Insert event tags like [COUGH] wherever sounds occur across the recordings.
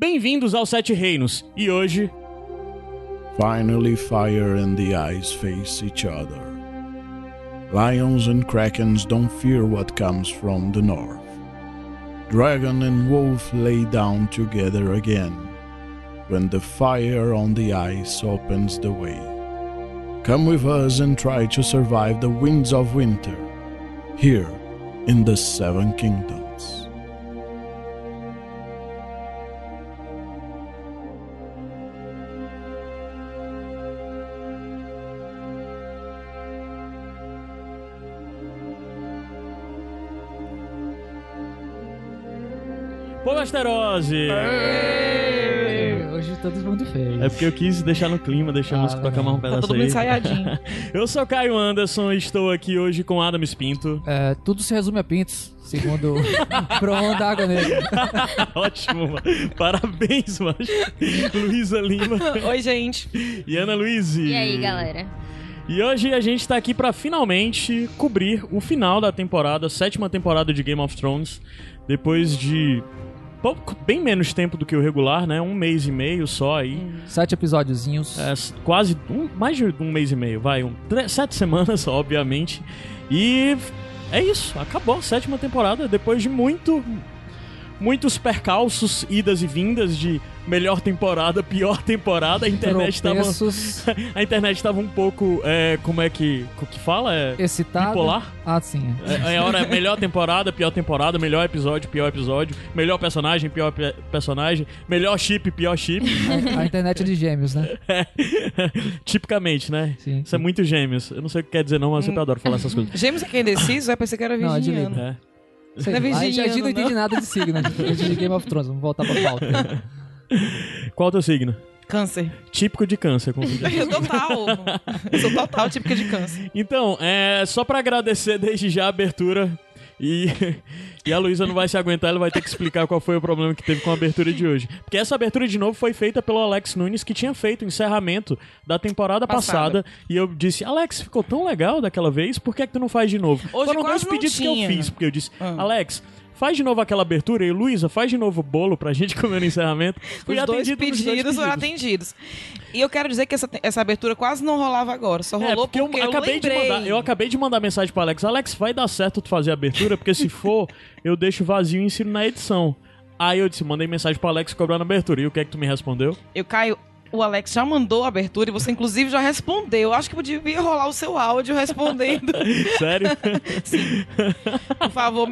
Bem-vindos aos Sete Reinos. E hoje, Finally, fire and the ice face each other. Lions and krakens don't fear what comes from the north. Dragon and wolf lay down together again when the fire on the ice opens the way. Come with us and try to survive the winds of winter here in the Seven Kingdoms. Polasterose! Hoje todo mundo fez. É porque eu quis deixar no clima, deixar a Ah, música tocar mais um tá pedaço todo mundo aí. ensaiadinho. [LAUGHS] Eu sou Caio Anderson e estou aqui hoje com Adams Pinto. É, tudo se resume a pintos, segundo [LAUGHS] Proão da Água Negra. [LAUGHS] Ótimo, mano. Parabéns, mano. Luísa Lima Oi, gente. e Ana Luiz. E aí, galera? E hoje a gente tá aqui pra finalmente cobrir o final da temporada, a sétima temporada de Game of Thrones, depois de pouco, bem menos tempo do que o regular, né? Um mês e meio só aí. Sete episódiozinhos. É, quase um, mais de um mês e meio, vai, um, tre- sete [LAUGHS] semanas, obviamente. E é isso, acabou a sétima temporada depois de muito muitos percalços, idas e vindas de melhor temporada, pior temporada. A internet tava Tropeços, [LAUGHS] a internet tava um pouco, é, como é que o que fala? É excitado. bipolar? Ah, sim. É, é hora melhor temporada, pior temporada, melhor episódio, pior episódio, melhor personagem, pior pe- personagem, melhor chip, pior chip. A internet de gêmeos, né? [LAUGHS] Tipicamente, né? Sim. Isso é muito gêmeos. Eu não sei o que quer dizer não, mas eu sempre adoro falar essas coisas. Gêmeos é quem é indeciso? É, pensei que era Não, é de virginiano. É. Sei, Não é a gente, a virginiano, gente não entende nada de signo, de, de Game of Thrones. Vamos voltar pra pauta. [LAUGHS] Qual é o teu signo? Câncer. Típico de câncer. como diz. [LAUGHS] Eu total. [LAUGHS] Eu sou total típica de câncer. Então, é só pra agradecer desde já a abertura. E, [LAUGHS] e a Luísa não vai se aguentar, ela vai ter que explicar qual foi o problema que teve com a abertura de hoje. Porque essa abertura de novo foi feita pelo Alex Nunes, que tinha feito o encerramento da temporada passada. Passada. E eu disse, Alex, ficou tão legal daquela vez, por que, é que tu não faz de novo? Hoje Foram dois pedidos que eu fiz, porque eu disse, Ah. Alex. Faz de novo aquela abertura e Luísa, faz de novo o bolo pra gente comer no encerramento. Fui Os dois pedidos dois foram atendidos. E eu quero dizer que essa, essa abertura quase não rolava agora. Só É, rolou porque, eu, acabei de mandar, eu acabei de mandar mensagem pro Alex. Alex, vai dar certo tu fazer a abertura, porque se for, [LAUGHS] eu deixo vazio e ensino na edição. Aí eu disse, mandei mensagem pro Alex cobrando abertura. E o que é que tu me respondeu? Eu caio. O Alex já mandou a abertura e você, inclusive, já respondeu. Eu acho que devia rolar o seu áudio respondendo. [LAUGHS] Sério? Por favor,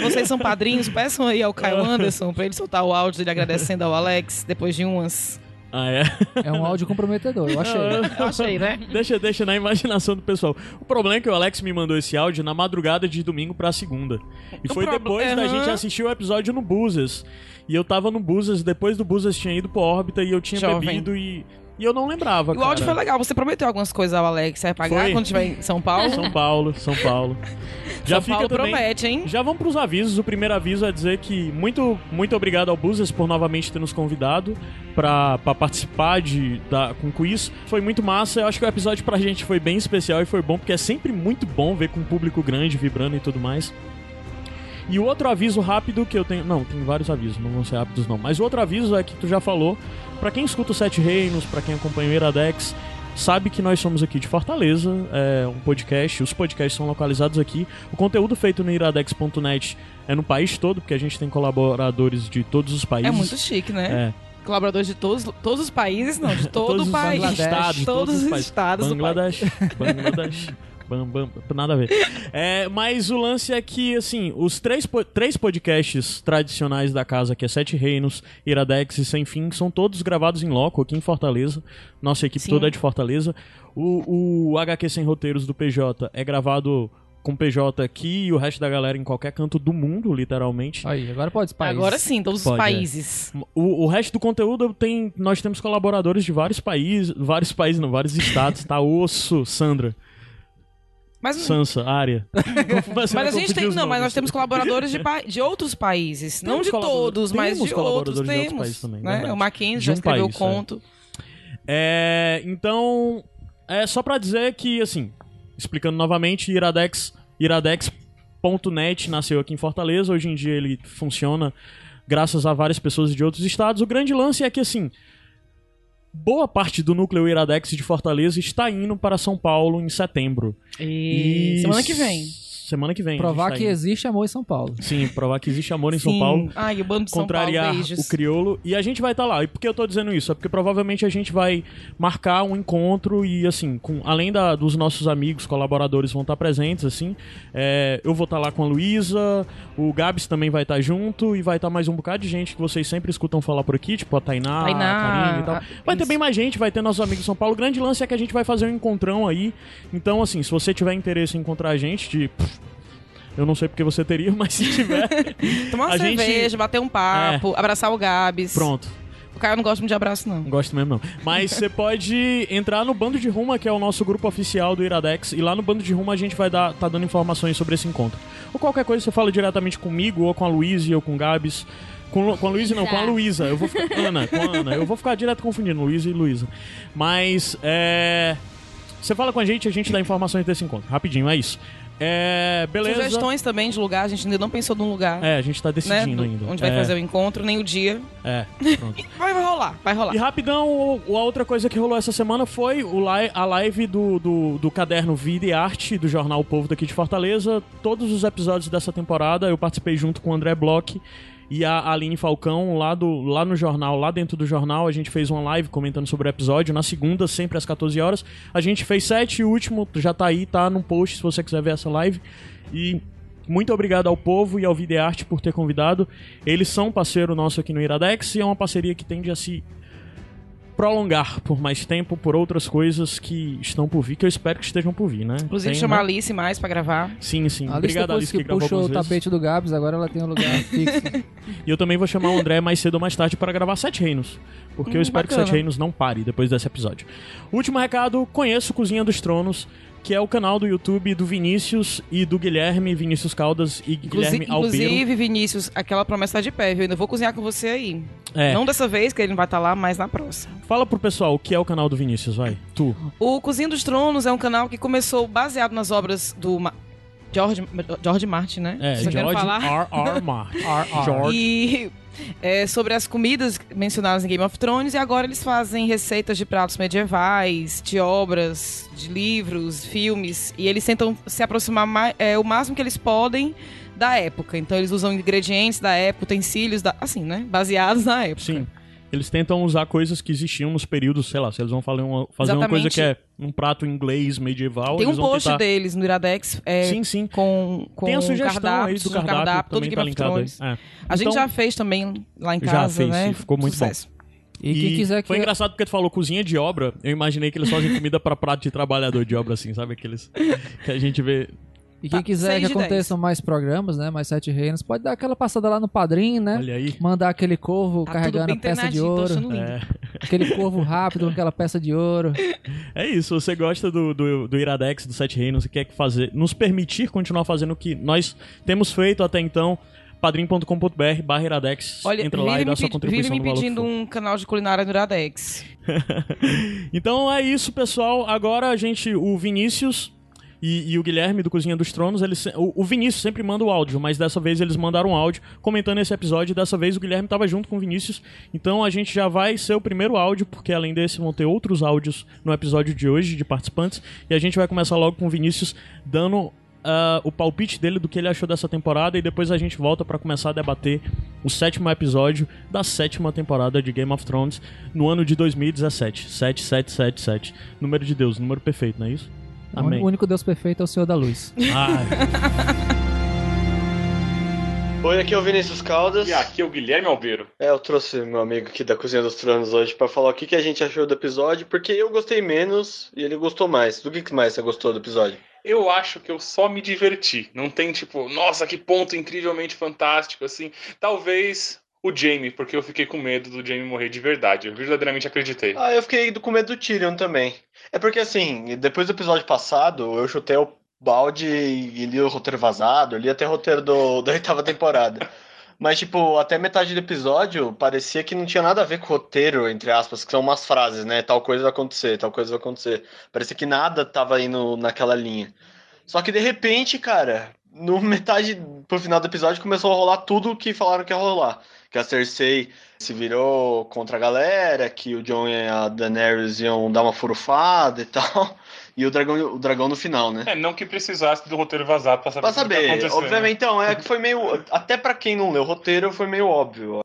vocês são padrinhos, peçam aí ao Caio Anderson pra ele soltar o áudio dele agradecendo ao Alex depois de umas. Ah, é. [LAUGHS] É um áudio comprometedor, eu achei. Eu achei, né? [LAUGHS] deixa, deixa na imaginação do pessoal. O problema é que o Alex me mandou esse áudio na madrugada de domingo pra segunda. E O foi prob- depois da Aham. gente assistir o episódio no Buzzas. E eu tava no Buzzas, depois do Buzzas tinha ido pro órbita e eu tinha Jovem. bebido e. E eu não lembrava. E o áudio cara. foi legal. Você prometeu algumas coisas ao Alex. Você vai pagar Foi. quando estiver em São Paulo? São Paulo, São Paulo. [LAUGHS] Já São fica Paulo também. promete, hein? Já vamos pros avisos. O primeiro aviso é dizer que muito, muito obrigado ao Buzas por novamente ter nos convidado pra participar de, da, com o quiz. Foi muito massa. Eu acho que o episódio pra gente foi bem especial e foi bom, porque é sempre muito bom ver com um público grande vibrando e tudo mais. E o outro aviso rápido que eu tenho. Não, tem vários avisos, não vão ser rápidos não. Mas o outro aviso é que tu já falou. Pra quem escuta o Sete Reinos, pra quem acompanha o Iradex, sabe que nós somos aqui de Fortaleza, é um podcast, os podcasts são localizados aqui. O conteúdo feito no iradex.net é no país todo, porque a gente tem colaboradores de todos os países. É muito chique, né? É, Colaboradores de todos, todos os países, não, de [LAUGHS] todo todos o os país. estados, de todos os países. estados do país. Bangladesh, [LAUGHS] Bangladesh. Bam, bam, nada a ver. É, mas o lance é que, assim, os três, po- três podcasts tradicionais da casa, que é Sete Reinos, Iradex e Sem Fim, são todos gravados em loco aqui em Fortaleza. Nossa equipe Sim. toda é de Fortaleza. O, o HQ Sem Roteiros do PJ é gravado com PJ aqui e o resto da galera em qualquer canto do mundo, literalmente. Aí, agora pode país. Agora sim, todos Pode, os é. países. O, o resto do conteúdo tem. Nós temos colaboradores de vários países. Vários países, não, vários estados, tá? Osso, Sandra, Mas, Sansa, Área. [LAUGHS] mas a gente tem. Não, mas nós temos colaboradores de, pa- de outros países. não Temos de todos, mas temos de outros. de outros Temos. países também, né? verdade. O Mackenzie já um escreveu o conto. É, então, é só pra dizer que, assim, explicando novamente, Iradex, iradex.net nasceu aqui em Fortaleza. Hoje em dia ele funciona graças a várias pessoas de outros estados. O grande lance é que, assim, boa parte do núcleo Iradex de Fortaleza está indo para São Paulo em setembro. E... Semana que vem. Semana que vem. Provar tá que indo. existe amor em São Paulo. Sim, provar que existe amor em São Sim. Paulo. Ai, o bando de São contrariar Paulo, beijos. o crioulo e a gente vai estar lá. E por que eu tô dizendo isso? É porque provavelmente a gente vai marcar um encontro e assim, com, além da- dos nossos amigos, colaboradores vão estar presentes, assim, é, eu vou estar lá com a Luísa, o Gabs também vai estar junto e vai estar mais um bocado de gente que vocês sempre escutam falar por aqui, tipo a Tainá, Tainá, a Karine e tal. Vai ter isso. bem mais gente, vai ter nossos amigos de São Paulo. O grande lance é que a gente vai fazer um encontrão aí. Então, assim, se você tiver interesse em encontrar a gente, de... Eu não sei porque você teria, [LAUGHS] mas se tiver, [LAUGHS] Tomar uma a gente- cerveja, bater um papo, abraçar o Gabs. pronto. O cara não gosta muito de abraço, não. Não gosto mesmo, não. Mas você pode entrar no Bando de Ruma, que é o nosso grupo oficial do Iradex, e lá no Bando de Ruma a gente vai dar, tá dando informações sobre esse encontro. Ou qualquer coisa você fala diretamente comigo, ou com a Luísa, ou com o Gabs. Com, com a Luísa, não, com a Luísa. Eu vou ficar. Ana, com a Ana. Eu vou ficar direto confundindo Luísa e Luísa. Mas, é. Você fala com a gente, a gente dá informações desse encontro. Rapidinho, é isso. É. Beleza. Sugestões também de lugar, a gente ainda não pensou num lugar. É, a gente tá né? decidindo do- ainda. Onde vai é, fazer o encontro, nem o dia. É, pronto. Vai, [LAUGHS] vai rolar, vai rolar. E rapidão, a outra coisa que rolou essa semana foi o li- a live do, do, do caderno Vida e Arte do jornal O Povo daqui de Fortaleza. Todos os episódios dessa temporada eu participei junto com o André Bloch e a Aline Falcão lá, do, lá no jornal, lá dentro do jornal. A gente fez uma live comentando sobre o episódio. Na segunda, sempre às 14 horas. A gente fez sete e o último já tá aí, tá no post se você quiser ver essa live. E muito obrigado ao povo e ao Videarte por ter convidado. Eles são parceiro nosso aqui no Iradex e é uma parceria que tende a se prolongar por mais tempo por outras coisas que estão por vir, que eu espero que estejam por vir, né? Inclusive, Tem, chamar a né? Alice mais pra gravar. Sim, sim. A Alice Obrigado, Alice, que, que gravou puxou o vezes. tapete do Gabs, agora ela tem um lugar [LAUGHS] fixo. E eu também vou chamar o André mais cedo ou mais tarde para gravar Sete Reinos. Porque eu Hum, espero que bacana. Sete Reinos não pare depois desse episódio. Último recado: conheço Cozinha dos Tronos, que é o canal do YouTube do Vinícius e do Guilherme, Vinícius Caldas e Inclusive, Guilherme Albeiro. inclusive, Vinícius, aquela promessa tá de pé, viu? Eu ainda vou cozinhar com você aí. É. Não dessa vez, que ele não vai estar lá, mas na próxima. Fala pro pessoal o que é o canal do Vinícius, vai. Tu. O Cozinha dos Tronos é um canal que começou baseado nas obras do George, George Martin, né? É, George falar? R. R. Martin. George. [LAUGHS] E é, sobre as comidas mencionadas em Game of Thrones, e agora eles fazem receitas de pratos medievais, de obras, de livros, filmes, e eles tentam se aproximar mai- é, o máximo que eles podem da época. Então eles usam ingredientes da época, utensílios, da, assim, né? Baseados na época. Sim. Eles tentam usar coisas que existiam nos períodos, sei lá, se eles vão fazer uma, fazer uma coisa que é um prato inglês medieval. Tem um eles vão post tentar... deles no Iradex é, Sim, sim. com, com Tem a sugestão cardápio, aí do de cardápio, todo Game tá of. Thrones. É. A gente Então, já fez também lá em Já casa, fez, né? sim, ficou muito Sucesso. E quem quiser que. Foi engraçado porque tu falou cozinha de obra. Eu imaginei que eles fazem comida pra prato de trabalhador de obra, assim, sabe? Aqueles que a gente vê. E quem Tá, quiser que aconteçam mais programas, né? Mais sete reinos, pode dar aquela passada lá no padrinho, né? Olha aí. Mandar aquele corvo Tá carregando a peça de ouro. É, Aquele corvo rápido com aquela peça de ouro. é isso. Você gosta do, do, do Iradex, do Sete Reinos e quer que fazer, nos permitir continuar fazendo o que nós temos feito até então. padrim.com.br barra Iradex. Olha, Entra lá e dá me, sua contribuição vive me pedindo um canal de culinária no Iradex. [LAUGHS] Então é isso, pessoal. Agora a gente, o Vinícius e, e o Guilherme do Cozinha dos Tronos, eles, o, o Vinícius sempre manda o áudio, mas dessa vez eles mandaram um áudio comentando esse episódio. Dessa vez o Guilherme estava junto com o Vinícius. Então a gente já vai ser o primeiro áudio, porque além desse vão ter outros áudios no episódio de hoje de participantes. E a gente vai começar logo com o Vinícius dando. ah, o palpite dele do que ele achou dessa temporada e depois a gente volta pra começar a debater o sétimo episódio da sétima temporada de Game of Thrones no ano de 2017. 7777. Número de Deus, número perfeito, não é isso? Amém. O único Deus perfeito é o Senhor da Luz. Ai, [LAUGHS] Oi, aqui é o Vinícius Caldas. E aqui é o Guilherme Albeiro. É, eu trouxe meu amigo aqui da Cozinha dos Tronos hoje pra falar o que, que a gente achou do episódio, porque eu gostei menos e ele gostou mais. Do que que mais você gostou do episódio? Eu acho que eu só me diverti. Não tem tipo, nossa, que ponto incrivelmente fantástico, assim. Talvez o Jamie, porque eu fiquei com medo do Jamie morrer de verdade. Eu verdadeiramente acreditei. Ah, eu fiquei com medo do Tyrion também. É porque assim, depois do episódio passado, eu chutei o balde e li o roteiro vazado, eu li até o roteiro do, [LAUGHS] da oitava temporada. Mas, tipo, até metade do episódio parecia que não tinha nada a ver com o roteiro, entre aspas, que são umas frases, né? Tal coisa vai acontecer, tal coisa vai acontecer. Parecia que nada tava indo naquela linha. Só que de repente, cara, no metade pro final do episódio começou a rolar tudo que falaram que ia rolar. Que a Cersei se virou contra a galera, que o Jon e a Daenerys iam dar uma furufada e tal. E o dragão, o dragão no final, né? É, não que precisasse do roteiro vazado pra saber, Pra tá saber, acontecendo. obviamente, então, é que foi meio. Até pra quem não leu o roteiro, foi meio óbvio.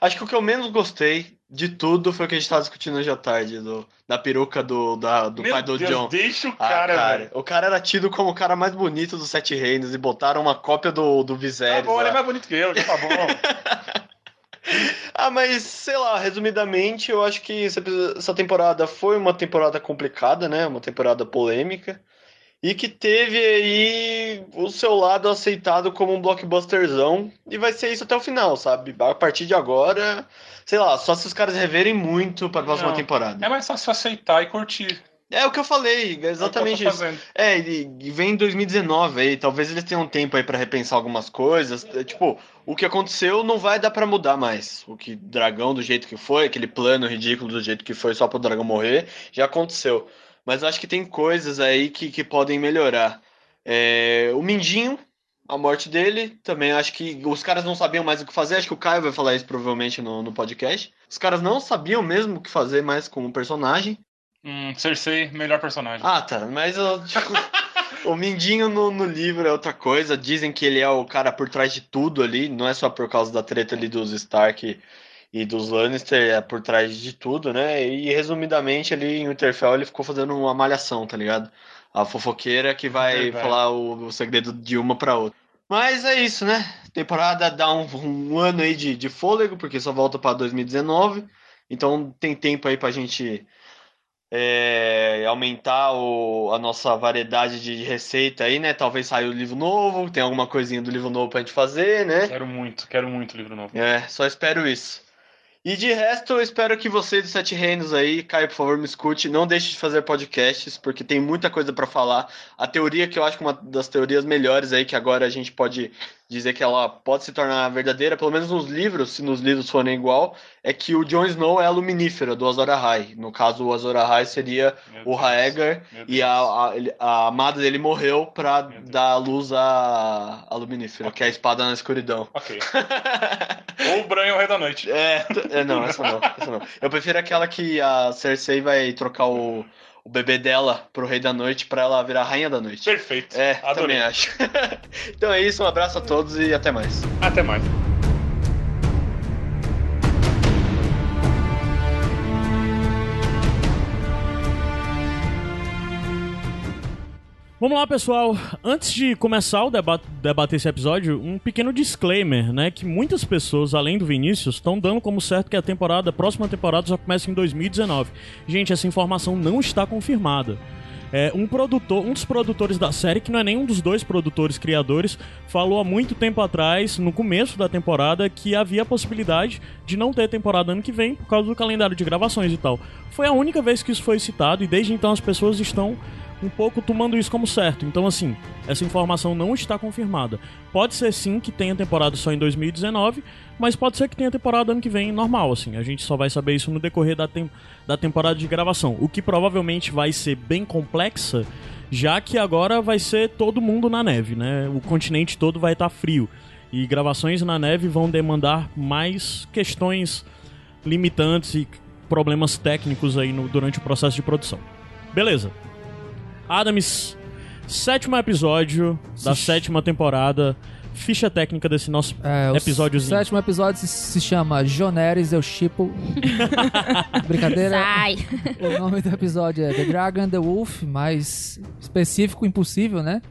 Acho que o que eu menos gostei de tudo foi o que a gente tava discutindo hoje à tarde, do, da peruca do, da- do Meu pai do Deus, John. deixa o Ah, cara, velho. O cara era tido como o cara mais bonito dos Sete Reinos e botaram uma cópia do, do Tá Viserys. bom, ele é lá. mais bonito que eu, tá bom. [LAUGHS] Ah, mas sei lá, resumidamente, eu acho que essa temporada foi uma temporada complicada, né? Uma temporada polêmica. E que teve aí o seu lado aceitado como um blockbusterzão. E vai ser isso até o final, sabe? A partir de agora, sei lá, só se os caras reverem muito pra próxima Não, temporada. É mais fácil aceitar e curtir. É o que eu falei, exatamente é o que eu isso. É, e, vem em 2019 aí, talvez eles tenham tempo aí pra repensar algumas coisas. É, Tipo, o que aconteceu não vai dar pra mudar mais. O que dragão do jeito que foi, aquele plano ridículo do jeito que foi só pro dragão morrer, já aconteceu. Mas eu acho que tem coisas aí que, que podem melhorar. É, o Mindinho, a morte dele, também acho que os caras não sabiam mais o que fazer. Acho que o Caio vai falar isso provavelmente no, no podcast. Os caras não sabiam mesmo o que fazer mais com o personagem. Hum, Cersei, melhor personagem. Ah, tá. Mas eu, tipo, o Mindinho no, no livro é outra coisa. Dizem que ele é o cara por trás de tudo ali. Não é só por causa da treta ali dos Stark e dos Lannister, é por trás de tudo, né? E resumidamente ali em Winterfell ele ficou fazendo uma malhação, tá ligado? A fofoqueira que vai Verdade. falar o, o segredo de uma pra outra. Mas é isso, né? Temporada dá um, um ano aí de, de fôlego, porque só volta pra 2019. Então tem tempo aí pra gente é, aumentar o- a nossa variedade de receita aí, né? Talvez saia o livro novo, tem alguma coisinha do livro novo pra gente fazer, né? Quero muito, quero muito livro novo. É, só espero isso. E de resto, eu espero que você dos Sete Reinos aí, Caio, por favor, me escute. Não deixe de fazer podcasts, porque tem muita coisa pra falar. A teoria que eu acho que é uma das teorias melhores aí, que agora a gente pode dizer que ela pode se tornar verdadeira, pelo menos nos livros, se nos livros forem igual, é que o Jon Snow é a luminífera do Azor Ahai. No caso, o Azor Ahai seria Meu o. Raegar e a, a, a amada dele morreu Deus. dar luz à, à luminífera, que é a espada na escuridão. Ok. [LAUGHS] Ou o Bran é o Rei da Noite. É, é, não, essa não, essa não. Eu prefiro aquela que a Cersei vai trocar o, o bebê dela pro Rei da Noite pra ela virar Rainha da Noite. Perfeito. É, Adorei. também acho. [LAUGHS] então é isso, um abraço a todos e até mais. Até mais. Vamos lá, pessoal. Antes de começar o debate, debater esse episódio, um pequeno disclaimer, né? Que muitas pessoas, além do Vinícius, estão dando como certo que a temporada, a próxima temporada já começa em 2019. Gente, essa informação não está confirmada. É, um produtor, um dos produtores da série, que não é nenhum dos dois produtores criadores, falou há muito tempo atrás, no começo da temporada, que havia a possibilidade de não ter temporada ano que vem por causa do calendário de gravações e tal. Foi a única vez que isso foi citado e desde então as pessoas estão um pouco tomando isso como certo. Então, assim, essa informação não está confirmada. Pode ser sim que tenha temporada só em 2019, mas pode ser que tenha temporada ano que vem normal, assim. A gente só vai saber isso no decorrer da, tem da temporada de gravação. O que provavelmente vai ser bem complexa, já que agora vai ser todo mundo na neve, né? O continente todo vai estar frio. E gravações na neve vão demandar mais questões limitantes e problemas técnicos aí no- durante o processo de produção. Beleza. Adams, sétimo episódio da sétima temporada. Ficha técnica desse nosso É, o episódiozinho. sétimo episódio se, chama Joneres Eu Chipo. [LAUGHS] Brincadeira. Sai. O nome do episódio é The Dragon and the Wolf, mais específico, impossível, né?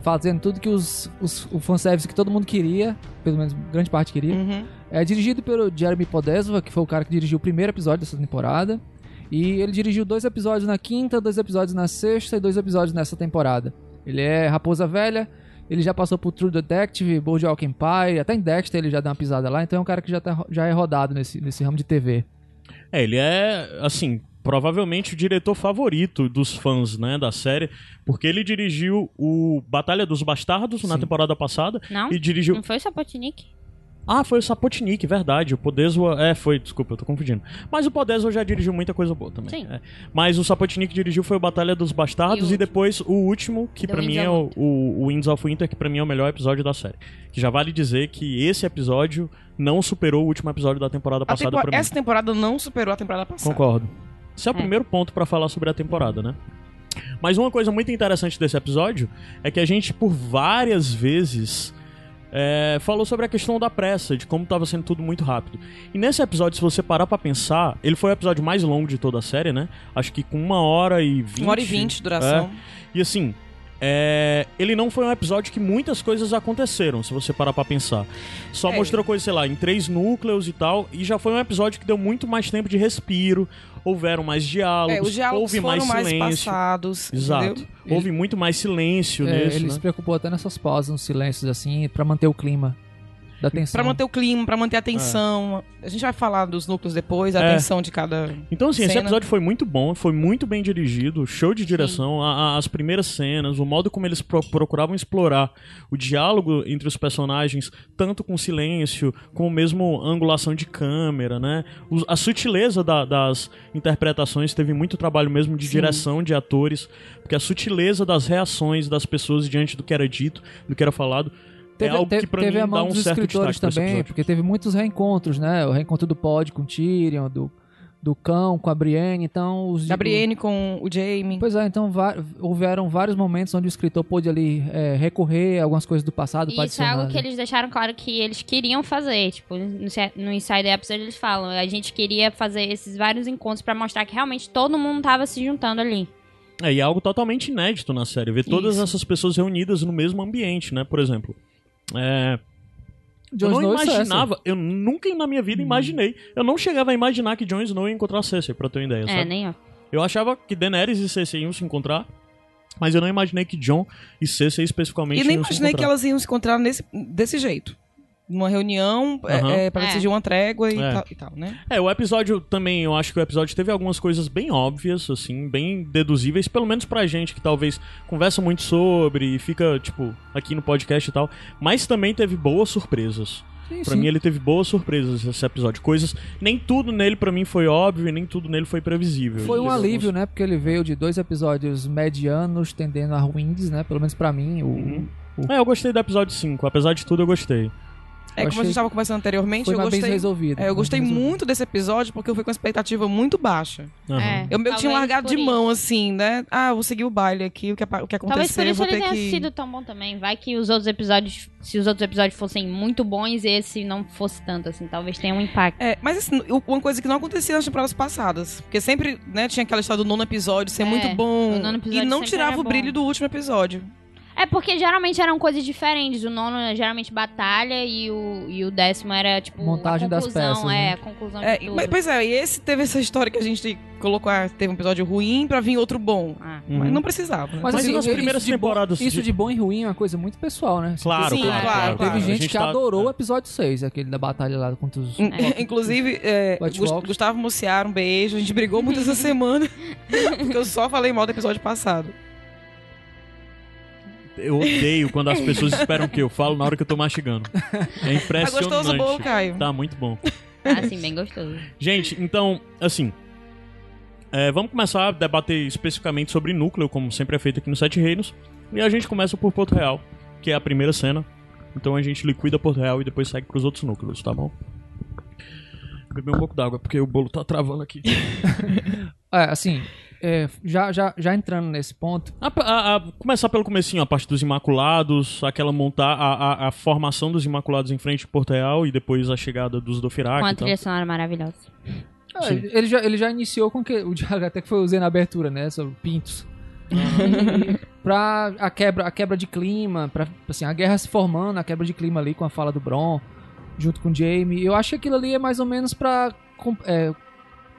Fazendo tudo que os, os, o fanservice que todo mundo queria, pelo menos grande parte queria. Uhum. É dirigido pelo Jeremy Podesva, que foi o cara que dirigiu o primeiro episódio dessa temporada. E ele dirigiu dois episódios na quinta, dois episódios na sexta e dois episódios nessa temporada. Ele é Raposa Velha, ele já passou por True Detective, Bojack Empire, até em Dexter ele já deu uma pisada lá, então é um cara que já, tá, já é rodado nesse, nesse ramo de TV. É, ele é, assim, provavelmente o diretor favorito dos fãs, né, da série, porque ele dirigiu o Batalha dos Bastardos na Sim. temporada passada Não? e dirigiu... Não foi o Sapotnik? Ah, foi o Sapotnik, verdade. O Podeswa. É, foi, desculpa, eu tô confundindo. Mas o Podeswa já dirigiu muita coisa boa também. Sim. é. Mas o Sapotnik dirigiu foi o Batalha dos Bastardos E e, depois o último, que pra mim é o, o, o Winds of Winter, que pra mim é o melhor episódio da série. Que já vale dizer que esse episódio não superou o último episódio da temporada A passada tempo- pra mim. Essa temporada não superou a temporada passada. Concordo. Esse é o É. primeiro ponto pra falar sobre a temporada, né? Mas uma coisa muito interessante desse episódio é que a gente, por várias vezes, é, falou sobre a questão da pressa, de como tava sendo tudo muito rápido. E nesse episódio, se você parar pra pensar, ele foi o episódio mais longo de toda a série, né? Acho que com uma hora e vinte. Uma hora e vinte de duração. É. E assim, é, ele não foi um episódio que muitas coisas aconteceram, se você parar pra pensar. Só É. mostrou coisa, sei lá, em três núcleos e tal, e já foi um episódio que deu muito mais tempo de respiro, houveram mais diálogos, É, os diálogos houve foram mais mais, silêncio. passados. Exato. entendeu? Houve muito mais silêncio É, nesse, ele né? se preocupou até nessas pausas, nos silêncios, assim, pra manter o clima da tensão. Pra manter o clima, pra manter a tensão. A gente vai falar dos núcleos depois, a É. tensão de cada. Então, assim, esse cena. episódio foi muito bom, foi muito bem dirigido, show de direção, a- a- as primeiras cenas, o modo como eles pro- procuravam explorar o diálogo entre os personagens, tanto com silêncio, com mesmo angulação de câmera, né? Os- a sutileza da- das interpretações teve muito trabalho mesmo de Sim. direção de atores, porque a sutileza das reações das pessoas diante do que era dito, do que era falado. Teve, é algo teve- que pra teve mim a dá mão um dos escritores também, porque teve muitos reencontros, né? O reencontro do Pod com o Tyrion, do, do Cão com a Brienne, então... Os, Da Brienne com o Jaime. Pois é, então houveram vários momentos onde o escritor pôde ali é, recorrer a algumas coisas do passado E isso é algo adicionar que eles deixaram claro que eles queriam fazer. Tipo, no, Insider Episode eles falam, a gente queria fazer esses vários encontros pra mostrar que realmente todo mundo tava se juntando ali. É, e é algo totalmente inédito na série. Ver todas Isso. essas pessoas reunidas no mesmo ambiente, né? Por exemplo. É, Jon eu não e imaginava, eu nunca na minha vida imaginei. Eu não chegava a imaginar que Jon Snow ia encontrar Cersei, pra ter uma ideia, É, sabe? nem ó. Eu achava que Daenerys e Cersei iam se encontrar, mas eu não imaginei que Jon e Cersei especificamente E nem iam se imaginei que encontrar. elas iam se encontrar nesse, desse jeito. Numa reunião, é, Aham. é, É. decidir uma trégua e, É. tal, e tal, né? É, o episódio também, eu acho que o episódio teve algumas coisas bem óbvias, assim, bem deduzíveis, pelo menos pra gente que talvez conversa muito sobre e fica, tipo, aqui no podcast e tal, mas também teve boas surpresas. Sim, Pra sim. mim ele teve boas surpresas esse episódio. Coisas. Nem tudo nele pra mim foi óbvio e nem tudo nele foi previsível. Foi um alívio, alguns- né? Porque ele veio de dois episódios medianos, tendendo a ruins, né? Pelo menos pra mim. O, Uhum. É, eu gostei do episódio 5. Apesar de tudo, eu gostei. É, Eu como a gente estava conversando anteriormente, Foi eu mais bem gostei. resolvido. é, eu gostei resolvido. muito desse episódio porque eu fui com uma expectativa muito baixa. Aham. É. Eu meio que tinha largado de isso. mão, assim, né? Ah, eu vou seguir o baile aqui, o que, o que acontecer, Talvez por isso ele tenha que... sido tão bom também. Vai que os outros episódios, se os outros episódios fossem muito bons, esse não fosse tanto, assim. Talvez tenha um impacto. É, mas assim, uma coisa que não acontecia nas temporadas passadas. Porque sempre, né, tinha aquela história do nono episódio ser É, muito bom. o nono episódio e não tirava o brilho bom. do último episódio. É porque geralmente eram coisas diferentes. O nono é geralmente batalha e o, e o décimo era, tipo, Montagem a das peças, É, né? a conclusão É, de tudo. mas, pois é, e esse teve essa história que a gente colocou, ah, teve um episódio ruim pra vir outro bom. Ah. Uhum. Mas não precisava. né? Mas, Mas assim, nas isso primeiras de bom- temporadas isso de- bom e ruim é uma coisa muito pessoal, né? Claro, Sim, claro, claro, claro. claro. Teve A gente, que tá- adorou o é. episódio 6, aquele da batalha lá contra os. In- Inclusive, é. Gustavo Muciar, um beijo. A gente brigou muito essa [LAUGHS] semana. [LAUGHS] porque eu só falei mal do episódio passado. Eu odeio quando as pessoas esperam que eu falo na hora que eu tô mastigando. É Tá impressionante. gostoso o bolo, Caio? Tá muito bom. Ah, sim, bem gostoso. Gente, então, assim. é, vamos começar a debater especificamente sobre núcleo, como sempre é feito aqui no Sete Reinos. E a gente começa por Porto Real, que é a primeira cena. Então a gente liquida Porto Real e depois segue pros outros núcleos, tá bom? Beber um pouco d'água, porque o bolo tá travando aqui. [LAUGHS] É, assim, é, já, já, já entrando nesse ponto, A- a- a- começar pelo comecinho, a parte dos Imaculados, aquela montar a, a, a formação dos Imaculados em frente ao Porto Real e depois a chegada dos Dothraki Com a trilha sonora maravilhosa. é, Sim. ele, já, ele já iniciou com que o Diago até que foi usando na abertura, né? Sobre pintos. [LAUGHS] Pra a quebra, a quebra de clima, pra, assim, a guerra se formando, a quebra de clima ali com a fala do Bron, junto com o Jaime. Eu acho que aquilo ali é mais ou menos pra é,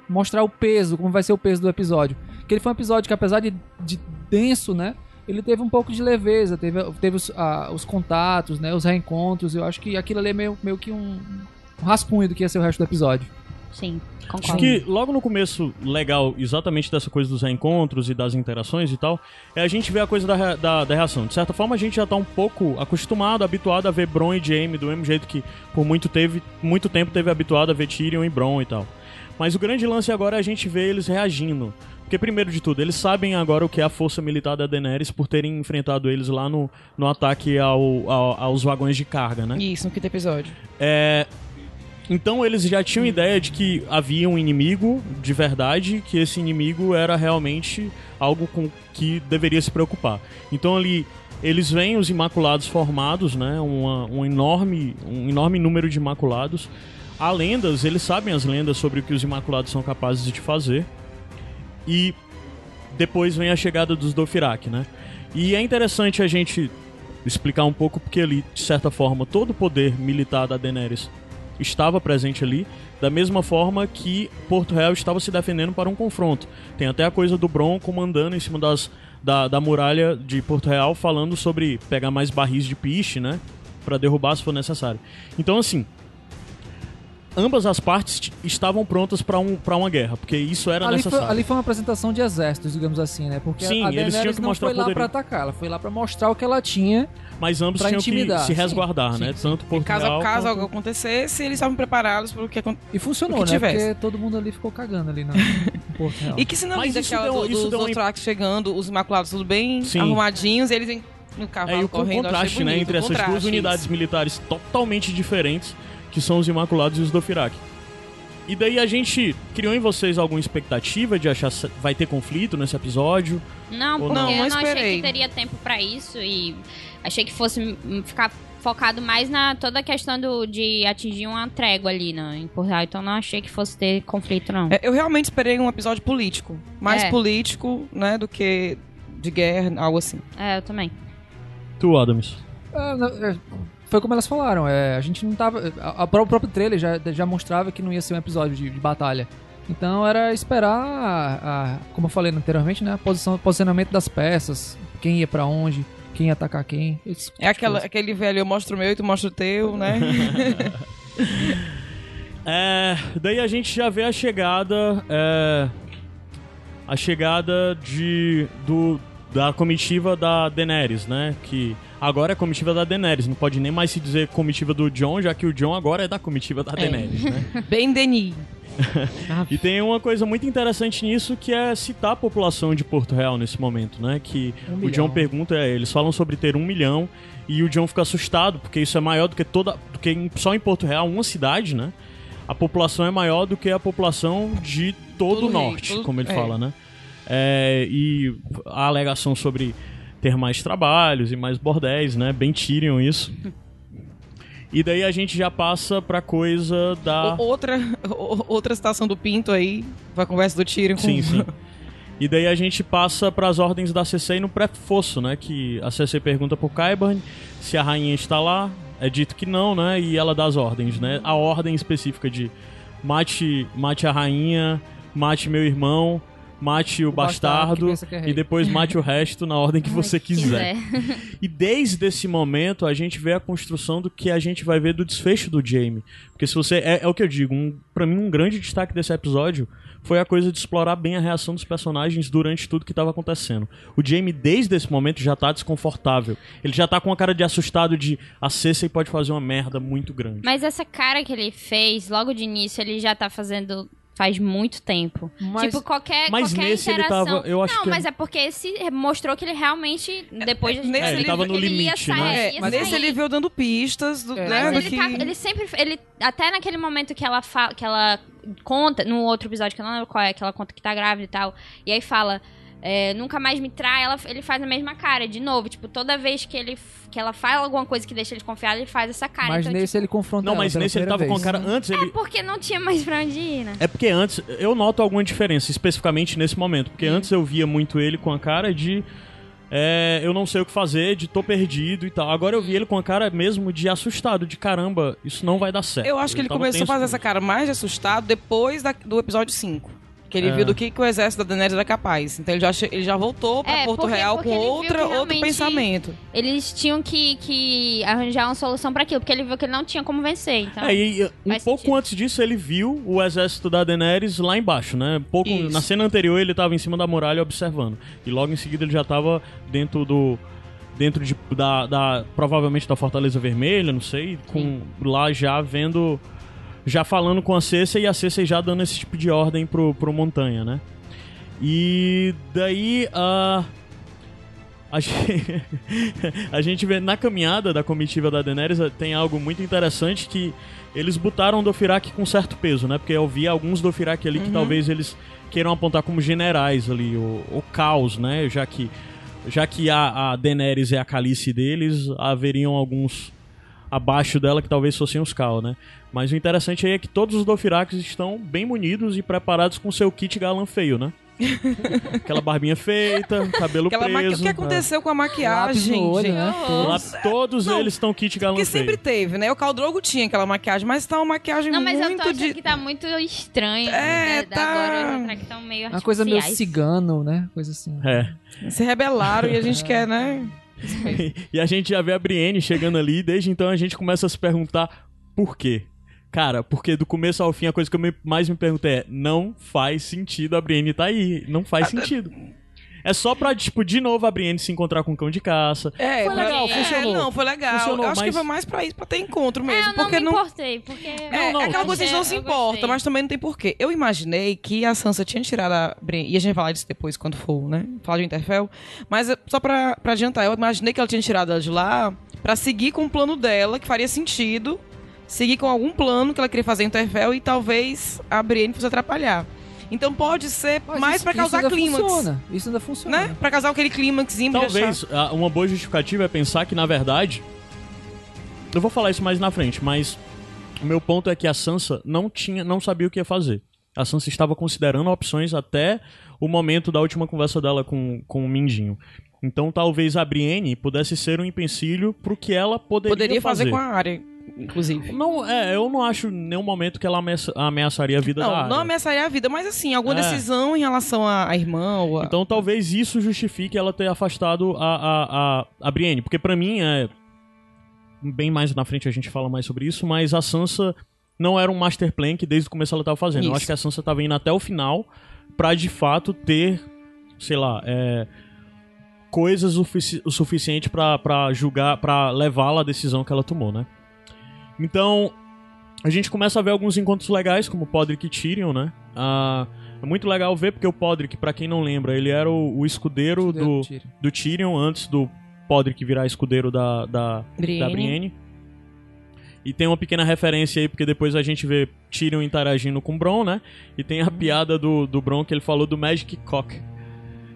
mostrar o peso, como vai ser o peso do episódio. Que ele foi um episódio que, apesar de, de denso, né? Ele teve um pouco de leveza, teve, teve os, ah, os contatos, né? Os reencontros. Eu acho que aquilo ali é meio, meio que um, um rascunho do que ia ser o resto do episódio. Sim, Acho concordo. que logo no começo, legal, exatamente dessa coisa dos reencontros e das interações e tal, é a gente ver a coisa da, da, da reação. De certa forma, a gente já tá um pouco acostumado, habituado a ver Bron e Jaime do mesmo jeito que por muito, teve, muito tempo teve habituado a ver Tyrion e Bron e tal. Mas o grande lance agora é a gente ver eles reagindo. Porque, primeiro de tudo, eles sabem agora o que é a força militar da Daenerys por terem enfrentado eles lá no, no ataque ao, ao- aos vagões de carga, né? Isso, no quinto episódio. É, então eles já tinham ideia de que havia um inimigo de verdade, que esse inimigo era realmente algo com que deveria se preocupar. Então ali eles veem os imaculados formados, né? Uma, um enorme um enorme número de imaculados. Há lendas, eles sabem as lendas sobre o que os imaculados são capazes de fazer. E depois vem a chegada dos Dothraki, né? E é interessante a gente explicar um pouco porque ali, de certa forma, todo o poder militar da Daenerys estava presente ali, da mesma forma que Porto Real estava se defendendo para um confronto. Tem até a coisa do Bron comandando em cima das, da, da muralha de Porto Real, falando sobre pegar mais barris de piche, né? Para derrubar se for necessário. Então, assim, ambas as partes estavam prontas para um, pra uma guerra, porque isso era Ali foi, necessário. ali foi uma apresentação de exércitos, digamos assim, né? Porque Sim, a eles tinham que não mostrar foi lá pra atacar, ela foi lá pra mostrar o que ela tinha. Mas ambos pra tinham intimidar, que se sim. resguardar, Sim, né? sim. Tanto Porto Caso, caso quanto- algo acontecesse, eles estavam preparados para o que acontecer. E funcionou, né? tivesse. Porque todo mundo ali ficou cagando ali [LAUGHS] no Porto Real. E que se não Mas linda isso aquela deu- do, isso dos deu Dothrax chegando, os Imaculados tudo bem Sim. arrumadinhos, eles em- no É, cavalo e o correndo. contraste, né, bonito, entre o essas duas unidades isso. militares totalmente diferentes, que são os Imaculados e os Dothraki. E daí a gente criou em vocês alguma expectativa de achar se vai ter conflito nesse episódio? Não, porque não? Não, eu não não achei que teria tempo pra isso e achei que fosse ficar focado mais na toda a questão do, de atingir uma trégua ali no, em Portugal. Então não achei que fosse ter conflito, não. É, eu realmente esperei um episódio político. Mais É. político, né, do que de guerra, algo assim. É, eu também. Tu, Adams. É, na- é, foi como elas falaram, é, a gente não tava. A, a- o próprio trailer já, já mostrava que não ia ser um episódio de, de batalha. Então era esperar, a- a- como eu falei anteriormente, né? Posição, posicionamento das peças, quem ia pra onde, quem ia atacar quem. esse tipo É aquela, coisa. aquele velho, eu mostro o meu e tu mostra o teu, né? [LAUGHS] É, daí a gente já vê a chegada, é, a chegada de do da comitiva da Daenerys, né? Que agora é comitiva da Daenerys, não pode nem mais se dizer comitiva do John, já que o John agora é da comitiva da Daenerys, né? [LAUGHS] Bem Denis. [LAUGHS] E tem uma coisa muito interessante nisso que é citar a população de Porto Real nesse momento, né? Que Um o milhão. John pergunta, é, eles falam sobre ter um milhão e o John fica assustado, porque isso é maior do que toda. Do que só em Porto Real, uma cidade, né? A população é maior do que a população de todo Todo o norte, todo- como ele é. fala, né? É, e a alegação sobre ter mais trabalhos e mais bordéis, né? Bem Tyrion isso. E daí a gente já passa pra coisa da. Outra, outra citação do Pinto aí, vai conversa do Tyrion com... Sim, sim. [LAUGHS] E daí a gente passa para as ordens da CC no pré-fosso, né? Que a CC pergunta pro Qyburn se a rainha está lá. É dito que não, né? E ela dá as ordens, né? A ordem específica de mate, mate a rainha, mate meu irmão, mate o, bastardo bastardo, que é e depois mate o resto na ordem que você quiser. E desde esse momento a gente vê a construção do que a gente vai ver do desfecho do Jaime. Porque se você. É, é o que eu digo, um, para mim um grande destaque desse episódio foi a coisa de explorar bem a reação dos personagens durante tudo que estava acontecendo. O Jaime, desde esse momento, já tá desconfortável. Ele já tá com a cara de assustado de a Cersei pode fazer uma merda muito grande. Mas essa cara que ele fez, logo de início, ele já tá fazendo faz muito tempo. Mas- tipo, qualquer, Mas qualquer nesse ele interação... tava- eu acho não, que- mas é porque esse mostrou que ele realmente, depois nesse É, ele tava no ia limite, sair, né? É, ia mas sair. nesse ele veio dando pistas do, É. né, Mas ele, que... tá- ele sempre. Ele, até naquele momento que ela fala. Que ela conta. No outro episódio que eu não lembro qual é, que ela conta que tá grávida e tal. E aí fala. É, nunca mais me trai, ela, ele faz a mesma cara, de novo. Tipo, toda vez que, ele, que ela fala alguma coisa que deixa ele desconfiado, ele faz essa cara. Mas então, nesse ele confronta Não, ela mas nesse ele tava com a vez. cara. Antes tipo, ele. é porque não tinha mais pra onde ir, né? É porque antes, eu noto alguma diferença, especificamente nesse momento. Porque antes eu via muito ele com a cara de. é, eu não sei o que fazer, de tô perdido e tal. Agora eu vi ele com a cara mesmo de assustado, de caramba, isso não vai dar certo. Eu acho que ele tava começou a fazer com essa cara mais de assustado depois da- do episódio 5. Que ele É. viu do que, que o exército da Daenerys era capaz. Então ele já, ele já voltou pra É, Porto porque- Real porque com outra, outro pensamento. Eles tinham que, que arranjar uma solução pra aquilo, porque ele viu que ele não tinha como vencer, então... É, e, um pouco sentido. antes disso, ele viu o exército da Daenerys lá embaixo, né? Pouco, Isso. na cena anterior, ele tava em cima da muralha observando. E logo em seguida, ele já tava dentro do. Dentro de, da, da. Provavelmente da Fortaleza Vermelha, não sei. Com, lá já vendo. Já falando com a Cersei e a Cersei já dando esse tipo de ordem pro, pro Montanha, né? E daí. a a [LAUGHS] gente, a gente vê na caminhada da comitiva da Daenerys eh, tem algo muito interessante que eles botaram o Dothraki com certo peso, né? Porque eu vi alguns Dothraki ali que talvez eles queiram apontar como generais ali, o, o caos, né? Já que já que a, a Daenerys é a calice deles, haveriam alguns abaixo dela que talvez fossem os Cal, né? Mas o interessante aí é que todos os Dothrakis estão bem munidos e preparados com seu kit galã feio, né? [LAUGHS] Aquela barbinha feita, cabelo Aquela maqui- preso. O que aconteceu com a maquiagem, olho, gente? né? Lá, todos Não, eles estão kit galã Porque feio. sempre teve, né? O Caldrogo tinha aquela maquiagem, mas tá uma maquiagem Não, mas eu tô muito achando de... que tá muito estranho. É, né? Tá. Agora que meio Uma coisa meio cigano, né? Coisa assim. É. Se rebelaram e a gente quer, né? E a gente já vê a Brienne chegando ali, e desde então a gente começa a se perguntar por quê. Cara, porque do começo ao fim a coisa que eu me- mais me pergunto é: não faz sentido a Brienne tá aí. Não faz sentido. É só pra, tipo, de novo a Brienne se encontrar com um cão de caça. É, Foi pra- legal, é, funcionou. não, foi legal. Funcionou, eu acho que mas- foi mais pra isso, pra ter encontro É, mesmo. eu não porque me não. importei, porque... É, não, é aquela coisa que a gente não se eu importa, mas também não tem porquê. Eu imaginei que a Sansa tinha tirado a Brienne, e a gente vai falar disso depois, quando for, né? Falar de Interfell. Mas eh, só pra, pra adiantar, eu imaginei que ela tinha tirado ela de lá pra seguir com o plano dela, que faria sentido. Seguir com algum plano que ela queria fazer em Interfell e talvez a Brienne fosse atrapalhar. Então pode ser Mas mais isso- pra causar isso ainda clímax. Funciona. Isso ainda funciona. Né? Pra causar aquele clímaxzinho Talvez achar- uma boa justificativa é pensar que, na verdade. Eu vou falar isso mais na frente, mas o meu ponto é que a Sansa não tinha, não sabia o que ia fazer. A Sansa estava considerando opções até o momento da última conversa dela com, com o Mindinho. Então talvez a Brienne pudesse ser um empecilho pro que ela poderia, Poderia fazer com a área, inclusive. Não, é, eu não acho em nenhum momento que ela ameaça- ameaçaria a vida da Não, Arya. não ameaçaria a vida, mas assim, alguma É. decisão em relação à, à irmã ou a... Então talvez isso justifique ela ter afastado a, a, a, a Brienne. Porque pra mim é. Bem mais na frente a gente fala mais sobre isso, mas a Sansa não era um master plan que desde o começo ela tava fazendo. Eu Isso. acho que a Sansa tava indo até o final pra de fato ter, sei lá, é, coisas o, sufici- o suficiente pra pra julgar, pra levá-la à decisão que ela tomou, né? Então, a gente começa a ver alguns encontros legais, como Podrick e Tyrion, né? Ah, é muito legal ver, porque o Podrick, pra quem não lembra, ele era o, o escudeiro, Escudeiro do, do Tyrion. do Tyrion antes do Podrick virar escudeiro da, da, Brienne. da Brienne. E tem uma pequena referência aí, porque depois a gente vê Tyrion interagindo com o Bron, né? E tem a Uhum. piada do, do Bron que ele falou do Magic Cock.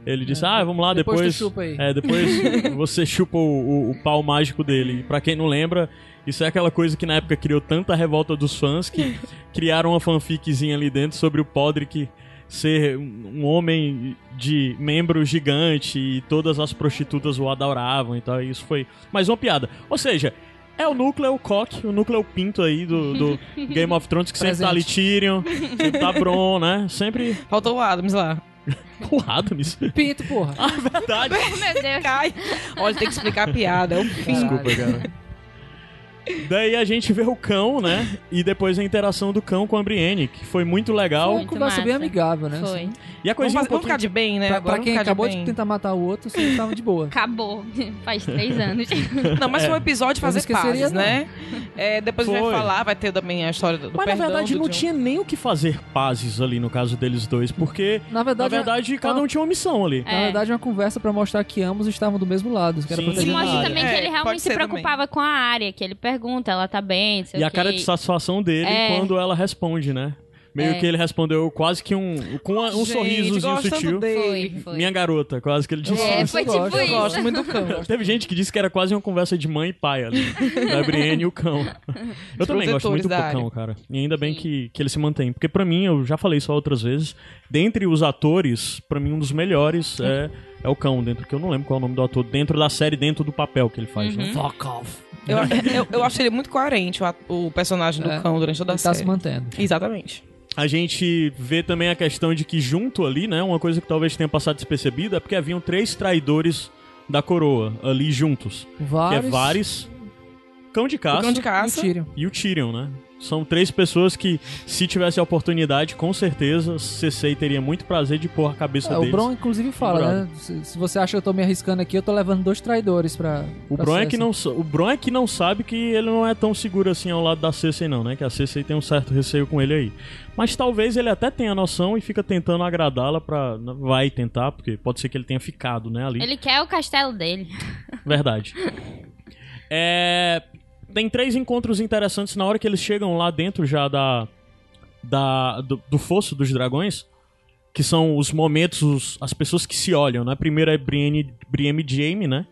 Ele disse, ah, vamos lá, Depois depois... chupa aí. É, depois [LAUGHS] você chupa o, o- o pau mágico dele. E pra quem não lembra, isso é aquela coisa que na época criou tanta revolta dos fãs que [LAUGHS] criaram uma fanficzinha ali dentro sobre o Podrick ser um um homem de membro gigante e todas as prostitutas o adoravam e tal. E isso foi mais uma piada. Ou seja, é o núcleo o coque, o núcleo pinto aí do, do [LAUGHS] Game of Thrones que sempre tá ali Tyrion, sempre tá Bron, né? Sempre [LAUGHS] Faltou o Adams lá. o Adams. Pinto, porra. Ah, verdade. Meu Deus. Cai. Olha, tem que explicar a piada. É o fim. Desculpa, cara. Daí a gente vê o cão, né? E depois a interação do cão com a Brienne, que foi muito legal. Foi uma conversa bem amigável, né? Foi. assim. E a Vamos, coisinha um fazer- vamos ficar pouquinho... de bem, né? Pra, Agora pra vamos quem acabou de de tentar matar o outro, você tava de boa. Acabou. [LAUGHS] Faz três anos. [LAUGHS] Não, mas foi um episódio de Eu não fazer pazes, não. né? É, depois a gente Foi. vai falar, vai ter também a história do, do Mas na perdão verdade do não John. tinha nem o que fazer pazes ali no caso deles dois, porque Na na verdade, verdade cada um tinha uma missão ali. na É. verdade é uma conversa pra mostrar que ambos estavam do mesmo lado. Que era Sim. E mostra também É, que ele realmente se preocupava com a área, que ele pergunta, ela tá bem, E o a cara de satisfação dele É. quando ela responde, né? Meio É. que ele respondeu quase que um com um Gente, sorrisozinho sutil. dele. Foi, foi. Minha garota, quase que ele disse. É, foi tipo gosto, isso. Eu gosto muito do cão. [LAUGHS] Teve gente que disse que era quase uma conversa de mãe e pai ali. [LAUGHS] da Brienne e o cão. Eu também gosto muito do cão, cara. E ainda bem Sim. que, que ele se mantém. Porque pra mim, eu já falei isso outras vezes, dentre os atores, pra mim um dos melhores é, é o cão, dentro que eu não lembro qual é o nome do ator, dentro da série, dentro do papel que ele faz, Uhum. né? Fuck off. Eu, eu, eu acho ele muito coerente, o, o personagem do É. cão, durante toda a Ele tá série. se mantendo. Exatamente. a gente vê também a questão de que junto ali, né, uma coisa que talvez tenha passado despercebida é porque haviam três traidores da coroa ali juntos. Vários. Que é Varys, Cão de Caça O cão de e o caça. Tyrion. e o Tyrion, né? São três pessoas que, se tivesse a oportunidade, com certeza, Cersei teria muito prazer de pôr a cabeça É, o deles. Bron, inclusive, fala, né? Se, se você acha que eu tô me arriscando aqui, eu tô levando dois traidores pra. O pra Bron, é que não, o Bron é que não sabe que ele não é tão seguro assim ao lado da Cersei, não, né? Que a Cersei tem um certo receio com ele aí. Mas talvez ele até tenha noção e fica tentando agradá-la pra... Vai tentar, porque pode ser que ele tenha ficado, né, ali. Ele quer o castelo dele. Verdade. [LAUGHS] É, Tem três encontros interessantes na hora que eles chegam lá dentro já da, da do, do fosso dos dragões, que são os momentos, os- as pessoas que se olham, né? Primeiro é Brienne, Brienne e Jaime, né?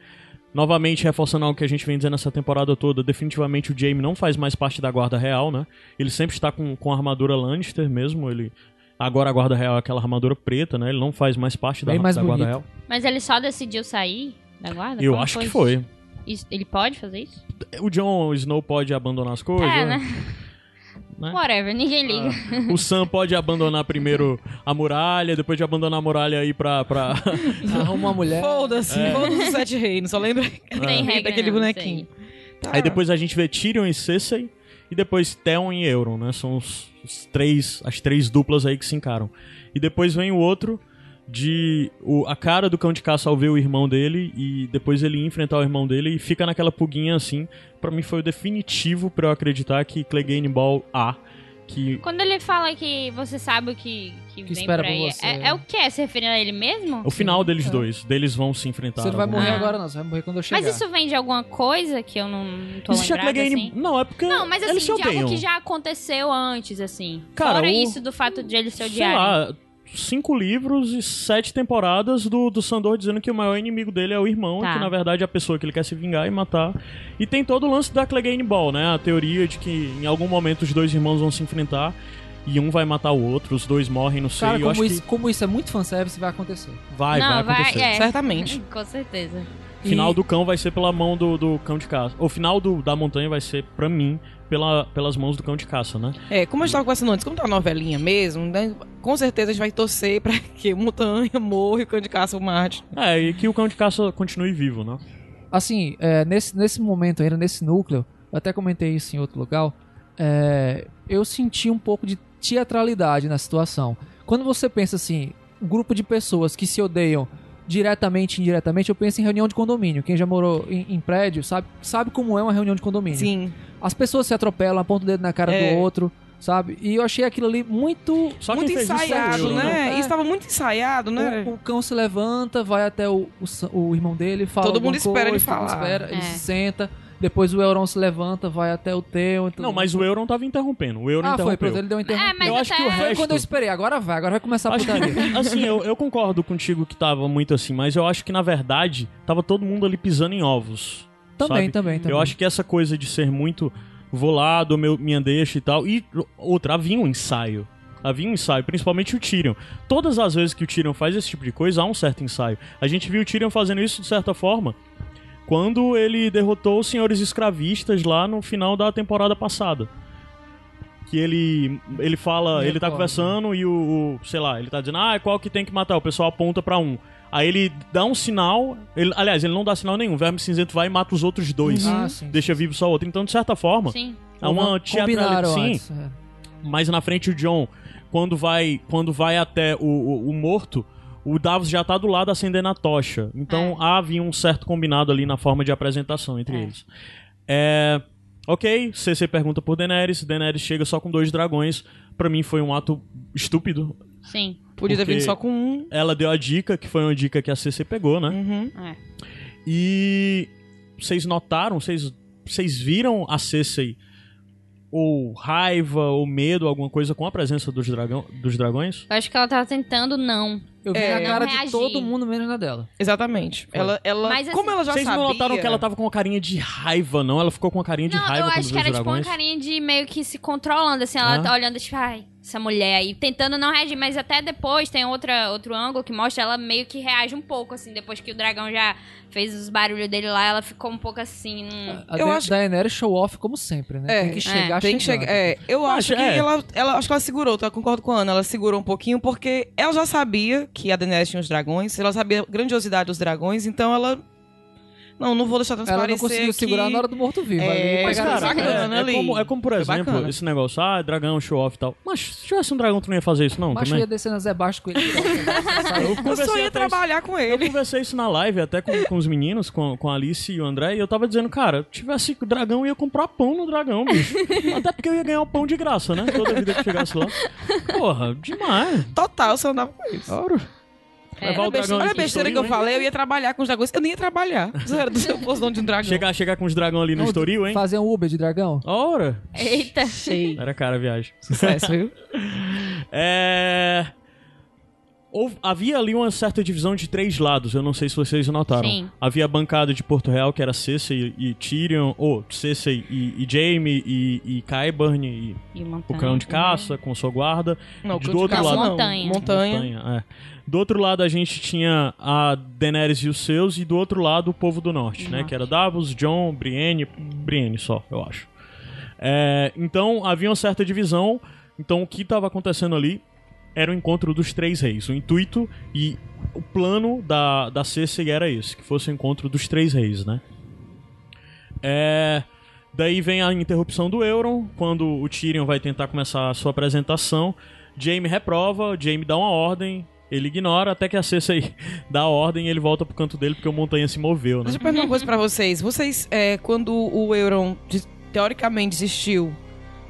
Novamente, reforçando algo que a gente vem dizendo essa temporada toda, definitivamente o Jaime não faz mais parte da Guarda Real, né? Ele sempre está com, com a armadura Lannister mesmo, ele... Agora a Guarda Real é aquela armadura preta, né? Ele não faz mais parte da, Bem mais da Guarda. Real. Mas ele só decidiu sair da guarda? Eu Como acho que isso? foi. Isso- ele pode fazer isso? O Jon Snow pode abandonar as coisas. É, né? Né? Whatever, ninguém liga. O Sam pode abandonar primeiro a muralha, depois de abandonar a muralha ir pra. pra... [LAUGHS] Arruma uma mulher. Foda-se, É. foda-se os sete reinos, só lembra [LAUGHS] regra daquele não, bonequinho. Tá. Aí depois a gente vê Tyrion e Cersei, e depois Theon e Euron, né? São os, os três, as três duplas aí que se encaram. E depois vem o outro de o, a cara do cão de caça ao ver o irmão dele e depois ele enfrentar o irmão dele e fica naquela puguinha assim. Pra mim foi o definitivo pra eu acreditar que Clegane Ball A que Quando ele fala que você sabe o que, que, Que vem espera por aí, você. é, é o que? Se referindo a ele mesmo? o final deles É. dois, deles vão se enfrentar. Você não vai morrer Ah. agora, não. Você vai morrer quando eu chegar. Mas isso vem de alguma coisa que eu não, não tô Existe a lembrada, Clegane. assim? Não, é porque Não, mas assim, de algo que já aconteceu antes, assim. Cara, Fora o- isso do fato de ele ser Sei odiado. Cinco livros e sete temporadas do, do Sandor dizendo que o maior inimigo dele é o irmão, Tá. e que na verdade é a pessoa que ele quer se vingar e matar. E tem todo o lance da Clegane Ball, né? A teoria de que em algum momento os dois irmãos vão se enfrentar e um vai matar o outro, os dois morrem, não sei. Cara, eu acho como isso, que como isso é muito fanservice, vai acontecer. vai, não, vai acontecer. é. Certamente. [LAUGHS] Com certeza. O final E- do cão vai ser pela mão do, do cão de caça. O final do, da montanha vai ser, pra mim, pela, pelas mãos do cão de caça, né? É, como a gente tava conversando antes, como tá uma novelinha mesmo, né? Com certeza a gente vai torcer pra que o Montanha morra e o Cão de Caça o Marte. É, e que o cão de caça continue vivo, né? Assim, é, nesse, nesse momento ainda, nesse núcleo, eu até comentei isso em outro lugar, é, eu senti um pouco de teatralidade na situação. Quando você pensa assim, um grupo de pessoas que se odeiam diretamente e indiretamente, eu penso em reunião de condomínio. Quem já morou em, em prédio sabe, sabe como é uma reunião de condomínio. Sim. As pessoas se atropelam, apontam o dedo na cara É. do outro, sabe? E eu achei aquilo ali muito Só muito isso foi ensaiado, né? É. Isso tava muito ensaiado, né? O, o cão se levanta, vai até o, o o irmão dele, fala Todo mundo espera ele coisa, todo mundo falar. espera, ele É. se senta, depois o Euron se levanta, vai até o Theo. Não, mas o Euron tava interrompendo. O Euron Ah, foi, interrompeu. pronto, ele deu um É, mas Eu acho que o Foi resto- quando eu esperei, agora vai, agora vai começar a Acho putaria. que, [LAUGHS] assim, eu, eu concordo contigo que tava muito assim, mas eu acho que na verdade tava todo mundo ali pisando em ovos. também, sabe? também, também. Eu acho que essa coisa de ser muito dou meu, minha deixa e tal. E outra, havia um ensaio. Havia um ensaio, principalmente o Tyrion. Todas as vezes que o Tyrion faz esse tipo de coisa, há um certo ensaio. A gente viu o Tyrion fazendo isso de certa forma quando ele derrotou os senhores escravistas lá no final da temporada passada. Que ele ele fala, Me ele tá recordo. conversando e o, o- sei lá, ele tá dizendo: "Ah, qual que tem que matar?" O pessoal aponta pra um. Aí ele dá um sinal, ele, aliás, ele não dá sinal nenhum. O Verme Cinzento vai e mata os outros dois. Ah, sim, Deixa vivo só o outro. Então, de certa forma, Sim. é uma teatralidade. Sim, antes, é. mas na frente o John, quando vai, quando vai até o, o, o morto, o Davos já tá do lado acendendo a tocha. Então havia um certo combinado ali na forma de apresentação entre É. eles. É. Ok, CC pergunta por Daenerys. Daenerys chega só com dois dragões. Pra mim foi um ato estúpido. Sim. Podia ter vindo só com um. Ela deu a dica, que foi uma dica que a CC pegou, né? Uhum. É. E vocês notaram, vocês, vocês viram a Cersei ou raiva ou medo, alguma coisa com a presença dos, dragão, dos dragões? Eu acho que ela tava tentando não. Eu vi É, a cara não de todo mundo menos na dela. Exatamente. Ela, ela, Mas, assim, como ela já Vocês sabia... não notaram que ela tava com uma carinha de raiva, não? Ela ficou com uma carinha de Não, raiva eu quando acho que era tipo uma carinha de meio que se controlando, assim, ela Ah. tá olhando, tipo, ai, essa mulher aí, tentando não reagir, mas até depois tem outra, outro ângulo que mostra ela meio que reage um pouco, assim, depois que o dragão já fez os barulhos dele lá, ela ficou um pouco assim. hum, A Eu Da- acho- Daenerys show off como sempre, né? É, tem que chegar Tem que chegar. É, eu Mas, acho que é. ela, ela. Acho que ela segurou, tá? Eu concordo com a Ana. Ela segurou um pouquinho porque ela já sabia que a Daenerys tinha os dragões, ela sabia a grandiosidade dos dragões, então ela. Não, não vou deixar Ela transparecer. não conseguiu que... segurar na hora do morto-vivo. É, Mas, cara, grana é, é ali. como, é como, por exemplo, bacana. esse negócio, ah, dragão, show off e tal. Mas se tivesse um dragão, tu não ia fazer isso, não? Mas também? [LAUGHS] ia descer nas Zé com ele. Eu Eu conversei só ia até isso- trabalhar com Eu ele. conversei isso na live até com, com os meninos, com, com a Alice e o André, e eu tava dizendo, cara, tivesse o dragão, eu ia comprar pão no dragão, bicho. [LAUGHS] Até porque eu ia ganhar o pão de graça, né? Toda vida que chegasse lá. Porra, demais. Total, você andava com isso. Claro. É. Levar o Olha a dragão besteira, olha a besteira que eu falei, eu ia trabalhar com os dragões. Eu nem ia trabalhar. Se eu- se eu fosse dono de um dragão. Chegar, chegar com os dragão ali no estoril, hein? Fazer um Uber de dragão? Ora, Eita. Cheio. era cara a viagem. Sucesso, viu? [LAUGHS] É... houve- havia ali uma certa divisão de três lados, eu não sei se vocês notaram. Sim. Havia a bancada de Porto Real, que era Cersei e Tyrion, ou Cersei e, e Jaime e, e Qyburn e E o cão de caça com sua guarda. Não, do outro caça lado- não. Montanha. Montanha. é. Do outro lado a gente tinha a Daenerys e os seus, e do outro lado o povo do norte, Do né? norte. Que era Davos, Jon, Brienne, Brienne só, eu acho. É, então havia uma certa divisão. Então o que estava acontecendo ali era o encontro dos três reis. O intuito e o plano da, da Cersei era esse, que fosse o encontro dos três reis, né? É, daí vem a interrupção do Euron, quando o Tyrion vai tentar começar a sua apresentação. Jaime reprova, Jaime dá uma ordem, ele ignora, até que a Cersei [LAUGHS] dá a ordem e ele volta pro canto dele porque o Montanha se moveu, né? Deixa eu perguntar uma coisa pra vocês. Vocês, é, quando o Euron teoricamente desistiu,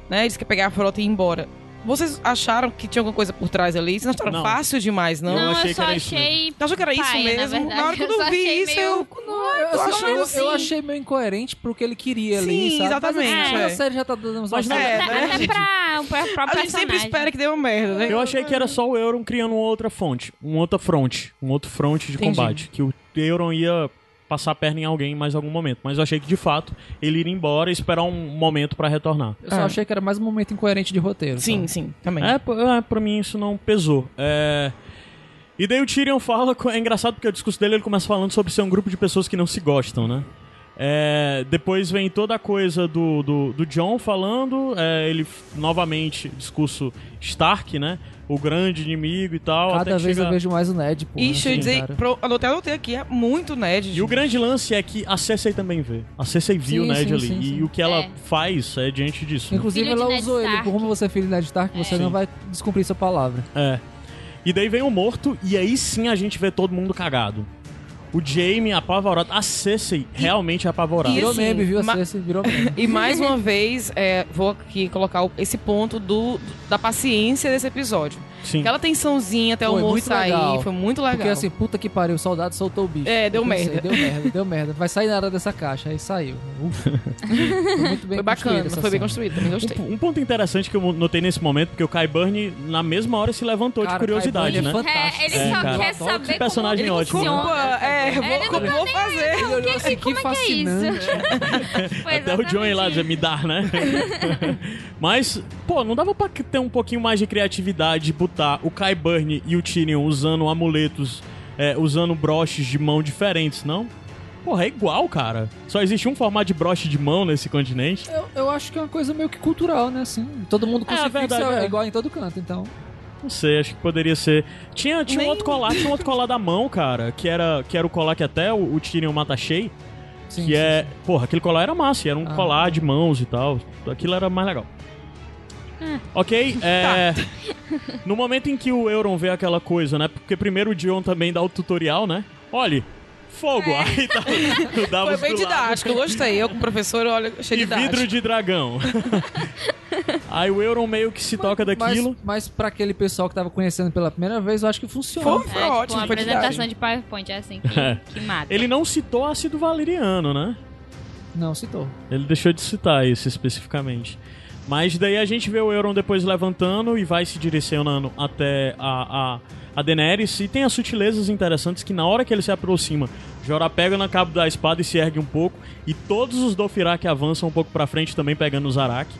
né? Que ia pegar a frota e ir embora. Vocês acharam que tinha alguma coisa por trás ali? Vocês não acharam Não. fácil demais, não? Eu Não, achei eu que só era isso achei. Você achou que era isso paia, na mesmo? verdade. hora que eu, Eu só vi achei isso, meio- eu. Não, eu eu, assim. eu achei meio incoerente pro que ele queria ali, Sim, exatamente, Mas, assim, é. a série já tá dando uns Mas não- É, até, né, até gente? pra, pra próprio A gente sempre espera que dê uma merda, né? Eu achei que era só o Euron criando uma outra fonte, uma outra fronte, um outro fronte de Entendi. combate. Que o Euron ia passar a perna em alguém em mais algum momento. Mas eu achei que, de fato, ele iria embora e esperar um momento pra retornar. Eu só Ah. achei que era mais um momento incoerente de roteiro. Sim, sabe? sim, também. É, é, pra mim isso não pesou. É... E daí o Tyrion fala, é engraçado porque o discurso dele ele começa falando sobre ser um grupo de pessoas que não se gostam, né? É, depois vem toda a coisa do, do, do John falando, é, ele novamente, discurso Stark, né? O grande inimigo e tal. até Cada vez chega... eu vejo mais o Ned, pô. E deixa eu assim, dizer, pro, anotei, anotei aqui, é muito nerd. E o grande lance é que a Cersei também vê. A Cersei viu Sim, o Ned sim, ali. sim, e o que ela É. faz é diante disso. né? Inclusive, ela Ned usou ele. Como você é filho de Ned Stark, você Sim. não vai descumprir sua palavra. É. E daí vem o morto, e aí sim a gente vê todo mundo cagado. O Jaime apavorado. A Cersei realmente apavorada. Virou assim, meme, viu? A Cersei virou meme. [LAUGHS] E mais uma vez, é, vou aqui colocar esse ponto do, da paciência desse episódio. Sim. Aquela tensãozinha até o muito sair, legal. foi muito legal. Porque assim, puta que pariu, o soldado soltou o bicho. É, deu pensei, merda. Deu merda, deu merda. Vai sair na hora dessa caixa. Aí saiu. Ufa. [LAUGHS] Foi muito bem foi bacana, foi bem construído, também gostei. Um, um ponto interessante que eu notei nesse momento, porque o Kai Burn, na mesma hora, se levantou Cara, de curiosidade, Kai né? É. É, ele É, só cara. quer saber esse personagem como ótimo. funciona. É, vou, vou fazer. Ele olhou assim, que- como que é que é fascinante. [LAUGHS] Até o Joey lá já me dá, né? [LAUGHS] Mas, pô, não dava pra ter um pouquinho mais de criatividade e botar o Kai Burn e o Tyrion usando amuletos, é, usando broches de mão diferentes, não? Porra, é igual, cara. Só existe um formato de broche de mão nesse continente. Eu, eu acho que é uma coisa meio que cultural, né? Assim, todo mundo É, a crucifixo verdade é, é. igual em todo canto, então. Não sei, acho que poderia ser. Tinha, tinha um Nem- outro colar, tinha um outro colar da mão, cara, que era, que era o colar que até o, o Tyrion mata Shea, Sim, que sim, é. sim. Porra, aquele colar era massa, era um Ah. colar de mãos e tal. Aquilo era mais legal. [LAUGHS] Ok, é. No momento em que o Euron vê aquela coisa, né? Porque primeiro o Dion também dá o tutorial, né? Olhe, fogo! Aí tá [LAUGHS] o Davos Foi bem do lado. didático, eu gostei. Eu, como professor, olha, achei E didático. vidro de dragão. [LAUGHS] Aí o Euron meio que se toca daquilo. Mas, mas pra aquele pessoal que tava conhecendo pela primeira vez, eu acho que funciona. Foi, É, foi tipo, ótimo, uma foi apresentação didático. de PowerPoint, é assim, que, É. que mata. Ele não citou ácido valeriano, né? Não, citou. Ele deixou de citar esse especificamente. Mas daí a gente vê o Euron depois levantando e vai se direcionando até a, a, a Daenerys. E tem as sutilezas interessantes que na hora que ele se aproxima, Jorah pega na cabo da espada e se ergue um pouco. E todos os Dothraki avançam um pouco pra frente também pegando o Zarak.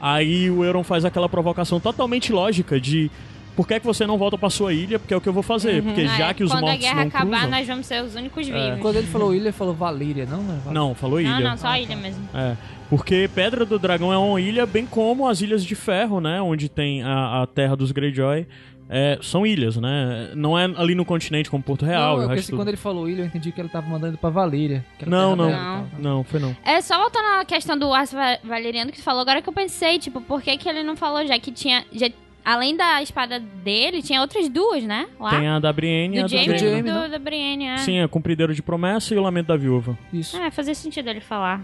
Aí o Euron faz aquela provocação totalmente lógica de por que, é que você não volta pra sua ilha? Porque é o que eu vou fazer. Porque Ah, já é. que os Quando a mortos guerra não acabar, cruzam... nós vamos ser os únicos vivos. Quando ele falou ilha, ele falou Valíria, não? Não, é Valíria. Não, falou ilha. Não, não, só a ilha mesmo. É, porque Pedra do Dragão é uma ilha, bem como as Ilhas de Ferro, né? Onde tem a, a terra dos Greyjoy. É, são ilhas, né? Não é ali no continente como Porto Real. não, eu pensei que quando ele falou ilha, eu entendi que ele tava mandando pra Valíria. a Não, não. tal. Não, foi não. É, só voltando à questão do Aço Va- Valeriano que tu falou, agora que eu pensei, tipo, por que, que ele não falou já que tinha. já- além da espada dele, tinha outras duas, né? Lá. Tem a da Brienne e a do da Jamie do, né? da Brienne, é. Sim, é Cumprideiro de Promessa e o Lamento da Viúva. Isso. É, fazia sentido ele falar.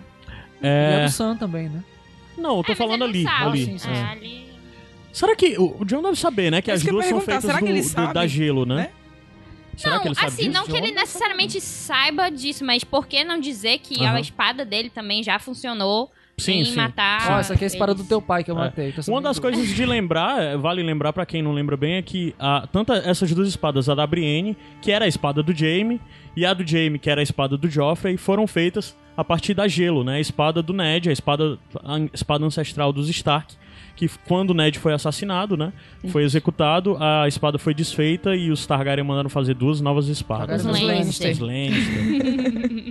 E é É... do Sam também, né? Não, eu tô É, mas falando ali. sabe. ali. sim, sim. É, É. ali. Será que. O John deve saber, né? Que É as que duas são feitas será que do, ele do- sabe? da gelo, né? Né? Será não, que ele sabe assim, disso? não que ele necessariamente saiba disso, mas por que não dizer que a Aham. espada dele também já funcionou Sim, em sim. matar. Ó, essa aqui é a espada do teu pai que eu É. matei. Uma das tudo. coisas de lembrar, é, vale lembrar pra quem não lembra bem, é que a, tanto essas duas espadas, a da Brienne, que era a espada do Jaime, e a do Jaime, que era a espada do Joffrey, foram feitas a partir da gelo, né? A espada do Ned, a espada, a espada ancestral dos Stark, que quando o Ned foi assassinado, né? Foi executado, a espada foi desfeita e os Targaryen mandaram fazer duas novas espadas. Os Lannister. Os Lannister.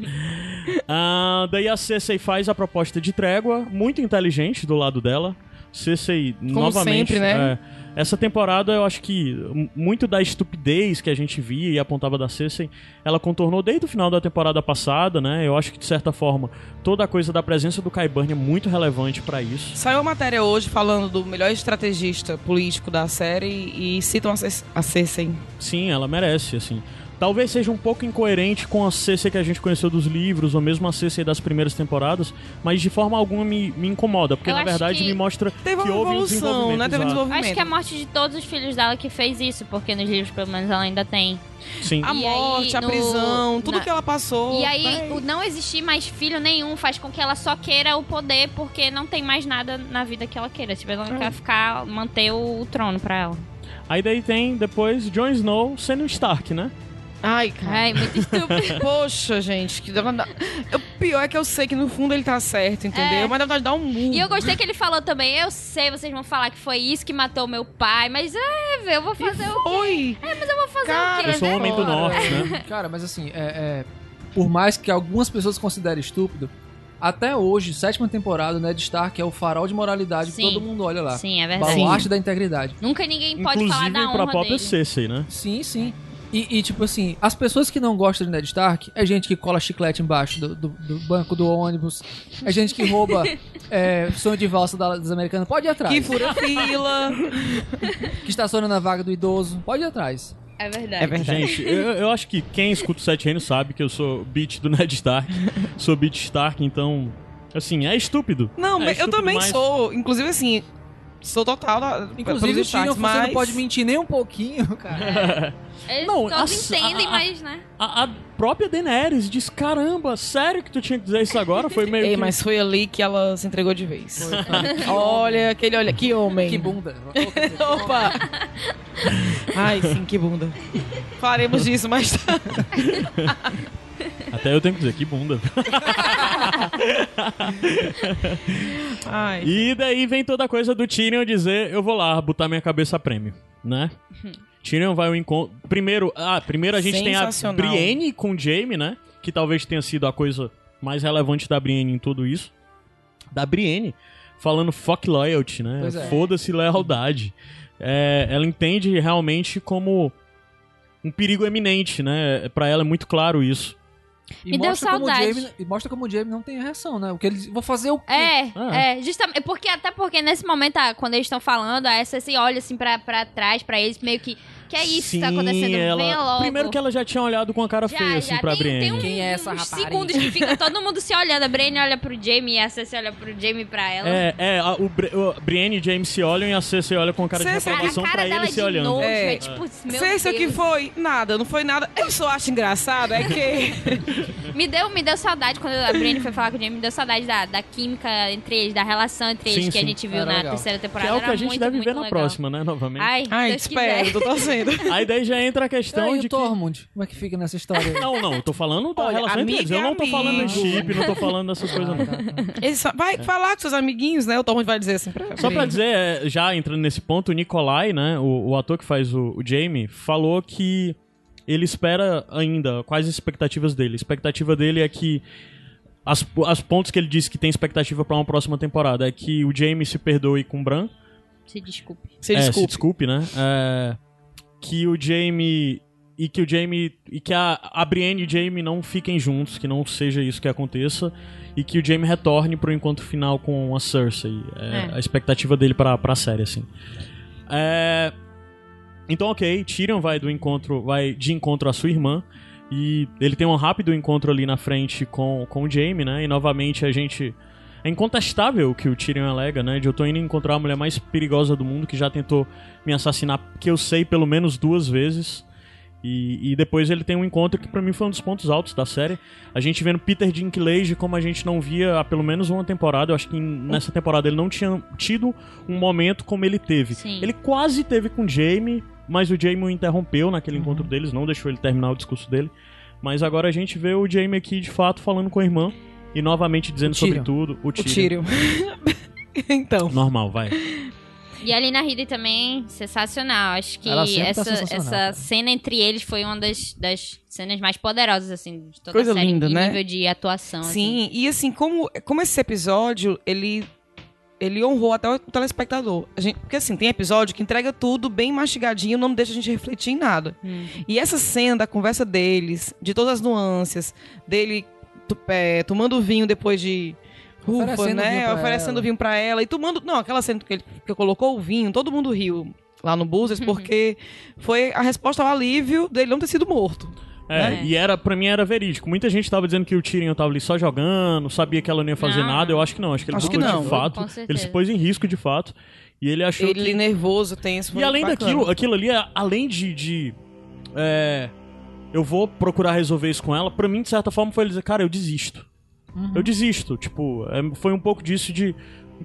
[LAUGHS] Ah, daí a Cersei faz a proposta de trégua, muito inteligente do lado dela. Cersei, novamente. sempre, né? é, essa temporada eu acho que muito da estupidez que a gente via e apontava da Cersei, ela contornou desde o final da temporada passada, né? Eu acho que de certa forma toda a coisa da presença do Qyburn é muito relevante pra isso. Saiu a matéria hoje falando do melhor estrategista político da série e citam a Cersei. Sim, ela merece, assim. Talvez seja um pouco incoerente com a Cersei que a gente conheceu dos livros, ou mesmo a Cersei das primeiras temporadas, mas de forma alguma me, me incomoda, porque Eu na verdade me mostra Teve que uma houve um evolução, desenvolvimento. né? Teve um desenvolvimento. Acho que é a morte de todos os filhos dela que fez isso, porque nos livros, pelo menos, ela ainda tem. Sim. A E aí, morte, a no- prisão, tudo na- que ela passou. E aí, né? o não existir mais filho nenhum faz com que ela só queira o poder, porque não tem mais nada na vida que ela queira. Tipo, ela não quer ficar, manter o, o trono pra ela. Aí daí tem depois Jon Snow sendo um Stark, né? Ai, cara. Ai, muito estúpido. [LAUGHS] Poxa, gente, que dá pra dar... O pior é que eu sei que no fundo ele tá certo, entendeu? É. Mas dá vontade de dar um murro. E eu gostei que ele falou também, eu sei, vocês vão falar que foi isso que matou meu pai, mas é, velho, eu vou fazer o Oi! eu vou fazer Cara, o quê, Eu sou um né? homem do norte, né? [LAUGHS] Cara, mas assim, é, é, por mais que algumas pessoas considerem estúpido, até hoje, sétima temporada, Ned Stark é o farol de moralidade Sim. que todo mundo olha lá. Sim, é verdade. Baluarte da integridade. Nunca ninguém pode falar Inclusive da pra honra própria dele. Cersei, né? Sim, sim. E, e, tipo assim, as pessoas que não gostam de Ned Stark é gente que cola chiclete embaixo do, do- do banco do ônibus, é gente que rouba é, sonho de valsa da- das americanas. Pode ir atrás. Que fura fila. [LAUGHS] Que estaciona na vaga do idoso. Pode ir atrás. É verdade. É verdade. Gente, eu, eu acho que quem escuta o Sete Reinos sabe que eu sou beat do Ned Stark. sou beat Stark, então. Assim, é estúpido. Não, É mas eu estúpido, também mas- sou. Inclusive, assim, sou total da. Inclusive, o Tyrion, Starks, você mas... não pode mentir nem um pouquinho, [LAUGHS] cara. Eles Não, todos a- entendem, a- mas, né? A, a própria Daenerys diz: caramba, sério que tu tinha que dizer isso agora? Foi meio [LAUGHS] Ei, que. mas foi ali que ela se entregou de vez. [LAUGHS] Olha, aquele olha, que homem. que bunda. Opa! Ai, sim, que bunda. Falaremos disso mais tarde. Até eu tenho que dizer, que bunda. Ai. E daí vem toda a coisa do Tyrion dizer: eu vou lá botar minha cabeça a prêmio, né? Tyrion vai ao encontro. Primeiro, ah, primeiro a gente tem a. Brienne com o Jaime, né? Que talvez tenha sido a coisa mais relevante da Brienne em tudo isso. Da Brienne falando fuck loyalty, né? É. Foda-se lealdade. É, ela entende realmente como um perigo eminente, né? Pra ela é muito claro isso. E Me deu mostra como o saudade. E mostra como o Jamie não tem reação, né? O que ele vou fazer o quê? É, Ah. é, justamente, porque até porque nesse momento, ah, quando eles estão falando, a essa assim, olha assim pra trás, pra eles, meio que, que é isso que tá Sim, acontecendo, ela... venha logo. Primeiro que ela já tinha olhado com a cara já, feia, assim, já pra tem, Brienne. tem um, Quem é essa uns rapariga? segundos que fica [LAUGHS] todo mundo se olhando, a Brienne olha pro Jamie e a Cersei olha pro Jamie pra ela. É, é, a- o, Bri- o Brienne e James se olham e a Cersei olha com cara de Cersei- a reprovação cara pra ele se olhando. nojo, É. é, tipo, meu Sei se o que foi. Nada, não foi nada. Eu só acho engraçado, é que. [LAUGHS] Me deu, me deu saudade quando a Brienne foi falar com o Jamie, me deu saudade da, da química entre eles, da relação entre eles Sim, que a sim. gente viu Era na legal. terceira Que temporada. é o que a gente muito, deve ver na próxima, né, novamente. Ai, Ai, Deus espero, tô torcendo. Dizendo. Aí daí já entra a questão aí, de o que... Tormund, como é que fica nessa história? aí? Não, não, eu tô falando da Olha, relação entre eles. Eu é não tô falando de chip, não tô falando dessas coisas, não. Ah, tá, tá. Ele só vai falar com seus amiguinhos, né? O Tom vai dizer assim pra Só pra dizer, é, já entrando nesse ponto, o Nikolai, né, o, o ator que faz o, o Jamie, falou que ele espera ainda, quais as expectativas dele. A expectativa dele é que as, as pontos que ele disse que tem expectativa pra uma próxima temporada é que o Jamie se perdoe com o Bran, Se desculpe. Se é, se desculpe. desculpe, né? É, que o Jamie e que o Jamie e que a, a Brienne e o Jamie não fiquem juntos, que não seja isso que aconteça e que o Jamie retorne pro encontro final com a Cersei. É, É. A expectativa dele pra, pra série, assim. É, então, ok, Tyrion vai do encontro, vai de encontro à sua irmã e ele tem um rápido encontro ali na frente com, com o Jaime, né? E novamente a gente é incontestável o que o Tyrion alega, né? De eu tô indo encontrar a mulher mais perigosa do mundo que já tentou me assassinar, que eu sei pelo menos duas vezes. E, e depois ele tem um encontro que pra mim foi um dos pontos altos da série. A gente vendo Peter Dinklage como a gente não via há pelo menos uma temporada. Eu acho que nessa temporada ele não tinha tido um momento como ele teve. Sim. Ele quase teve com o Jaime, mas o Jaime o interrompeu naquele encontro deles, não deixou ele terminar o discurso dele. Mas agora a gente vê o Jaime aqui de fato falando com a irmã e novamente dizendo O sobre Tyrion. tudo. O O Tyrion. Tyrion. [LAUGHS] então. Normal, vai. E a Lina Headey também, sensacional. Acho que sempre tá essa, essa cena entre eles foi uma das, das cenas mais poderosas, assim, de toda Coisa a série. linda, né? nível de atuação. assim. Sim, e assim, como, como esse episódio, ele ele honrou até o telespectador. A gente, porque assim, tem episódio que entrega tudo bem mastigadinho, não deixa a gente refletir em nada. Hum. E essa cena da conversa deles, de todas as nuances, dele é, tomando vinho depois de ufa, Oferecendo né? vinho pra Oferecendo ela. vinho pra ela. E tomando. Não, aquela cena que ele que colocou o vinho, todo mundo riu lá no Buzzers, porque foi a resposta ao alívio dele não ter sido morto. É, Né? e era, pra mim era verídico. Muita gente tava dizendo que o Tyrion tava ali só jogando, sabia que ela não ia fazer Não, nada. Eu acho que não, acho que ele Acho que não. de fato. Ele se pôs em risco de fato. E ele achou Ele que. nervoso, tenso. E além bacana. daquilo, aquilo ali, além de. de é, eu vou procurar resolver isso com ela, pra mim, de certa forma, foi ele dizer, cara, eu desisto. Uhum. Eu desisto. Tipo, é, foi um pouco disso de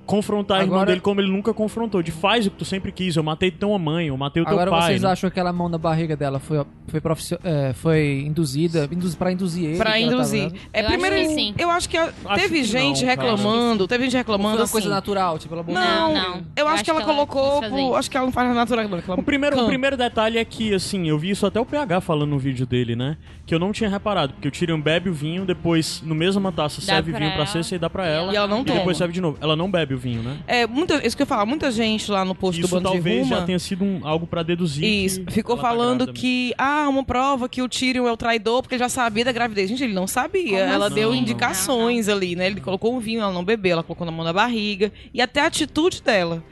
confrontar a irmã Agora- dele como ele nunca confrontou. De faz o que tu sempre quis. Eu matei tua mãe, eu matei o teu Agora pai. vocês né? acham que aquela mão na barriga dela foi, foi, profici- é, foi induzida induz, pra induzir ele? Pra que ela tava induzir. grávida? É, Eu primeiro, acho que sim. eu acho que a- Acho teve que gente não, reclamando, teve gente Foi reclamando uma assim. coisa natural, tipo, ela botou- Não, Não, não. Eu, acho, que ela, colocou, quis fazer pro- isso. acho que ela não faz natural, que ela O primeiro, o primeiro detalhe é que, assim, eu vi isso até o PH falando no vídeo dele, né? Que eu não tinha reparado, porque o Tyrion bebe o vinho, depois, no mesma taça, Dá serve vinho pra ela. Cersei e dá pra ela. E ela não e toma. depois serve de novo. Ela não bebe o vinho, né? É, muita, isso que eu falo, muita gente lá no post do Isso Bando talvez Ruma, já tenha sido um- algo pra deduzir. Isso, ficou tá falando mesmo. que, ah, uma prova que o Tyrion é o traidor porque ele já sabia da gravidez. Gente, ele não sabia. Como ela assim? deu Não, não. indicações ali, né? Ele colocou um vinho, ela não bebeu, ela colocou na mão da barriga. E até a atitude dela,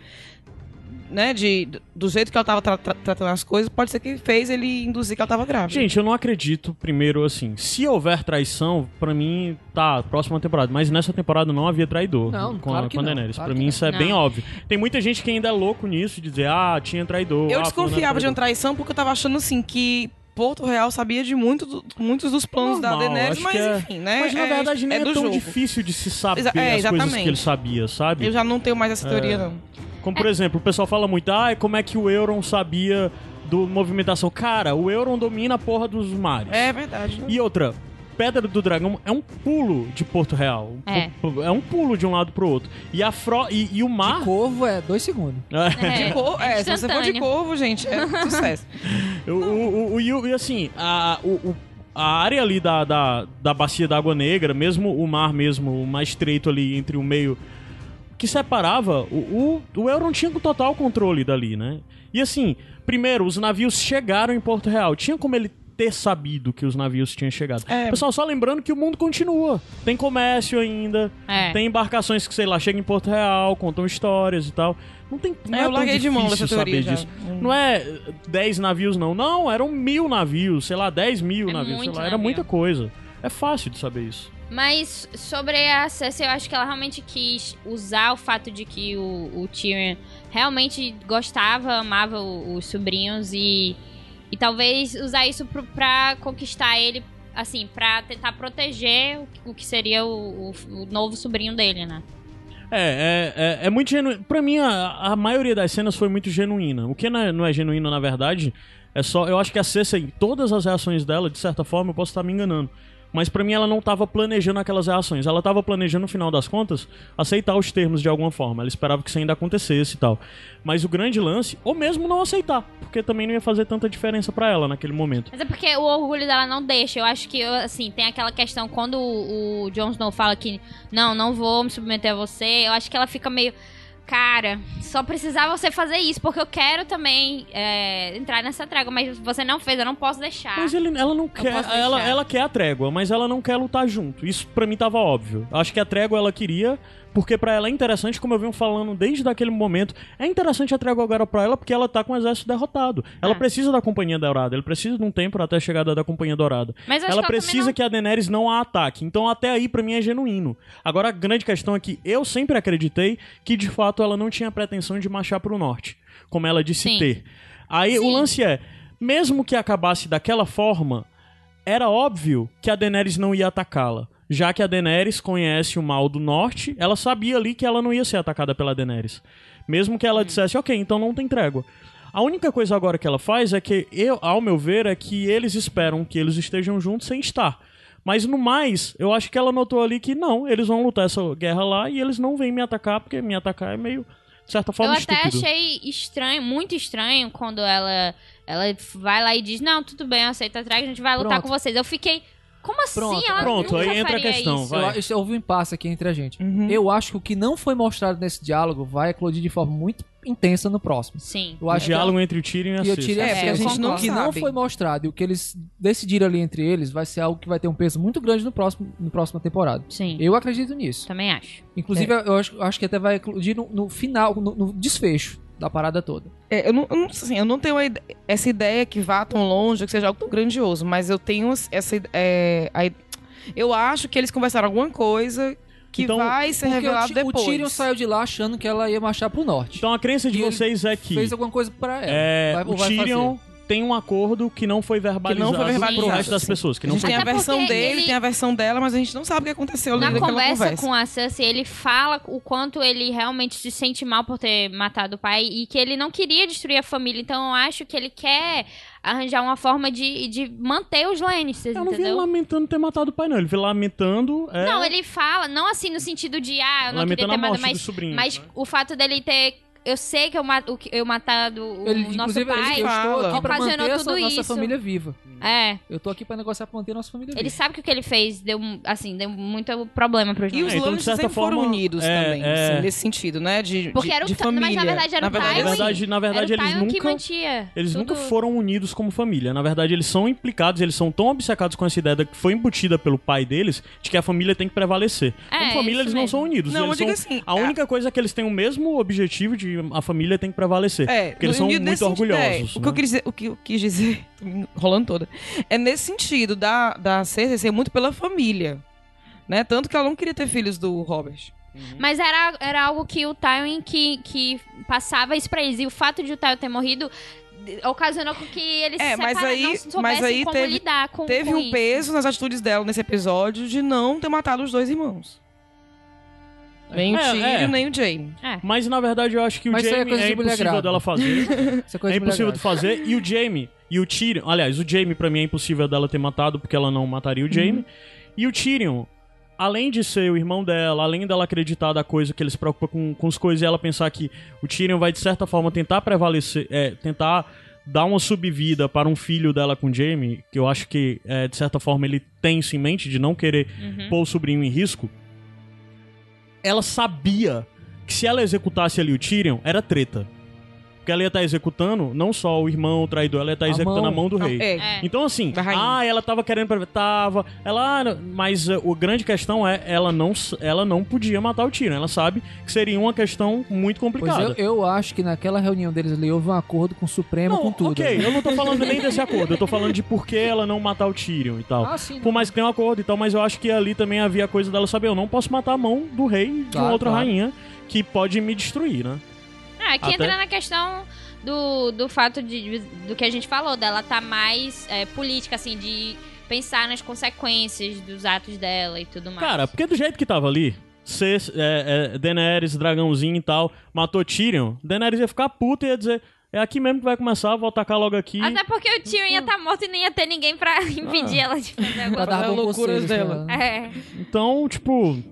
né? De, do jeito que ela tava tra- tra- tratando as coisas, pode ser que fez ele induzir que ela tava grávida. Gente, eu não acredito, primeiro, assim, se houver traição, pra mim, tá, próxima temporada. Mas nessa temporada não havia traidor Não, com, claro a, que com a não, Daenerys. claro pra mim não. isso é Não. bem óbvio. Tem muita gente que ainda é louco nisso, de dizer, ah, tinha traidor. Eu ah, desconfiava de uma traição porque eu tava achando assim que Porto Real sabia de muito do- muitos dos planos da Normal, Daenerys, acho mas é- enfim, né? Mas na é- verdade nem é, do tão jogo. difícil de se saber Exa- é, as coisas que ele sabia, sabe? Eu já não tenho mais essa teoria, não. Como por exemplo, o pessoal fala muito, ah, como é que o Euron sabia do movimentação? Cara, o Euron domina a porra dos mares. É verdade. né? E outra, Pedra do Dragão é um pulo de Porto Real. É. É um pulo de um lado pro outro. E a fro e, e o mar. De corvo é dois segundos. É, Cor- é, se você for de corvo, gente, é [LAUGHS] sucesso. O, o, o- e, o- e assim, a, o, o- a área ali da, da, da bacia da Água Negra, mesmo o mar mesmo, o mais estreito ali entre o meio que separava, o, o, o Euron tinha total controle dali, né? E assim, primeiro, os navios chegaram em Porto Real. Tinha como ele ter sabido que os navios tinham chegado. É. Pessoal, só lembrando que o mundo continua. Tem comércio ainda, É. tem embarcações que, sei lá, chegam em Porto Real, contam histórias e tal. Não tem não É, é, eu tão larguei de mão teoria saber disso. Não é 10 navios, não. Não, eram mil navios, sei lá, 10 mil É navios, sei lá. Era navio. muita coisa. É fácil de saber isso. Mas sobre a Cersei, eu acho que ela realmente quis usar o fato de que o, o Tyrion realmente gostava, amava os sobrinhos e, e talvez usar isso pro, pra conquistar ele, assim, pra tentar proteger o, o que seria o, o- o novo sobrinho dele, né? É, é, é, é muito genuíno. Pra mim, a, a maioria das cenas foi muito genuína. O que não é, não é genuíno, na verdade, É só, eu acho que a Cersei, todas as reações dela, de certa forma, eu posso estar me enganando. Mas pra mim ela não tava planejando aquelas reações. Ela tava planejando, no final das contas, aceitar os termos de alguma forma. Ela esperava que isso ainda acontecesse e tal. Mas o grande lance, ou mesmo não aceitar, porque também não ia fazer tanta diferença pra ela naquele momento. Mas é porque o orgulho dela não deixa. Eu acho que, assim, tem aquela questão quando o, o Jon Snow fala que não, não vou me submeter a você. Eu acho que ela fica meio. Cara, só precisava você fazer isso, porque eu quero também é, entrar nessa trégua, mas você não fez, eu não posso deixar. Mas ele, ela não quer. Ela, ela quer a trégua, mas ela não quer lutar junto. Isso pra mim tava óbvio. Acho que a trégua ela queria, porque pra ela é interessante, como eu venho falando desde aquele momento. É interessante a trégua agora pra ela, porque ela tá com o exército derrotado. Ela É. precisa da Companhia Dourada. Ele precisa de um tempo até a chegada da Companhia Dourada. Mas Ela que precisa também que a Daenerys não a ataque. Então até aí pra mim é genuíno. Agora a grande questão é que eu sempre acreditei que de fato ela não tinha pretensão de marchar pro norte, como ela disse Sim. ter. Aí o Sim. lance é, mesmo que acabasse daquela forma, era óbvio que a Daenerys não ia atacá-la. Já que a Daenerys conhece o mal do norte, ela sabia ali que ela não ia ser atacada pela Daenerys. Mesmo que ela dissesse, ok, então não tem trégua. A única coisa agora que ela faz é que, eu, ao meu ver, é que eles esperam que eles estejam juntos sem estar. Mas no mais, eu acho que ela notou ali que não, eles vão lutar essa guerra lá e eles não vêm me atacar, porque me atacar é meio, de certa forma, eu até estúpido. achei estranho, muito estranho, quando ela, ela vai lá e diz: Não, tudo bem, eu aceito a trégua, a gente vai lutar Pronto. com vocês. Eu fiquei. Como assim? Pronto, ela pronto, nunca aí entra a questão, isso. vai. Eu, houve um impasse aqui entre a gente. Uhum. Eu acho que o que não foi mostrado nesse diálogo vai eclodir de forma muito intensa no próximo. Sim. Eu O acho que diálogo entre o Tyrion e a E eu Cersei. tirei É, a porque a gente não o que não foi mostrado e o que eles decidiram ali entre eles vai ser algo que vai ter um peso muito grande no próximo, no próxima temporada. Sim. Eu acredito nisso. Também acho. Inclusive, eu acho, acho que até vai eclodir no, no final, no, no desfecho da parada toda. É, eu, não, eu, não, assim, eu não tenho a ide- essa ideia que vá tão longe, que seja algo tão grandioso, mas eu tenho essa é, a Eu acho que eles conversaram alguma coisa que Então, vai ser o, revelado Ti- depois. o Tyrion saiu de lá achando que ela ia marchar pro norte. Então a crença de E vocês é que Fez alguma coisa pra ela. é, Vai- o vai Tyrion fazer. Tem um acordo que não foi verbalizado, foi verbalizado, pro resto das pessoas. Que A não gente foi tem a versão dele, ele- tem a versão dela, mas a gente não sabe o que aconteceu ali Na conversa, conversa. com a Cersei, ele fala o quanto ele realmente se sente mal por ter matado o pai e que ele não queria destruir a família. Então eu acho que ele quer arranjar uma forma de, de manter os Lannisters, Eu não vi ele entendeu? lamentando ter matado o pai, não. Ele veio lamentando. É, Não, ele fala, não assim no sentido de, ah, eu não queria lamentando ter a matado, morte mas, dos sobrinhos. mas né? o fato dele ter. Eu sei que eu, ma- o que- eu matado o Ele, nosso ele- pai. eu estou fala. Ocasionou manter tudo nossa isso. família viva. É. Eu tô aqui pra negociar pra manter nossa família Ele viva. sabe que o que ele fez deu, assim, deu muito problema pros E nós. os É, então, certa sempre foram forma, unidos é, também, é. assim, nesse sentido, né? De, Porque de, era o de Ta- mas na família. verdade era o Na verdade, na verdade Era o eles nunca. mantia Eles tudo. nunca foram unidos como família. Na verdade, eles são implicados, eles são tão obcecados com essa ideia que foi embutida pelo pai deles de que a família tem que prevalecer. É, como família, eles não mesmo. são unidos. Não, eu digo assim, A única coisa é que eles têm o mesmo objetivo de a família tem que prevalecer. É, porque eles são muito sentido, orgulhosos. é, o que né? eu quis dizer, o que eu quis dizer, [LAUGHS] enrolando toda, é nesse sentido da, da Cersei ser muito pela família. Né? Tanto que ela não queria ter filhos do Robert. Mas era, era algo que o Tywin que, que passava isso pra eles. E o fato de o Tywin ter morrido ocasionou com que eles É, se mas separaram, aí- não mas soubessem aí como teve- lidar com Teve com um isso. peso nas atitudes dela nesse episódio de não ter matado os dois irmãos. Nem o É, Tyrion, é. nem o Jaime. Mas na verdade eu acho que o Mas isso aí é Jamie coisa é, de mulher impossível grávida. dela fazer. [LAUGHS] Isso é coisa é de impossível de fazer. E o Jamie e o Tyrion. Aliás, o Jamie pra mim é impossível dela ter matado porque ela não mataria o Jamie. E o Tyrion, além de ser o irmão dela, além dela acreditar da coisa que ele se preocupa com, com as coisas e ela pensar que o Tyrion vai de certa forma tentar prevalecer, é, tentar dar uma subvida para um filho dela com o Jamie, que eu acho que é, de certa forma ele tem isso em mente de não querer Uhum. pôr o sobrinho em risco. Ela sabia que se ela executasse ali o Tyrion, era treta. Porque ela ia estar executando não só o irmão o traidor, ela ia estar A executando mão. a mão do rei. É. É. Então, assim, ah, ela tava querendo. pra- Tava. Ela. ah, Mas uh, a grande questão é, ela não, ela não podia matar o Tyrion. Ela sabe que seria uma questão muito Pois complicada. eu, eu acho que naquela reunião deles ali houve um acordo com o Supremo, não, com tudo. ok, eu não tô falando nem desse [LAUGHS] acordo, eu tô falando de por que ela não matar o Tyrion e tal. Ah, sim. Por mais que tenha um acordo e tal, mas eu acho que ali também havia a coisa dela saber, eu não posso matar a mão do rei de uma Claro, outra claro. rainha que pode me destruir, né? É, que Até- entra na questão do, do fato de, do que a gente falou, dela tá mais é, política, assim, de pensar nas consequências dos atos dela e tudo mais. Cara, porque do jeito que tava ali, Cer- é, é, Daenerys, dragãozinho e tal, matou Tyrion, Daenerys ia ficar puta e ia dizer. é aqui mesmo que vai começar, vou atacar logo aqui. Até porque o tio ia estar morto e não ia ter ninguém pra impedir ela de fazer Pra alguma dar Fazer bom loucuras pra dela. ela. É. Então, tipo.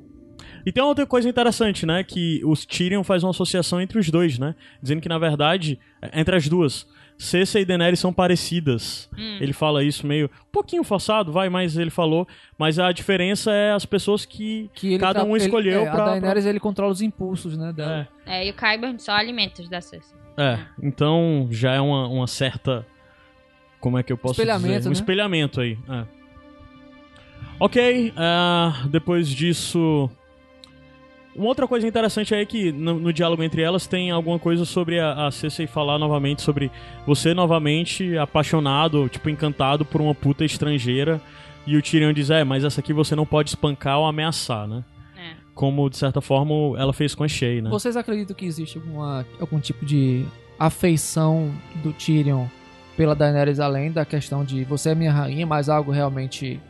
E tem uma outra coisa interessante, né? Que os Tyrion faz uma associação entre os dois, né? Dizendo que, na verdade, entre as duas, Cersei e Daenerys são parecidas. Ele fala isso meio. Um pouquinho forçado, vai, mas ele falou. Mas a diferença é as pessoas que, Que ele cada tra- um ele- escolheu é, pra. A Daenerys, ele controla os impulsos, né, pra- dela. É, e o Kyber só alimentos da Cersei. É, é. Então já é uma, uma certa. Como é que eu posso Espelhamento, dizer? Um né? espelhamento aí. é. Ok, ah, depois disso. Uma outra coisa interessante aí é que no, no diálogo entre elas tem alguma coisa sobre a, a Cersei falar novamente sobre você novamente apaixonado, tipo, encantado por uma puta estrangeira. E o Tyrion diz, é, mas essa aqui você não pode espancar ou ameaçar, né? É. Como, de certa forma, ela fez com a Shay, né? Vocês acreditam que existe alguma, algum tipo de afeição do Tyrion pela Daenerys além da questão de você é minha rainha, mas algo realmente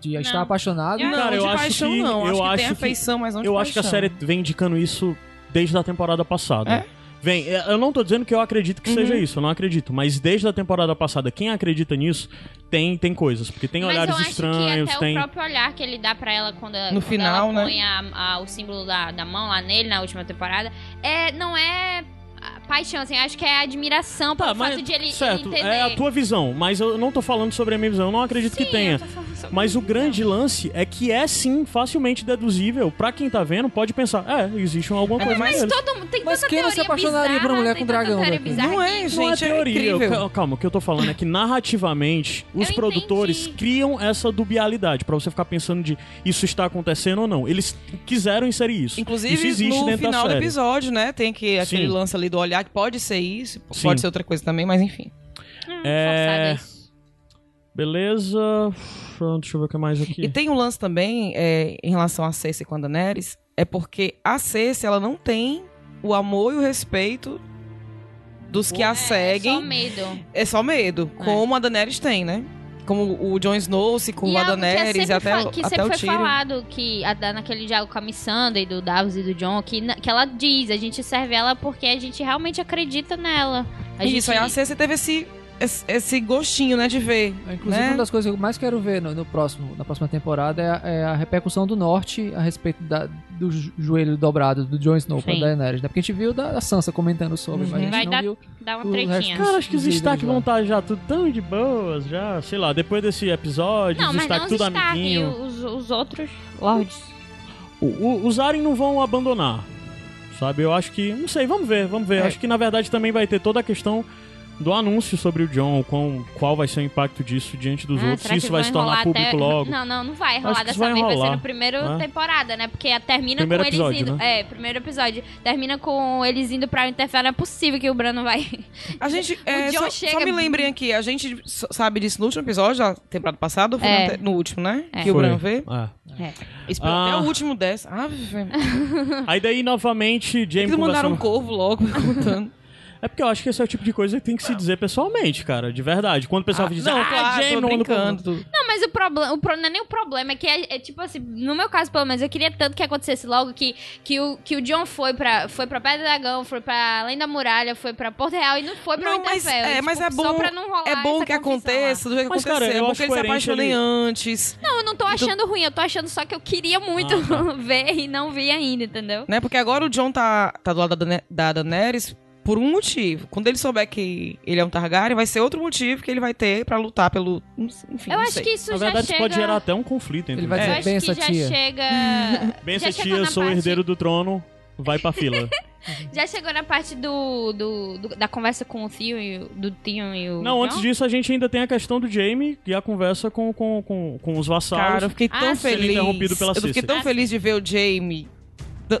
de estar Não. apaixonado? Não, Cara, eu de acho paixão que- não. eu acho que tem acho que- afeição, mas não de Eu acho que a série vem indicando isso desde a temporada passada. É? Vem, é, eu não tô dizendo que eu acredito que Uhum. seja isso, eu não acredito. Mas desde a temporada passada, quem acredita nisso tem, tem coisas. Porque tem Mas olhares eu acho estranhos, que até tem. o próprio olhar que ele dá pra ela quando, No quando final, ela né? põe a- a- o símbolo da, da mão lá nele na última temporada, é, não é paixão, assim, acho que é admiração pelo mas. fato de ele, ele certo, entender. é a tua visão, mas eu não tô falando sobre a minha visão, eu não acredito que Sim, tenha. eu tô falando sobre Mas o grande lance é que é sim facilmente deduzível. Pra quem tá vendo, pode pensar, é, existe alguma coisa mas neles. Todo mundo tem Mas tanta quem não se apaixonaria por uma mulher com dragão, né? bizarra Não é, que- gente. Não é é teoria. incrível. eu- calma, o que eu tô falando é que narrativamente os Eu produtores entendi. criam essa dubialidade pra você ficar pensando de isso está acontecendo ou não. Eles quiseram inserir isso. Inclusive, isso existe no dentro final da do episódio, né? Tem que aquele Sim. lance ali do olhar que pode ser isso, Sim. pode ser outra coisa também, mas enfim. Hum, É-. Beleza. Deixa eu ver o que mais aqui. E tem um lance também é, em relação a Cersei com a Daenerys, é porque a Cersei, ela não tem o amor e o respeito dos que a É, seguem. Só medo. É só medo, É. como a Daenerys tem, né? Como o Jon Snow se com e a que é Daenerys e sempre até, fa- que até sempre o foi Tyrion. falado que a- naquele diálogo com a Missandei, do Davos e do John, que, que ela diz, a gente serve ela porque a gente realmente acredita nela. A Isso, gente... aí a Cersei teve esse, esse, esse gostinho, né, de ver. Inclusive, né? uma das coisas que eu mais quero ver no, no próximo, na próxima temporada é a, é a repercussão do Norte a respeito da- do jo- joelho dobrado do Jon Snow pra. Daenerys, né? Porque a gente viu da, a Sansa comentando sobre, Uhum. mas a gente Vai não dar- viu Dá uma tretinha. Cara, acho que os destaques vão estar já tudo tão de boas, já, sei lá, depois desse episódio, Não, os destaques os tudo Stark, amiguinho. os, os outros lords. O, o, os Aren não vão abandonar. Sabe? Eu acho que. Não sei, vamos ver, vamos ver. É. Acho que na verdade também vai ter toda a questão do anúncio sobre o John, qual, qual vai ser o impacto disso diante dos Ah, outros, se isso vai se tornar público até- logo. Não, não, não vai rolar dessa vai vez. Vai ser enrolar, no primeiro né? temporada, né? Porque termina Primeiro com episódio, eles indo. né? É, primeiro episódio. Termina com eles indo pra Winterfell. Não é possível que o Brano vai. A gente. [LAUGHS] é, John só, chega- só me lembrem aqui, a gente sabe disso no último episódio, da temporada passada, ou foi É. no, último, né? É. Que o Foi. Bran vê. É. Esperou Ah. até o último dessa. Ah, velho. Aí daí, novamente, Jamie Eles mandaram um corvo logo contando. É porque eu acho que esse é o tipo de coisa que tem que se dizer pessoalmente, cara, de verdade. Quando o pessoal Ah, diz, não, ah, claro, Jamie tô brincando. Não, mas o problema. O pro... Não é nem o problema, é que é, é tipo assim, no meu caso, pelo menos, eu queria tanto que acontecesse logo que, que, o, que o John foi pra, foi pra Pedra do Dragão, foi pra Além da Muralha, foi pra Porto Real e não foi pra Não, mas, Winterfell. é, Tipo, mas é Só bom, pra não rolar é bom que lá. aconteça do jeito que Mas, cara, acontecer. é bom que eles se apaixonem ele- antes. Não, eu não tô achando ruim, eu tô achando só que eu queria muito Ah, [LAUGHS] ver e não vi ainda, entendeu? Né? Porque agora o John tá, tá do lado da, da Daenerys por um motivo. Quando ele souber que ele é um Targaryen, vai ser outro motivo que ele vai ter pra lutar pelo... Enfim, Eu não acho sei. que isso Na já verdade, chega... isso pode gerar até um conflito entre Ele vai Eu dizer, dois. acho que [LAUGHS] "Bença, já tia." chega... Bença, já tia, na sou parte- herdeiro do trono, vai pra fila. [LAUGHS] Já chegou na parte do, do, do- da conversa com o Theo e o, do Theo e o Não, John? antes disso, a gente ainda tem a questão do Jamie e a conversa com, com, com, com os vassalos. Cara, eu fiquei tão Ah, feliz. Interrompido pela eu fiquei tão Ah, feliz de ver o Jamie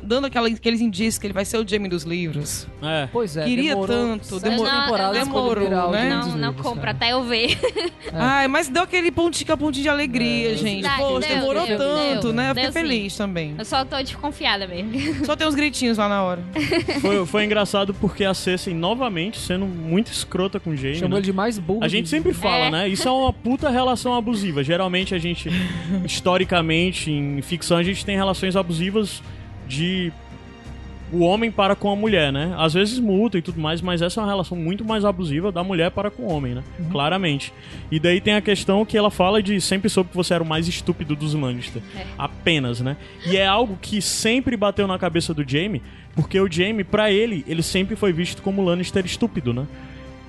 dando aquela, aqueles indícios que ele vai ser o Jamie dos livros. É. Pois é, Queria demorou tanto, demorou- temporadas demorou, pra ele virar o né? Não, não livros, compra cara. até eu ver. [LAUGHS] Ai, mas deu aquele pontinho, pontinho de alegria, É. gente. Verdade, Poxa, deu, demorou deu, tanto, deu. né? Eu fiquei Deu sim. feliz também. Eu só tô desconfiada mesmo. [LAUGHS] Só tem uns gritinhos lá na hora. [LAUGHS] Foi, foi engraçado porque a Cersei, novamente, sendo muito escrota com o Jamie. Chamou né? ele de mais burro. A gente sempre fala, É. né? Isso é uma puta relação abusiva. Geralmente a gente, historicamente, em ficção, a gente tem relações abusivas de o homem para com a mulher, né? Às vezes multa e tudo mais, mas essa é uma relação muito mais abusiva da mulher para com o homem, né? Claramente. E daí tem a questão que ela fala de sempre soube que você era o mais estúpido dos Lannister. Apenas, né? E é algo que sempre bateu na cabeça do Jaime, porque o Jaime, pra ele, ele sempre foi visto como Lannister estúpido, né?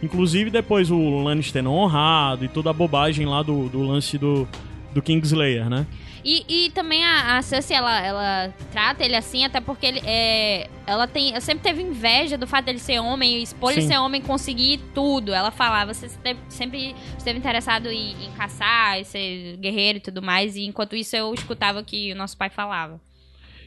Inclusive depois o Lannister não honrado e toda a bobagem lá do, do lance do, do Kingslayer, né? E, e também a, a Cersei, ela, ela trata ele assim, até porque ele é. Ela tem. Ela sempre teve inveja do fato dele ser homem, e expor ele ser homem conseguir tudo. Ela falava, você esteve- sempre esteve interessado em, em caçar, em ser guerreiro e tudo mais. E enquanto isso eu escutava o que o nosso pai falava.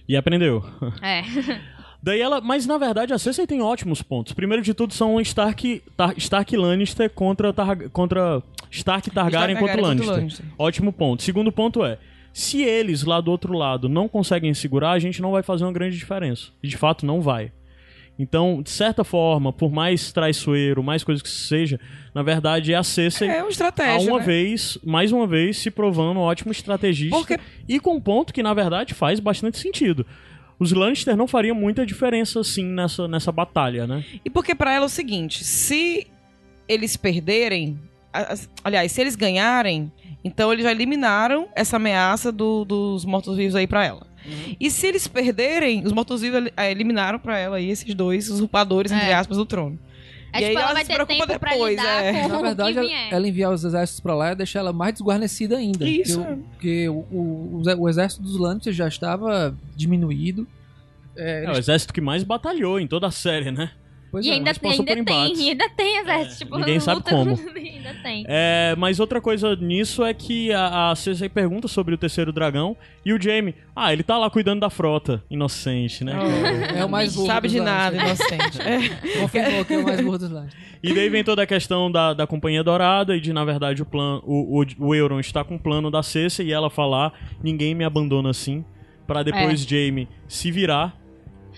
E aprendeu. [LAUGHS] É. [LAUGHS] Daí ela, mas na verdade a Cersei tem ótimos pontos. Primeiro de tudo são Stark, Tar, Stark Lannister contra Tar, contra Stark Targaryen Stark contra Targaryen Lannister. contra o Lannister. Ótimo ponto. Segundo ponto é, se eles lá do outro lado não conseguem segurar, a gente não vai fazer uma grande diferença. E de fato não vai. Então, de certa forma, por mais traiçoeiro, mais coisa que seja, na verdade é a Cersei É uma estratégia. uma né? vez, mais uma vez, se provando um ótimo estrategista. Porque- E com um ponto que, na verdade, faz bastante sentido. Os Lannister não fariam muita diferença, assim, nessa, nessa batalha, né? E porque pra ela é o seguinte, se eles perderem, aliás, se eles ganharem, então eles já eliminaram essa ameaça do- dos mortos-vivos aí pra ela. E se eles perderem, os mortos-vivos eh, eliminaram pra ela aí esses dois usurpadores, entre É. aspas, do trono. É E aí tipo, ela ela vai se ter preocupa tempo pra depois, lidar é. com Na verdade, ela, ela enviar os exércitos pra lá e deixar ela mais desguarnecida ainda. Isso, Porque, é. o, porque o, o, o exército dos Lannister já estava diminuído. É, É o eles- exército que mais batalhou em toda a série, né? Pois E é. ainda, ainda por tem, e ainda tem exército. tipo, ninguém sabe luta- como. [LAUGHS] ainda tem. É, mas outra coisa nisso é que a, a Cersei pergunta sobre o terceiro dragão e o Jaime, ah, ele tá lá cuidando da frota. Inocente, né? cara? É o mais burro Sabe de nada, inocente. É. [LAUGHS] Confirmou que é o mais burro dos Lannister. E daí vem toda a questão da, da Companhia Dourada e de, na verdade, o plano. O, o, o Euron está com o plano da Cersei e ela falar: ninguém me abandona assim. Pra depois Jaime se virar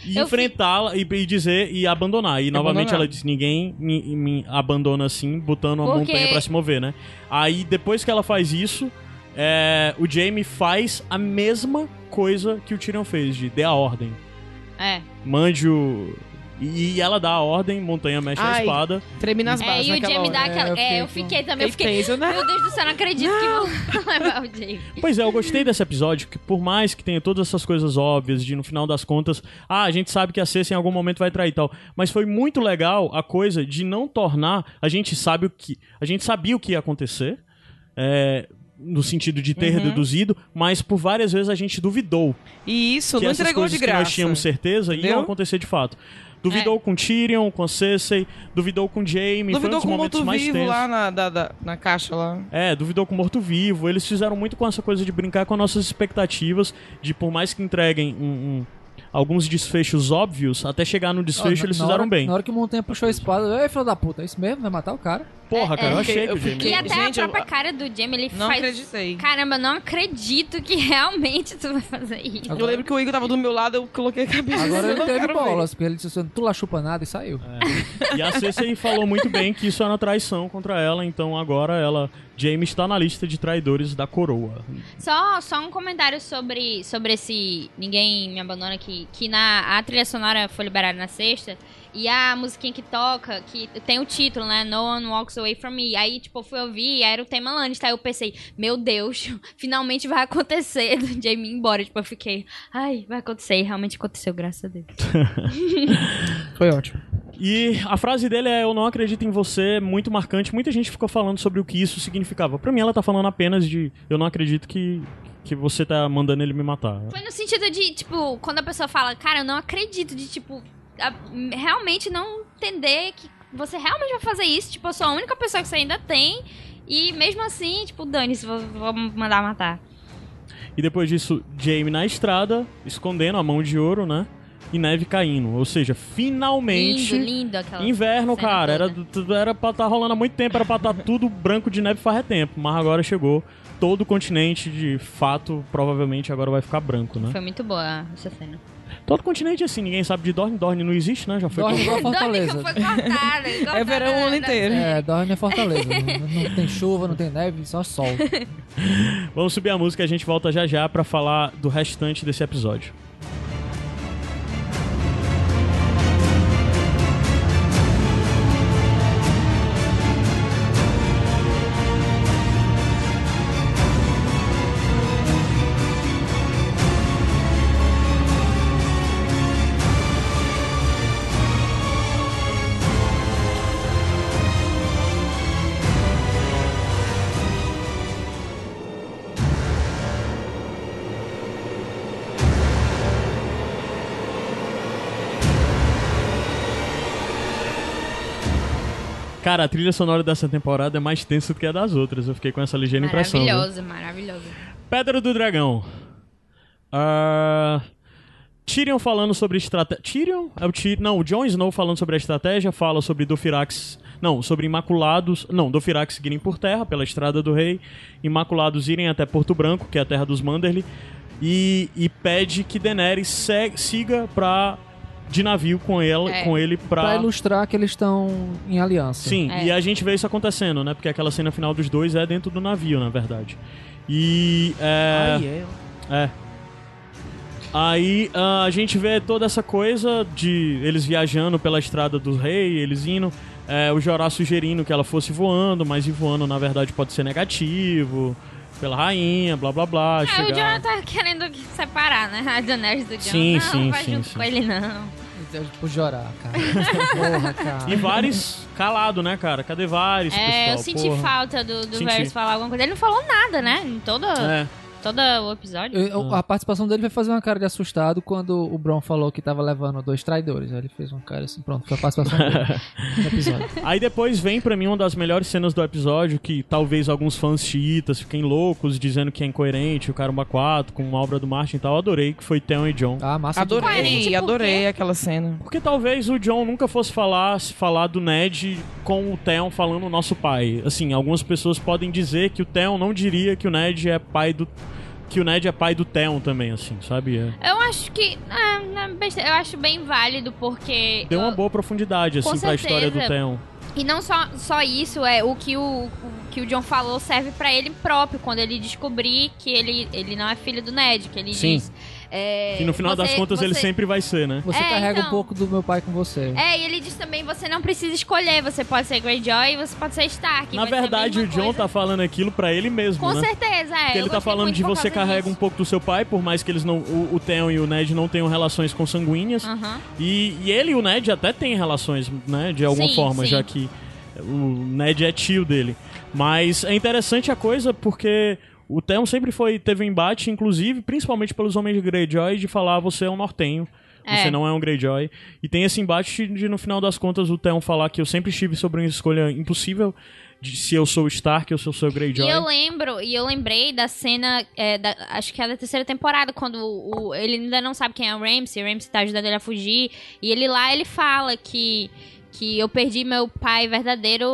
e Eu enfrentá-la e, e dizer e abandonar. E novamente abandonar. ela diz: ninguém me, me abandona assim, botando uma Porque- montanha pra se mover, né? Aí depois que ela faz isso, é, o Jaime faz a mesma coisa que o Tyrion fez, de dê a ordem. É. Mande o. E, ela dá a ordem, montanha mexe a Ai, espada. Treme nas É, bases e o naquela Jamie hora. dá aquela. É, É, eu eu fiquei também. Eu Fiquei tenso, né? Meu Deus do céu, não acredito que vão [LAUGHS] levar o Jamie. Pois é, eu gostei desse episódio, que por mais que tenha todas essas coisas óbvias, de no final das contas, ah, a gente sabe que a Cersei em algum momento vai trair e tal, mas foi muito legal a coisa de não tornar, a gente sabe o que, a gente sabia o que ia acontecer, é, no sentido de ter deduzido, mas por várias vezes a gente duvidou E isso que não essas entregou coisas de que nós graça. tínhamos certeza Entendeu? iam acontecer de fato. Duvidou com Tyrion, com foi duvidou com Jaime, foi um Duvidou dos com momentos mais morto-vivo tensos. lá na, da- da- na caixa lá. É, duvidou com morto-vivo. Eles fizeram muito com essa coisa de brincar com nossas expectativas, de por mais que entreguem um- um- alguns desfechos óbvios, até chegar no desfecho eles na fizeram hora, bem. Na hora que o Montanha puxou a espada, ei, filho da puta, é isso mesmo? Vai matar o cara? Porra, cara, eu É, achei que eu o Jaime... fiquei- E até Gente, a eu- própria cara do Jamie, ele Não faz. acreditei. Caramba, eu não acredito que [LAUGHS] realmente tu vai fazer isso. Eu lembro que o Igor tava do meu lado, eu coloquei a cabeça. Agora [LAUGHS] eu ele não teve ver. bolas, porque ele disse assim, tu lá chupa nada e saiu. E a Cersei falou muito bem que isso era uma traição contra ela, então agora ela... Jaime está na lista de traidores da coroa. Só, só um comentário sobre, sobre esse Ninguém Me Abandona, que, que na, a trilha sonora foi liberada na sexta, e a musiquinha que toca, que tem o título, né? No One Walks Away From Me. Aí, tipo, eu fui ouvir e era o tema Lannister. Aí eu pensei, meu Deus, [LAUGHS] finalmente vai acontecer do Jamie ir embora. Tipo, eu fiquei, ai, vai acontecer. E realmente aconteceu, graças a Deus. [LAUGHS] Foi ótimo. E a frase dele é: Eu não acredito em você, muito marcante. Muita gente ficou falando sobre o que isso significava. Pra mim, ela tá falando apenas de: Eu não acredito que, que você tá mandando ele me matar. Foi no sentido de, tipo, quando a pessoa fala, cara, eu não acredito, de, tipo, a- realmente não entender que você realmente vai fazer isso. Tipo, eu sou a única pessoa que você ainda tem. E mesmo assim, tipo, dane-se, vou, vou mandar matar. E depois disso, Jaime na estrada, escondendo a mão de ouro, né? E neve caindo. Ou seja, finalmente. Lindo, lindo aquela. Inverno, cara. Era, era pra estar rolando há muito tempo, era pra estar tudo branco de neve faz tempo. Mas agora chegou. Todo o continente, de fato, provavelmente agora vai ficar branco, né? Foi muito boa essa cena. Todo continente, assim, ninguém sabe de Dorne. Dorne não existe, né? Já foi Dorne igual Fortaleza. foi cortada. cortada [LAUGHS] É verão o ano inteiro. É, [LAUGHS] Dorne é Fortaleza. [LAUGHS] não, não tem chuva, não tem neve, só sol. Vamos subir a música e a gente volta já já pra falar do restante desse episódio. Cara, a trilha sonora dessa temporada é mais tensa do que a das outras. Eu fiquei com essa ligeira impressão. viu? Maravilhoso, maravilhoso. Pedra do Dragão. Ah, Tyrion falando sobre estratégia. Tyrion? É o Tyrion? Não, o Jon Snow falando sobre a estratégia, fala sobre Dofirax. Não, sobre Imaculados. Não, Dofirax seguirem por terra, pela Estrada do Rei. Imaculados irem até Porto Branco, que é a terra dos Manderly. E, e pede que Daenerys siga pra. De navio com, ela, É. com ele pra. Pra ilustrar que eles estão em aliança. Sim, É. e a gente vê isso acontecendo, né? Porque aquela cena final dos dois é dentro do navio, na verdade. E. É. Ai, é. É. Aí ah, a gente vê toda essa coisa de eles viajando pela estrada do rei, eles indo. É, o Jorah sugerindo que ela fosse voando, mas ir voando na verdade pode ser negativo. Pela rainha, blá blá blá. Ah, o chegar... John tá querendo que- separar, né? A Daenerys do John. Sim, não, sim, vai sim, junto sim. com ele, não. Tipo, chorar, cara. [LAUGHS] Porra, cara. E Varys calado, né, cara? Cadê Varys, É, pessoal? eu senti Porra. falta do, do Senti. Varys falar alguma coisa. Ele não falou nada, né? Em todo, É. todo o episódio. Eu- A participação dele vai fazer uma cara de assustado quando o Bron falou que tava levando dois traidores. Aí ele fez uma cara assim, pronto, foi a participação dele [LAUGHS] no episódio. Aí depois vem pra mim uma das melhores cenas do episódio, que talvez alguns fãs chiitas fiquem loucos, dizendo que é incoerente, o Caramba 4, com uma obra do Martin e tal. Eu adorei, que foi Theon e John. Ah, massa Adorei, por adorei aquela cena. Porque talvez o John nunca fosse falar, se falar do Ned com o Theon falando nosso pai. Assim, algumas pessoas podem dizer que o Theon não diria que o Ned é pai do... Que o Ned é pai do Theon também, assim, sabe? É. Eu acho que. é besteira, eu acho bem válido, porque. Deu uma boa profundidade, assim, pra história do. Theon. E não só, só isso, é o que o, o que o John falou serve pra ele próprio, quando ele descobrir que ele, ele não é filho do Ned, que ele Sim. diz. É, Que no final das você- contas ele você- sempre vai ser, né? Você É, carrega então. um pouco do meu pai com você. É, e ele diz também, você não precisa escolher, você pode ser Greyjoy e você pode ser Stark. Na verdade, o John coisa. tá falando aquilo pra ele mesmo, Com né? certeza, é. Porque ele tá falando de você carrega um disso. pouco do seu pai, por mais que eles não. O, o Theon e o Ned não tenham relações consanguíneas. Aham. E, e ele e o Ned até têm relações, né? De alguma Sim, forma, sim. já que o Ned é tio dele. Mas é interessante a coisa porque o Theon sempre foi. Teve um embate, inclusive, principalmente pelos homens de Greyjoy, de falar você é um nortenho. Você É. não é um Greyjoy. E tem esse embate de, no final das contas, o Theon falar que eu sempre estive sobre uma escolha impossível de se eu sou Stark ou se eu sou Greyjoy. E eu lembro, e eu lembrei da cena, é, da- acho que é da terceira temporada, quando o, o- ele ainda não sabe quem é o Ramsay, o Ramsay tá ajudando ele a fugir, e ele lá, ele fala que, que eu perdi meu pai verdadeiro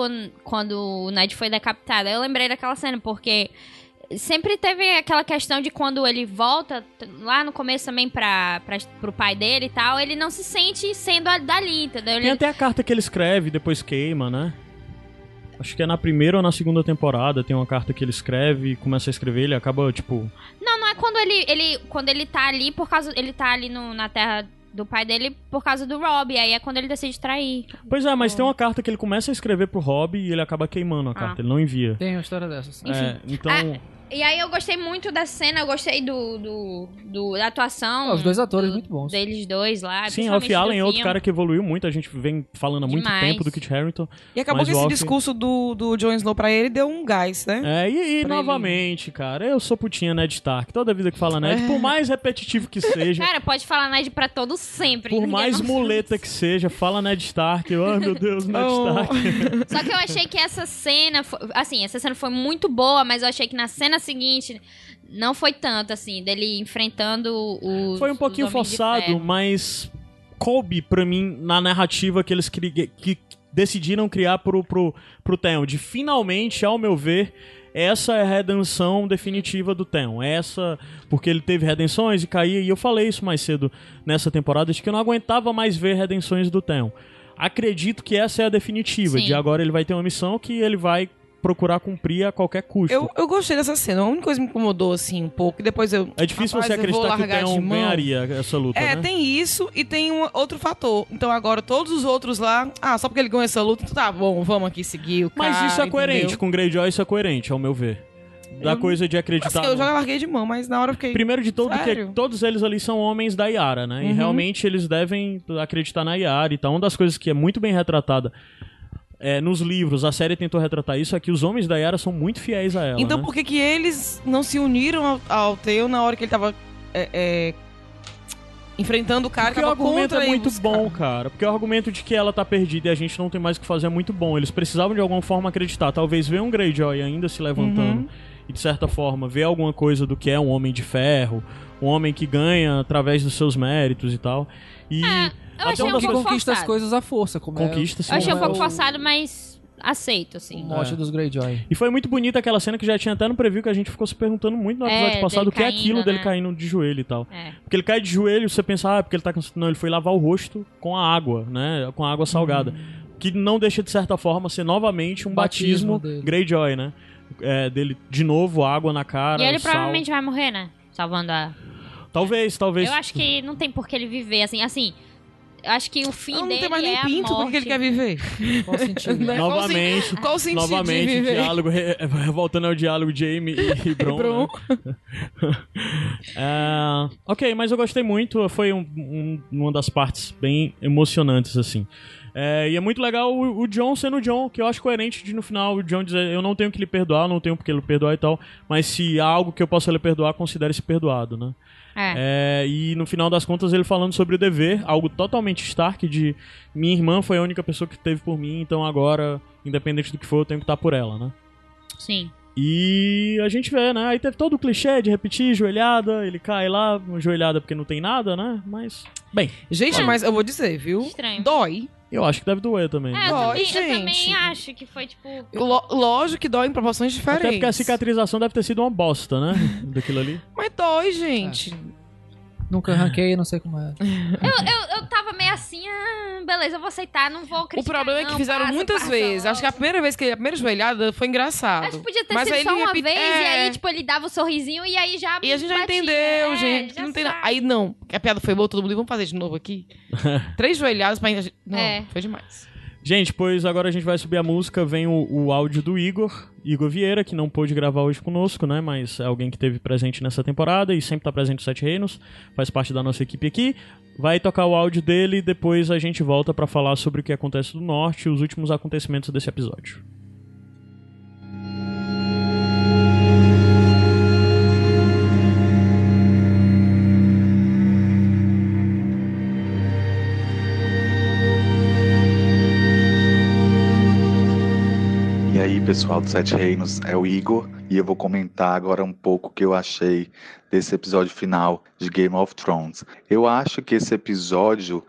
quando o Ned foi decapitado. Eu lembrei daquela cena, porque sempre teve aquela questão de quando ele volta, lá no começo também pra, pra, pro pai dele e tal, ele não se sente sendo a- dali, entendeu? Ele- Tem até a carta que ele escreve e depois queima, né? Acho que é na primeira ou na segunda temporada. Tem uma carta que ele escreve e começa a escrever. Ele acaba, tipo. Não, não é quando ele, ele quando ele tá ali por causa ele tá ali no- na terra do pai dele por causa do Rob, aí é quando ele decide trair. Pois é, mas tem uma carta que ele começa a escrever pro Rob e ele acaba queimando a carta. Ele não envia. Tem uma história dessas. É, então. E aí eu gostei muito da cena, eu gostei do, do, do- da atuação. Ah, os dois atores do- muito bons. Deles dois lá. Sim, principalmente Allen é outro cara que evoluiu muito. A gente vem falando há muito Demais. tempo do Kit Harington. E acabou que o esse Alf- discurso do, do Jon Snow pra ele deu um gás, né? É, e, e Pra ele. novamente, cara, eu sou putinha Ned Stark. Toda vida que fala Ned, É. por mais repetitivo que seja, Cara, pode falar Ned pra todo sempre. por mais não- muleta que seja, fala Ned Stark. Eu, Ai, meu Deus, Ned Oh. Stark. Só que eu achei que essa cena, foi- assim, essa cena foi muito boa, mas eu achei que na cena seguinte não foi tanto, assim, dele enfrentando os. Foi um pouquinho forçado, mas coube pra mim na narrativa que eles cri- que decidiram criar pro, pro, pro Theon. De finalmente, ao meu ver, essa é a redenção definitiva do Theon. Essa, porque ele teve redenções e caía, e eu falei isso mais cedo nessa temporada, de que eu não aguentava mais ver redenções do Theon. Acredito que essa é a definitiva, Sim. de agora ele vai ter uma missão que ele vai procurar cumprir a qualquer custo. Eu, eu gostei dessa cena. A única coisa que me incomodou, assim, um pouco. E depois eu. É difícil você acreditar que Theon mão. ganharia essa luta, É, né? tem isso e tem um outro fator. Então agora todos os outros lá, ah, só porque ele ganhou essa luta, então tá bom, vamos aqui seguir o Mas cara, isso é coerente, entendeu? com Greyjoy isso é coerente, ao meu ver. Da Eu- coisa de acreditar. Assim, eu já larguei de mão, mas na hora eu fiquei. Primeiro de tudo, que todos eles ali são homens da Yara, né? E Uhum. realmente eles devem acreditar na Yara e tal. Uma das coisas que é muito bem retratada é, nos livros, a série tentou retratar isso, é que os homens da Yara são muito fiéis a ela. Então né? por que que eles não se uniram ao, ao Theo na hora que ele tava é, é, enfrentando o cara Porque que o argumento é muito eles, bom, cara. Porque o argumento de que ela tá perdida e a gente não tem mais o que fazer é muito bom. Eles precisavam de alguma forma acreditar. Talvez ver um Greyjoy ainda se levantando Uhum. e, de certa forma, ver alguma coisa do que é um homem de ferro, um homem que ganha através dos seus méritos e tal. E Eu até achei um que pouco conquista as forçado. coisas à força, como Conquista, é, sim. Eu achei um é pouco o- forçado, mas aceito, o assim. mote É. dos Greyjoy. E foi muito bonita aquela cena que já tinha até no preview que a gente ficou se perguntando muito no É, episódio passado dele o que é caindo, aquilo dele né? caindo de joelho e tal. É. Porque ele cai de joelho, você pensa, ah, é porque ele tá cansado. Não, ele foi lavar o rosto com a água, né? Com a água salgada. Que não deixa, de certa forma, ser novamente um Batismo batismo, dele. Greyjoy, né? É, dele, de novo, água na cara. E ele sal. provavelmente vai morrer, né? Salvando a. Talvez, talvez. Eu acho que não tem por que ele viver assim. Assim, acho que o fim Não, não dele tem mais nem é pinto, a por que ele quer viver? Qual o sentido? Né? [LAUGHS] Novamente, Qual o sentido novamente, de viver? diálogo, re- voltando ao diálogo Jamie e, e Bron. Bron. né? [LAUGHS] É, ok, mas eu gostei muito. Foi um- um- uma das partes bem emocionantes, assim. É, e é muito legal o, o John sendo o John, que eu acho coerente de no final o John dizer: Eu não tenho que lhe perdoar, não tenho porque lhe perdoar e tal, mas se há algo que eu possa lhe perdoar, considere-se perdoado, né? É. É, e no final das contas ele falando sobre o dever, algo totalmente Stark de minha irmã foi a única pessoa que teve por mim, então agora, independente do que for, eu tenho que estar por ela, né? Sim. E a gente vê, né? Aí teve todo o clichê de repetir joelhada, ele cai lá, joelhada porque não tem nada, né? Mas, bem, Gente, mas eu vou dizer, viu? Estranho. Dói. Eu acho que deve doer também. É, eu, Dói, também, eu também acho que foi tipo. Lo- lógico que dói em proporções diferentes. Até porque a cicatrização deve ter sido uma bosta, né? [LAUGHS] Daquilo ali. Mas dói, gente. Nunca ranquei, não sei como é. [LAUGHS] Eu, eu, eu tava meio assim, ah, beleza, eu vou aceitar, não vou O criticar. problema é que não, fizeram passa, muitas passa vezes. Acho que a primeira vez que ele, a primeira joelhada foi engraçado. Acho que podia ter Mas sido aí só uma vez, e é. aí, tipo, ele dava o sorrisinho e aí já. E a gente já entendeu, É, gente. já não tem. Aí não, que a piada foi boa, todo mundo, vamos fazer de novo aqui. [LAUGHS] Três joelhadas pra. Não, É. foi demais. Gente, pois agora a gente vai subir a música, vem o, o áudio do Igor, Igor Vieira, que não pôde gravar hoje conosco, né? Mas é alguém que esteve presente nessa temporada e sempre tá presente no Sete Reinos, faz parte da nossa equipe aqui. Vai tocar o áudio dele e depois a gente volta pra falar sobre o que acontece no norte e os últimos acontecimentos desse episódio. Pessoal do Sete Reinos, é o Igor e eu vou comentar agora um pouco o que eu achei desse episódio final de Game of Thrones. Eu acho que esse episódio,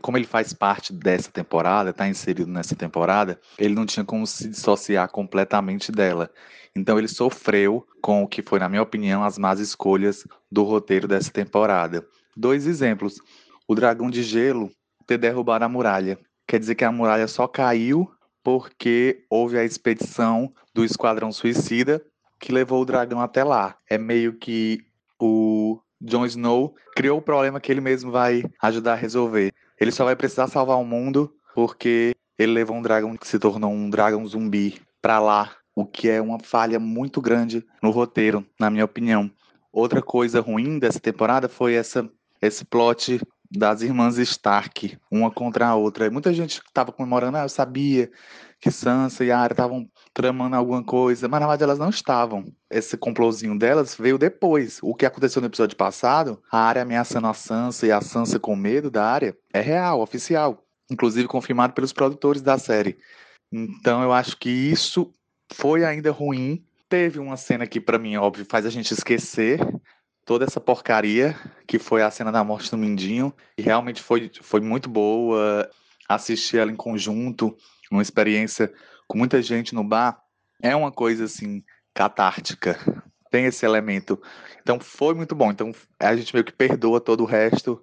como ele faz parte dessa temporada, está inserido nessa temporada, ele não tinha como se dissociar completamente dela. Então ele sofreu com o que foi, na minha opinião, as más escolhas do roteiro dessa temporada. Dois exemplos. O dragão de gelo ter derrubado a muralha. Quer dizer que a muralha só caiu porque houve a expedição do Esquadrão Suicida que levou o dragão até lá. É meio que o Jon Snow criou o problema que ele mesmo vai ajudar a resolver. Ele só vai precisar salvar o mundo porque ele levou um dragão que se tornou um dragão zumbi pra lá, o que é uma falha muito grande no roteiro, na minha opinião. Outra coisa ruim dessa temporada foi essa esse plot das irmãs Stark, uma contra a outra. Muita gente estava comemorando, ah, eu sabia que Sansa e Arya estavam tramando alguma coisa, mas na verdade elas não estavam. Esse complôzinho delas veio depois. O que aconteceu no episódio passado, a Arya ameaçando a Sansa e a Sansa com medo da Arya, é real, oficial. Inclusive confirmado pelos produtores da série. Então eu acho que isso foi ainda ruim. Teve uma cena que, para mim, óbvio, faz a gente esquecer toda essa porcaria que foi a cena da morte do Mindinho. E realmente foi, foi muito boa assistir ela em conjunto, uma experiência com muita gente no bar. É uma coisa assim, catártica. Tem esse elemento. Então foi muito bom. Então a gente meio que perdoa todo o resto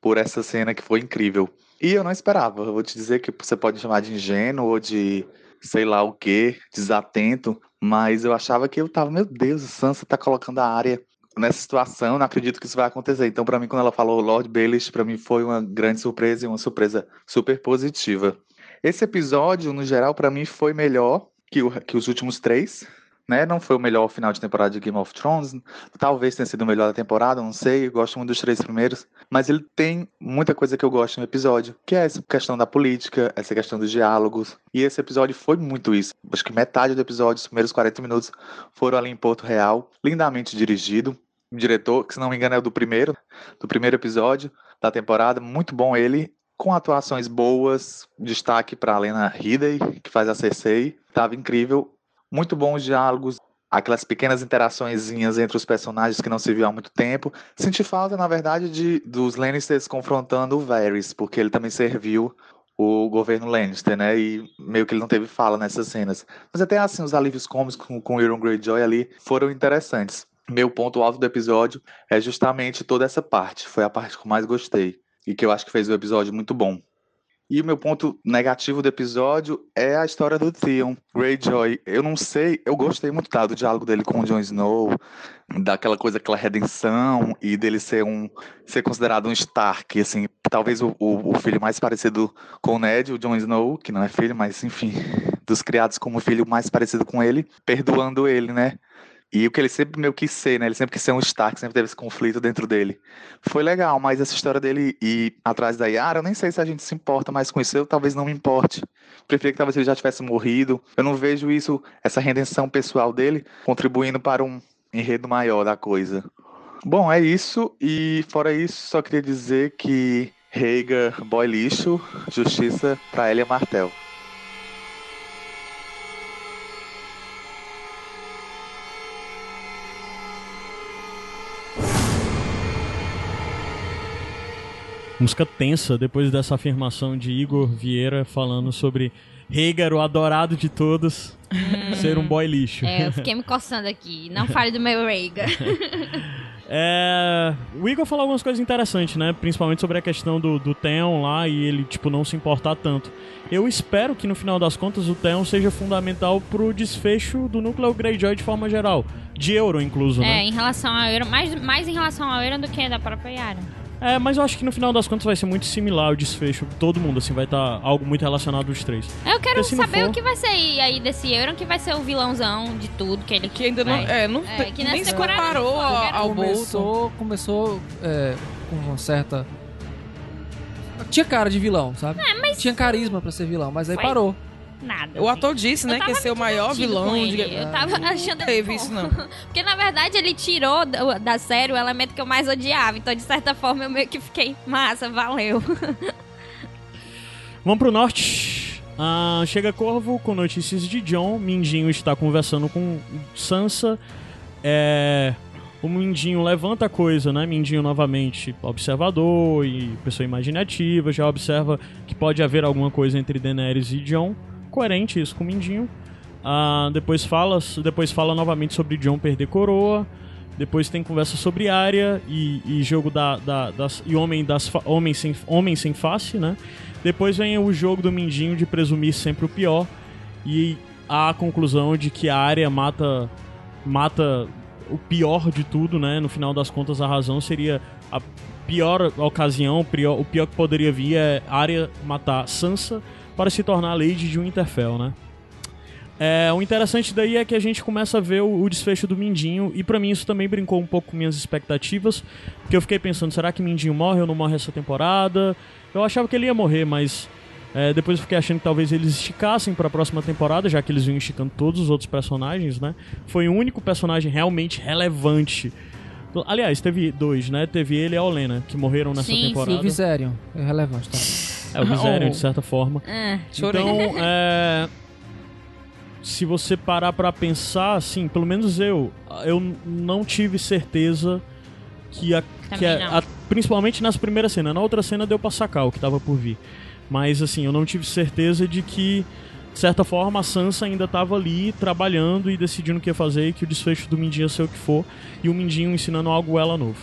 por essa cena que foi incrível. E eu não esperava. Eu vou te dizer que você pode chamar de ingênuo ou de sei lá o que, desatento, mas eu achava que eu tava, meu Deus, a Sansa tá colocando a área nessa situação, não acredito que isso vai acontecer. Então, para mim, quando ela falou Lord Baelish, para mim foi uma grande surpresa e uma surpresa super positiva. Esse episódio, no geral, para mim foi melhor que, o, que os últimos três. Né? Não foi o melhor final de temporada de Game of Thrones. Talvez tenha sido o melhor da temporada, não sei. Eu gosto muito dos três primeiros. Mas ele tem muita coisa que eu gosto no episódio, que é essa questão da política, essa questão dos diálogos. E esse episódio foi muito isso. Acho que metade do episódio, os primeiros 40 minutos, foram ali em Porto Real, lindamente dirigido. Diretor, que se não me engano é do primeiro, do primeiro episódio, da temporada, muito bom ele, com atuações boas, destaque para a Lena Headey, que faz a Cersei, tava incrível, muito bons diálogos, aquelas pequenas interaçõezinhas entre os personagens que não se viu há muito tempo. Senti falta, na verdade, de dos Lannisters confrontando o Varys, porque ele também serviu o governo Lannister, né? E meio que ele não teve fala nessas cenas. Mas até assim, os alívios cômicos com, com Euron Greyjoy ali foram interessantes. Meu ponto alto do episódio é justamente toda essa parte. Foi a parte que eu mais gostei. E que eu acho que fez o episódio muito bom. E o meu ponto negativo do episódio é a história do Theon Greyjoy. Eu não sei, eu gostei muito tá, do diálogo dele com o Jon Snow, daquela coisa, aquela redenção e dele ser um ser considerado um Stark, assim, talvez o, o, o filho mais parecido com o Ned, o Jon Snow, que não é filho, mas enfim, dos criados como filho mais parecido com ele, perdoando ele, né? E o que ele sempre meio quis ser, né? Ele sempre quis ser um Stark, sempre teve esse conflito dentro dele. Foi legal, mas essa história dele ir atrás da Yara, eu nem sei se a gente se importa mais com isso. Eu talvez não me importe. Preferia que talvez ele já tivesse morrido. Eu não vejo isso, essa redenção pessoal dele, contribuindo para um enredo maior da coisa. Bom, é isso. E fora isso, só queria dizer que Rhaegar, boy lixo, justiça pra Elia Martel. Música tensa depois dessa afirmação de Igor Vieira falando sobre Rhaegar, o adorado de todos, ser um boy lixo. É, eu fiquei me coçando aqui. Não fale do meu Rhaegar. [LAUGHS] É, o Igor falou algumas coisas interessantes, né? Principalmente sobre a questão do, do Theon lá e ele, tipo, não se importar tanto. Eu espero que no final das contas o Theon seja fundamental pro desfecho do núcleo Greyjoy de forma geral. De Euron, incluso, É, né? em relação ao Euron, mais, mais em relação ao Euron do que da própria Yara. É, mas eu acho que no final das contas vai ser muito similar o desfecho. Todo mundo, assim, vai estar algo muito relacionado aos três. Eu quero Porque saber for- o que vai ser aí desse Euron, que vai ser o vilãozão de tudo, que ele Que ainda não. É, não É, que nem se comparou ao, ao Bolton. começou, começou é, com uma certa. Tinha cara de vilão, sabe? Tinha carisma pra ser vilão, mas aí Foi parou. Nada. O ator disse, né, que ia ser o maior vilão de. Eu tava achando Não teve isso, não. Porque na verdade ele tirou da, da série o elemento que eu mais odiava. Então, de certa forma, eu meio que fiquei, massa, valeu. Vamos pro norte. Ah, chega Corvo com notícias de John. Mindinho está conversando com Sansa. É, o Mindinho levanta a coisa, né? Mindinho novamente observador e pessoa imaginativa. Já observa que pode haver alguma coisa entre Daenerys e John. Coerente isso com o Mindinho. Ah, depois, fala, depois fala novamente sobre John perder coroa. Depois tem conversa sobre área e, e jogo da, da- das, e homem, das, homem, sem, homem sem face, né? Depois vem o jogo do Mindinho de presumir sempre o pior. E a conclusão de que a área mata, mata o pior de tudo, né? No final das contas, a razão seria a pior ocasião, o pior, o pior que poderia vir é a área matar Sansa para se tornar a Lady de Winterfell, né? É, o interessante daí é que a gente começa a ver o, o desfecho do Mindinho, e pra mim isso também brincou um pouco com minhas expectativas, porque eu fiquei pensando, será que Mindinho morre ou não morre essa temporada? Eu achava que ele ia morrer, mas é, depois eu fiquei achando que talvez eles esticassem pra próxima temporada, já que eles vinham esticando todos os outros personagens, né? Foi o único personagem realmente relevante. Aliás, teve dois, né? Teve ele e a Olena, que morreram nessa Sim, sim. E temporada. o Viserion, é relevante também. É, o Viserion, de certa forma. Ah, Chorei. Então, [LAUGHS] é, se você parar pra pensar, assim, pelo menos eu, eu não tive certeza que a, que a- a- principalmente nas primeiras cenas, na outra cena deu pra sacar o que tava por vir. Mas assim, eu não tive certeza de que de certa forma a Sansa ainda tava ali trabalhando e decidindo o que ia fazer e que o desfecho do Mindinho ia ser o que for e o Mindinho ensinando algo ela novo.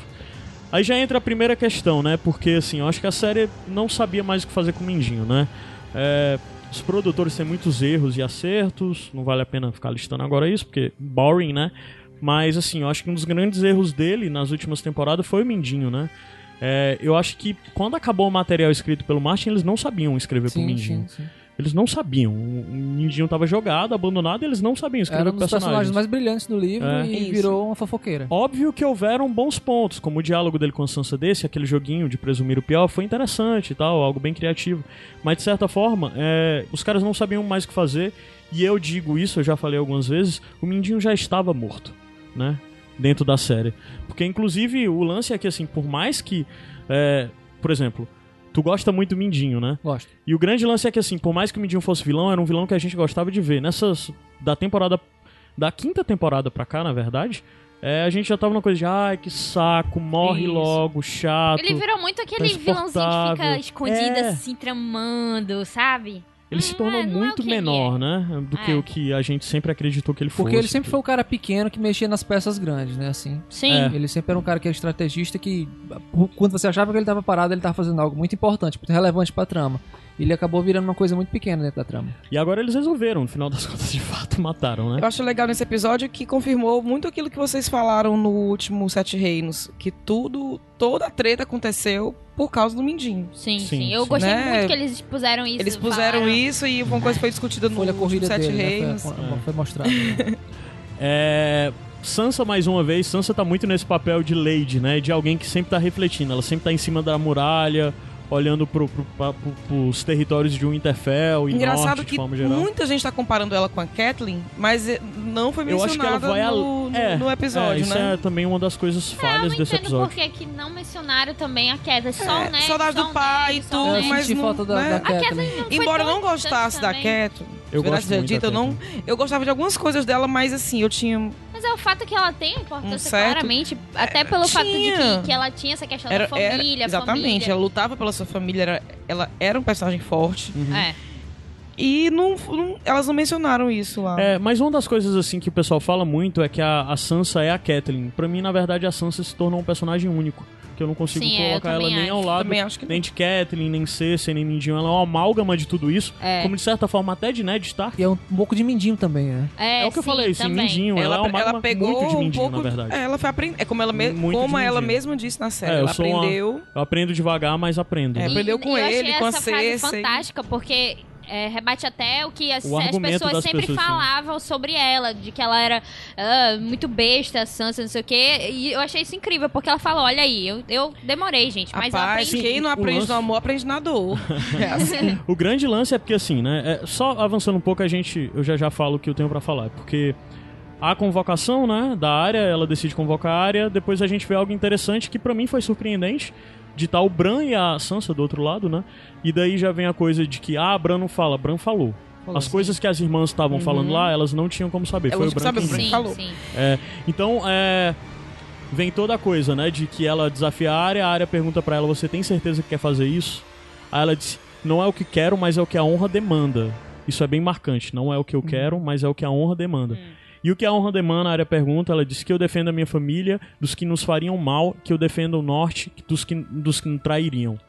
Aí já entra a primeira questão, né? Porque assim, eu acho que a série não sabia mais o que fazer com o Mindinho, né? É, os produtores têm muitos erros e acertos, não vale a pena ficar listando agora isso, porque boring, né? Mas assim, eu acho que um dos grandes erros dele nas últimas temporadas foi o Mindinho, né? É, eu acho que quando acabou o material escrito pelo Martin, eles não sabiam escrever pro Sim, Mindinho. sim, sim. Eles não sabiam. O Mindinho tava jogado, abandonado, e eles não sabiam escrever Era um dos personagens. personagens mais brilhantes do livro É. e Isso. virou uma fofoqueira. Óbvio que houveram bons pontos, como o diálogo dele com a Sansa desse, aquele joguinho de presumir o pior, foi interessante e tal, algo bem criativo. Mas de certa forma, é, os caras não sabiam mais o que fazer, e eu digo isso, eu já falei algumas vezes, o Mindinho já estava morto, né? Dentro da série. Porque, inclusive, o lance é que, assim, por mais que é, por exemplo, tu gosta muito do Mindinho, né? Gosto. E o grande lance é que, assim, por mais que o Mindinho fosse vilão, era um vilão que a gente gostava de ver. Nessas. Da temporada. Da quinta temporada pra cá, na verdade. É, a gente já tava numa coisa de, ai, que saco, morre Isso. logo, chato. Ele virou muito aquele vilãozinho que fica escondido É. assim, tramando, sabe? Ele se tornou é- é o muito ele menor, né? Do que É. o que a gente sempre acreditou que ele fosse. Porque ele sempre foi um cara pequeno que mexia nas peças grandes, né? Assim. Sim. É. Ele sempre era um cara que era estrategista que, quando você achava que ele tava parado, ele tava fazendo algo muito importante, muito relevante pra trama. Ele acabou virando uma coisa muito pequena dentro da trama. E agora eles resolveram, no final das [LAUGHS] contas, de fato, mataram, né? Eu acho legal nesse episódio que confirmou muito aquilo que vocês falaram no último Sete Reinos. Que tudo, toda a treta aconteceu por causa do Mindinho. Sim, sim, Sim, Eu gostei Né? muito que eles puseram isso. Eles puseram falaram. isso e uma coisa foi discutida no Folha corrida Sete dele, Reinos. né? Foi, foi mostrado. né? [LAUGHS] É. Sansa, mais uma vez, Sansa tá muito nesse papel de lady, né? De alguém que sempre tá refletindo. Ela sempre tá em cima da muralha, olhando pro, pro, pra- pro- pros territórios de Winterfell e Engraçado Norte, de que forma geral. muita gente tá comparando ela com a Kathleen, mas eh, não foi Eu acho que ela mencionada no, al- no- é, no é, episódio, isso né? é também uma das coisas Eu falhas não desse entendo episódio. por que que não mencionaram também a queda. Só É, Ned, saudade só do pai e tudo. Eu mas senti não- falta da, né? da Kathleen Kathleen. não Embora eu não gostasse da. Kathleen, Eu gosto dita, eu não, eu gostava de algumas coisas dela, mas assim, eu tinha Mas é o fato que ela tem Um importância certo- claramente, até pelo fato de tinha. que, que ela tinha essa questão era, da família, era exatamente, família. ela lutava pela sua família, era, ela era um personagem forte Uhum. É. e não, não- elas não mencionaram isso lá. É, mas uma das coisas assim que o pessoal fala muito é que a, a Sansa é a Kathleen. Pra mim, na verdade, a Sansa se tornou um personagem único. Que eu não consigo Sim, é, colocar ela nem ao acho. lado acho que nem de Kathleen, nem Cersei, nem Mindinho. Ela é uma amálgama de tudo isso. É. Como de certa forma até de Ned Stark. E é um pouco de mindinho também, né? É, É, o que eu sim, falei, sim, também. Mindinho. Ela, é uma amálgama ela pegou muito de um Mindinho, pouco, na verdade. é, ela foi aprender, é como ela, me, Muito como de ela mesma disse na série, É, eu ela sou uma- aprendeu Eu aprendo devagar, mas aprendo. É, né? aprendeu com achei ele, com a essa frase Cersei. fantástica, porque é, rebate até o que as, O as pessoas sempre pessoas, sim. falavam sobre ela, de que ela era ah, muito besta, Sansa, não sei o quê. E eu achei isso incrível, porque ela falou: olha aí, eu, eu demorei, gente, mas Rapaz, eu aprendi. quem não aprende lance- no amor, aprende na dor. [LAUGHS] É assim. O grande lance é porque assim, né? é- só avançando um pouco, a gente. Eu já já falo o que eu tenho pra falar. Porque a convocação, né? Da área, ela decide convocar a área. Depois a gente vê algo interessante que pra mim foi surpreendente. De estar o Bran e a Sansa do outro lado, né? E daí já vem a coisa de que, ah, Bran não fala, Bran falou. Falou As sim. coisas que as irmãs estavam falando lá, elas não tinham como saber. Elas Foi o Bran disse. Sim, falou. sim. É, então, é, vem toda a coisa, né? De que ela desafia a área, a área pergunta pra ela: Você tem certeza que quer fazer isso? Aí ela diz: Não é o que quero, mas é o que a honra demanda. Isso é bem marcante. Não é o que eu quero, mas é o que a honra demanda. E o que a honra demanda, a área pergunta, ela diz que eu defendo a minha família dos que nos fariam mal, que eu defendo o norte dos que, dos que nos trairiam.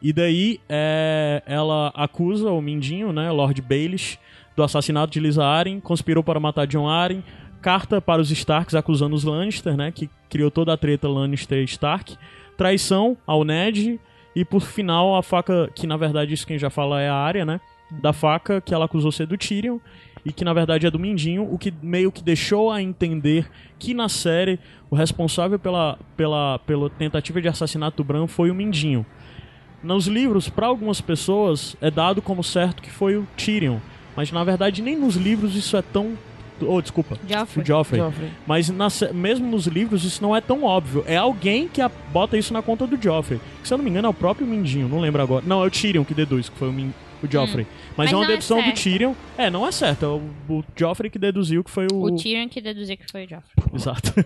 E daí é, ela acusa o Mindinho, né, Lord Baelish, do assassinato de Lisa Arryn, conspirou para matar John Arryn, carta para os Starks acusando os Lannister, né, que criou toda a treta Lannister e Stark, traição ao Ned e por final a faca, que na verdade isso quem já fala é a área, né, da faca que ela acusou ser do Tyrion e que na verdade é do Mindinho, o que meio que deixou a entender que na série o responsável pela, pela, pela tentativa de assassinato do Bran foi o Mindinho. Nos livros, para algumas pessoas, é dado como certo que foi o Tyrion. Mas na verdade, nem nos livros isso é tão. Oh, desculpa. Joffrey. O Joffrey. Joffrey. Mas na mesmo nos livros isso não é tão óbvio. É alguém que a- bota isso na conta do Joffrey. Que, se eu não me engano, é o próprio Mindinho, não lembro agora. Não, é o Tyrion que deduz que foi o, Min- o Joffrey. Mas, Mas é uma é dedução do certo. Tyrion. É, não é certo. É o, o Joffrey que deduziu que foi O Tyrion que deduziu que foi o Joffrey. [LAUGHS] Exato. [LAUGHS]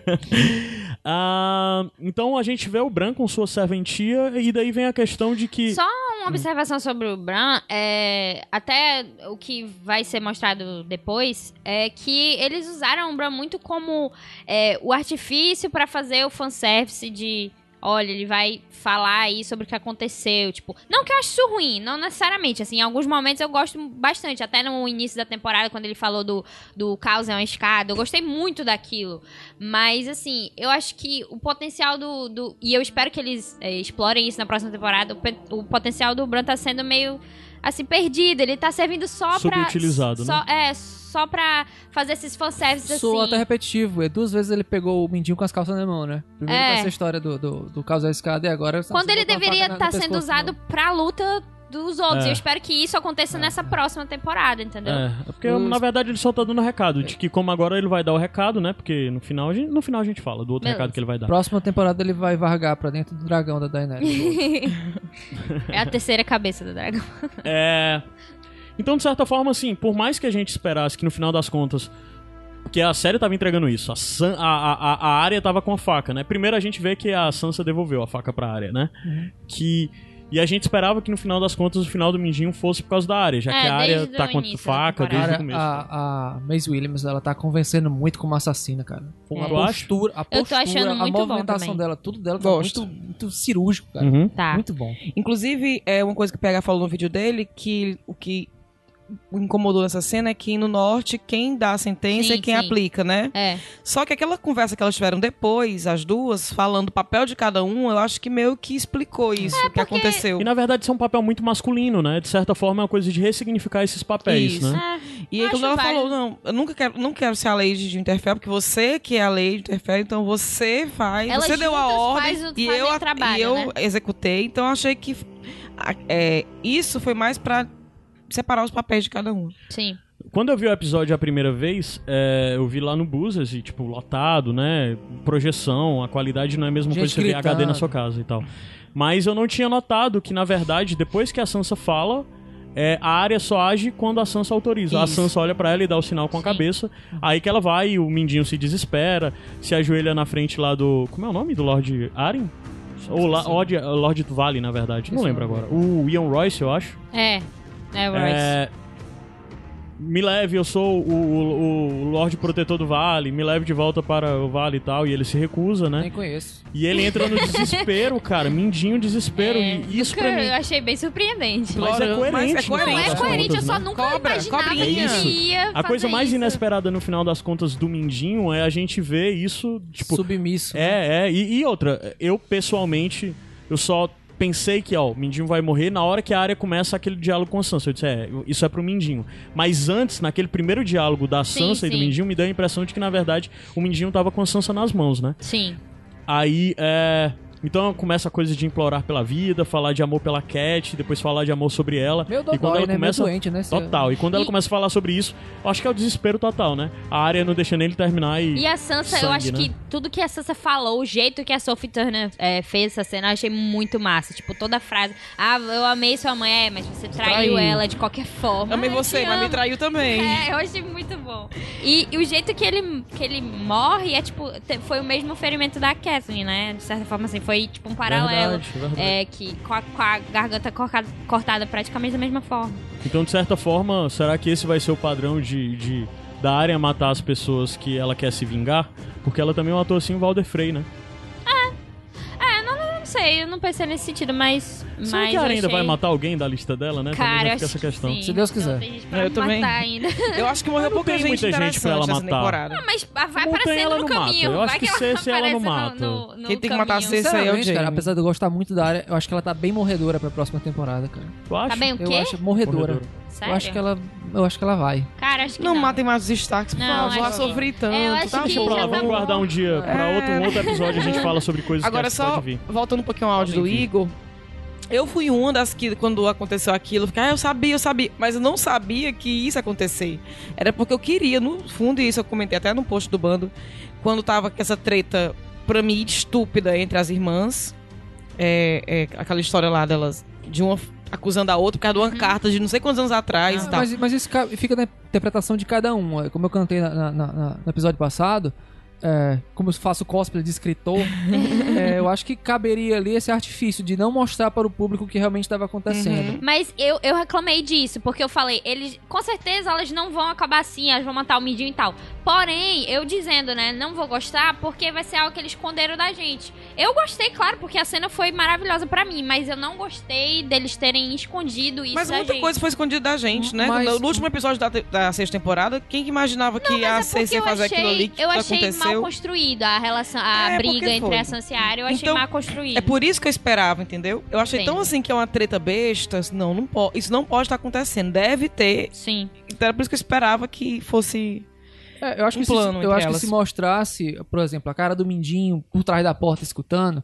Ah, então a gente vê o Bran com sua serventia e daí vem a questão de que. Só uma observação sobre o Bran, é, até o que vai ser mostrado depois, é que eles usaram o Bran muito como é, o artifício pra fazer o fanservice de. Olha, ele vai falar aí sobre o que aconteceu. Tipo, não que eu acho isso ruim, não necessariamente. Assim, em alguns momentos eu gosto bastante. Até no início da temporada, quando ele falou do, do caos é uma escada, eu gostei muito daquilo. Mas, assim, eu acho que o potencial do. do e eu espero que eles é, explorem isso na próxima temporada. O, o potencial do Bran tá sendo meio. Assim, perdido. Ele tá servindo só pra. Subutilizado, só, É, só pra fazer esses fanservices Soa assim. até repetitivo. E duas vezes ele pegou o mindinho com as calças na mão, né? Primeiro É. com essa história do, do, do caso da escada e agora... Quando ele deveria estar sendo pescoço, usado não. pra luta dos outros. É. E eu espero que isso aconteça nessa próxima temporada, entendeu? É, é porque na verdade ele só tá dando recado, de que como agora ele vai dar o recado, né? Porque no final a gente, no final a gente fala do outro Beleza. recado que ele vai dar. Próxima temporada ele vai vargar pra dentro do dragão da Daenerys. [LAUGHS] É a terceira cabeça do dragão. [LAUGHS] É. Então, de certa forma, assim, por mais que a gente esperasse que no final das contas. Porque a série tava entregando isso. A, San- a, a, a- a área tava com a faca, né? Primeiro a gente vê que a Sansa devolveu a faca pra área, né? Que. E a gente esperava que no final das contas o final do Mindinho fosse por causa da área, já É, que a área tá o com início da faca desde Cara, o começo. a, a Maisie Williams, ela tá convencendo muito como assassina, cara. É. A postura, a postura, a movimentação dela, tudo dela tá muito, muito cirúrgico, cara. Uhum. Tá. Muito bom. Inclusive, é uma coisa que o PH falou no vídeo dele, que o que incomodou nessa cena é que no norte quem dá a sentença Sim, é quem sim. aplica, né? É. Só que aquela conversa que elas tiveram depois, as duas, falando o papel de cada um, eu acho que meio que explicou isso que aconteceu. E na verdade isso é um papel muito masculino, né? De certa forma é uma coisa de ressignificar esses papéis, Isso. né? E aí quando ela falou, não, eu nunca quero, não quero ser a Lady de Interfell, porque você que é a Lady de Interfell, então você faz, Elas você deu a ordem faz o- e eu, trabalho, e eu né? executei, então eu achei que é, isso foi mais pra separar os papéis de cada um. Sim. Quando eu vi o episódio a primeira vez, é, eu vi lá no Buzzers e, tipo, lotado, né? Projeção, a qualidade não é a mesma Gente coisa que você ver gritando. HD na sua casa e tal. Mas eu não tinha notado que, na verdade, depois que a Sansa fala, é, a área só age quando a Sansa autoriza. A Isso. Sansa olha pra ela e dá o sinal com a Sim. cabeça. Aí que ela vai, o Mindinho se desespera, se ajoelha na frente lá do. Como é o nome do Lord Arryn? Ou La, Lord, Lord Valley, na verdade. Não lembro agora. O Ian Royce, eu acho. É. É, Royce. É, me leve, eu sou o, o, o Lorde Protetor do Vale, me leve de volta para o Vale e tal. E ele se recusa, né? Nem conheço. E ele entra no desespero, [LAUGHS] cara. Mindinho desespero. É, e isso pra mim. Eu achei bem surpreendente. Mas é Mas coerente. é no final coerente. Não é das coerente, eu contas, só né? nunca Cobra, imaginava cobrinha. que ia A coisa mais isso. inesperada no final das contas do Mindinho é a gente ver isso, tipo, Submisso. né? É, é. E, e outra, eu pessoalmente, eu só pensei que, ó, o Mindinho vai morrer na hora que a área começa aquele diálogo com a Sansa. Eu disse, é, isso é pro Mindinho. Mas antes, naquele primeiro diálogo da Sim, Sansa e do sim. Mindinho, me deu a impressão de que, na verdade, o Mindinho tava com a Sansa nas mãos, né? Sim. Aí, é. Então começa a coisa de implorar pela vida, falar de amor pela Cat, depois falar de amor sobre ela. Meio e quando dodói, ela né? começa. Meio doente, né? Total. E quando ela E- começa a falar sobre isso, eu acho que é o desespero total, né? A área não deixando ele terminar e. E a Sansa, eu Sangue, acho né? que tudo que a Sansa falou, o jeito que a Sophie Turner é, fez essa cena, eu achei muito massa. Tipo, toda a frase. Ah, eu amei sua mãe, é, mas você traiu, Traiu. ela de qualquer forma. Amei você, mas me traiu também. É, eu achei muito bom. E, e o jeito que ele, que ele morre é, tipo, foi o mesmo ferimento da Kathleen, né? De certa forma, assim, foi, tipo, um paralelo. Verdade, verdade. É, que com a, com a garganta corcada- cortada praticamente da mesma forma. Então, de certa forma, será que esse vai ser o padrão de, de da área matar as pessoas que ela quer se vingar? Porque ela também matou assim o Valder Frey, né? Sei, eu não pensei nesse sentido, mas. Será mas que a eu ainda achei... vai matar alguém da lista dela, né? Cara, também eu acho essa questão. que sim. Se Deus quiser. Eu também. [LAUGHS] Eu acho que morreu pouca gente muita gente pra ela matar. Não, mas vai Mantém aparecendo ela no no mato. caminho. Eu acho que que, se- ela não no- mata. No, no Quem tem que matar a. Cersei é o cara, Jaime. apesar de eu gostar muito da área, eu acho que ela tá bem morredora pra próxima temporada, cara. Tu acha? Tá bem o Eu quê? acho morredora. Morredora. Sério? Eu acho que ela, eu acho que ela vai. Cara, acho que Não, não. matem mais os destaques, por Não, favor. acho Já que- sofri tanto. É, eu acho tá que lá, já vamos tá guardar um dia pra É. outro, um outro episódio a gente fala sobre coisas Agora que só, pode vir. voltando um pouquinho ao áudio do Podem vir. Igor. Eu fui uma das que, quando aconteceu aquilo, eu fiquei, ah, eu sabia, eu sabia. Mas eu não sabia que isso ia acontecer. Era porque eu queria, no fundo, e isso eu comentei até no post do bando, quando tava com essa treta, pra mim, estúpida entre as irmãs. É, é, aquela história lá delas, de uma acusando a outra por causa de uma carta de não sei quantos anos atrás e tal. Mas, mas isso ca- fica na interpretação de cada um. É, Como eu cantei na- na- na- no episódio passado, é, como eu faço cosplay de escritor, [LAUGHS] é, eu acho que caberia ali esse artifício de não mostrar para o público o que realmente estava acontecendo. Mas eu, eu reclamei disso, porque eu falei, eles, com certeza elas não vão acabar assim, elas vão matar o Mindinho e tal. Porém, eu dizendo, né, não vou gostar porque vai ser algo que eles esconderam da gente. Eu gostei, claro, porque a cena foi maravilhosa pra mim, mas eu não gostei deles terem escondido isso Mas da muita gente. coisa foi escondida da gente, né? Mas- No, último episódio da, da sexta temporada, quem que imaginava que Mas a é Cersei ia fazer achei, aquilo ali que eu achei aconteceu? mal construído a relação, a É, briga entre a Sansa e a Arya, eu achei Então, mal construído. É por isso que eu esperava, entendeu? Eu achei tão Entendo. assim que é uma treta besta. Não, não pode. Isso não pode estar acontecendo. Deve ter. Sim. Então era por isso que eu esperava que fosse. É, eu acho, Um que, se, plano eu entre acho que elas. se mostrasse, por exemplo, a cara do Mindinho por trás da porta escutando,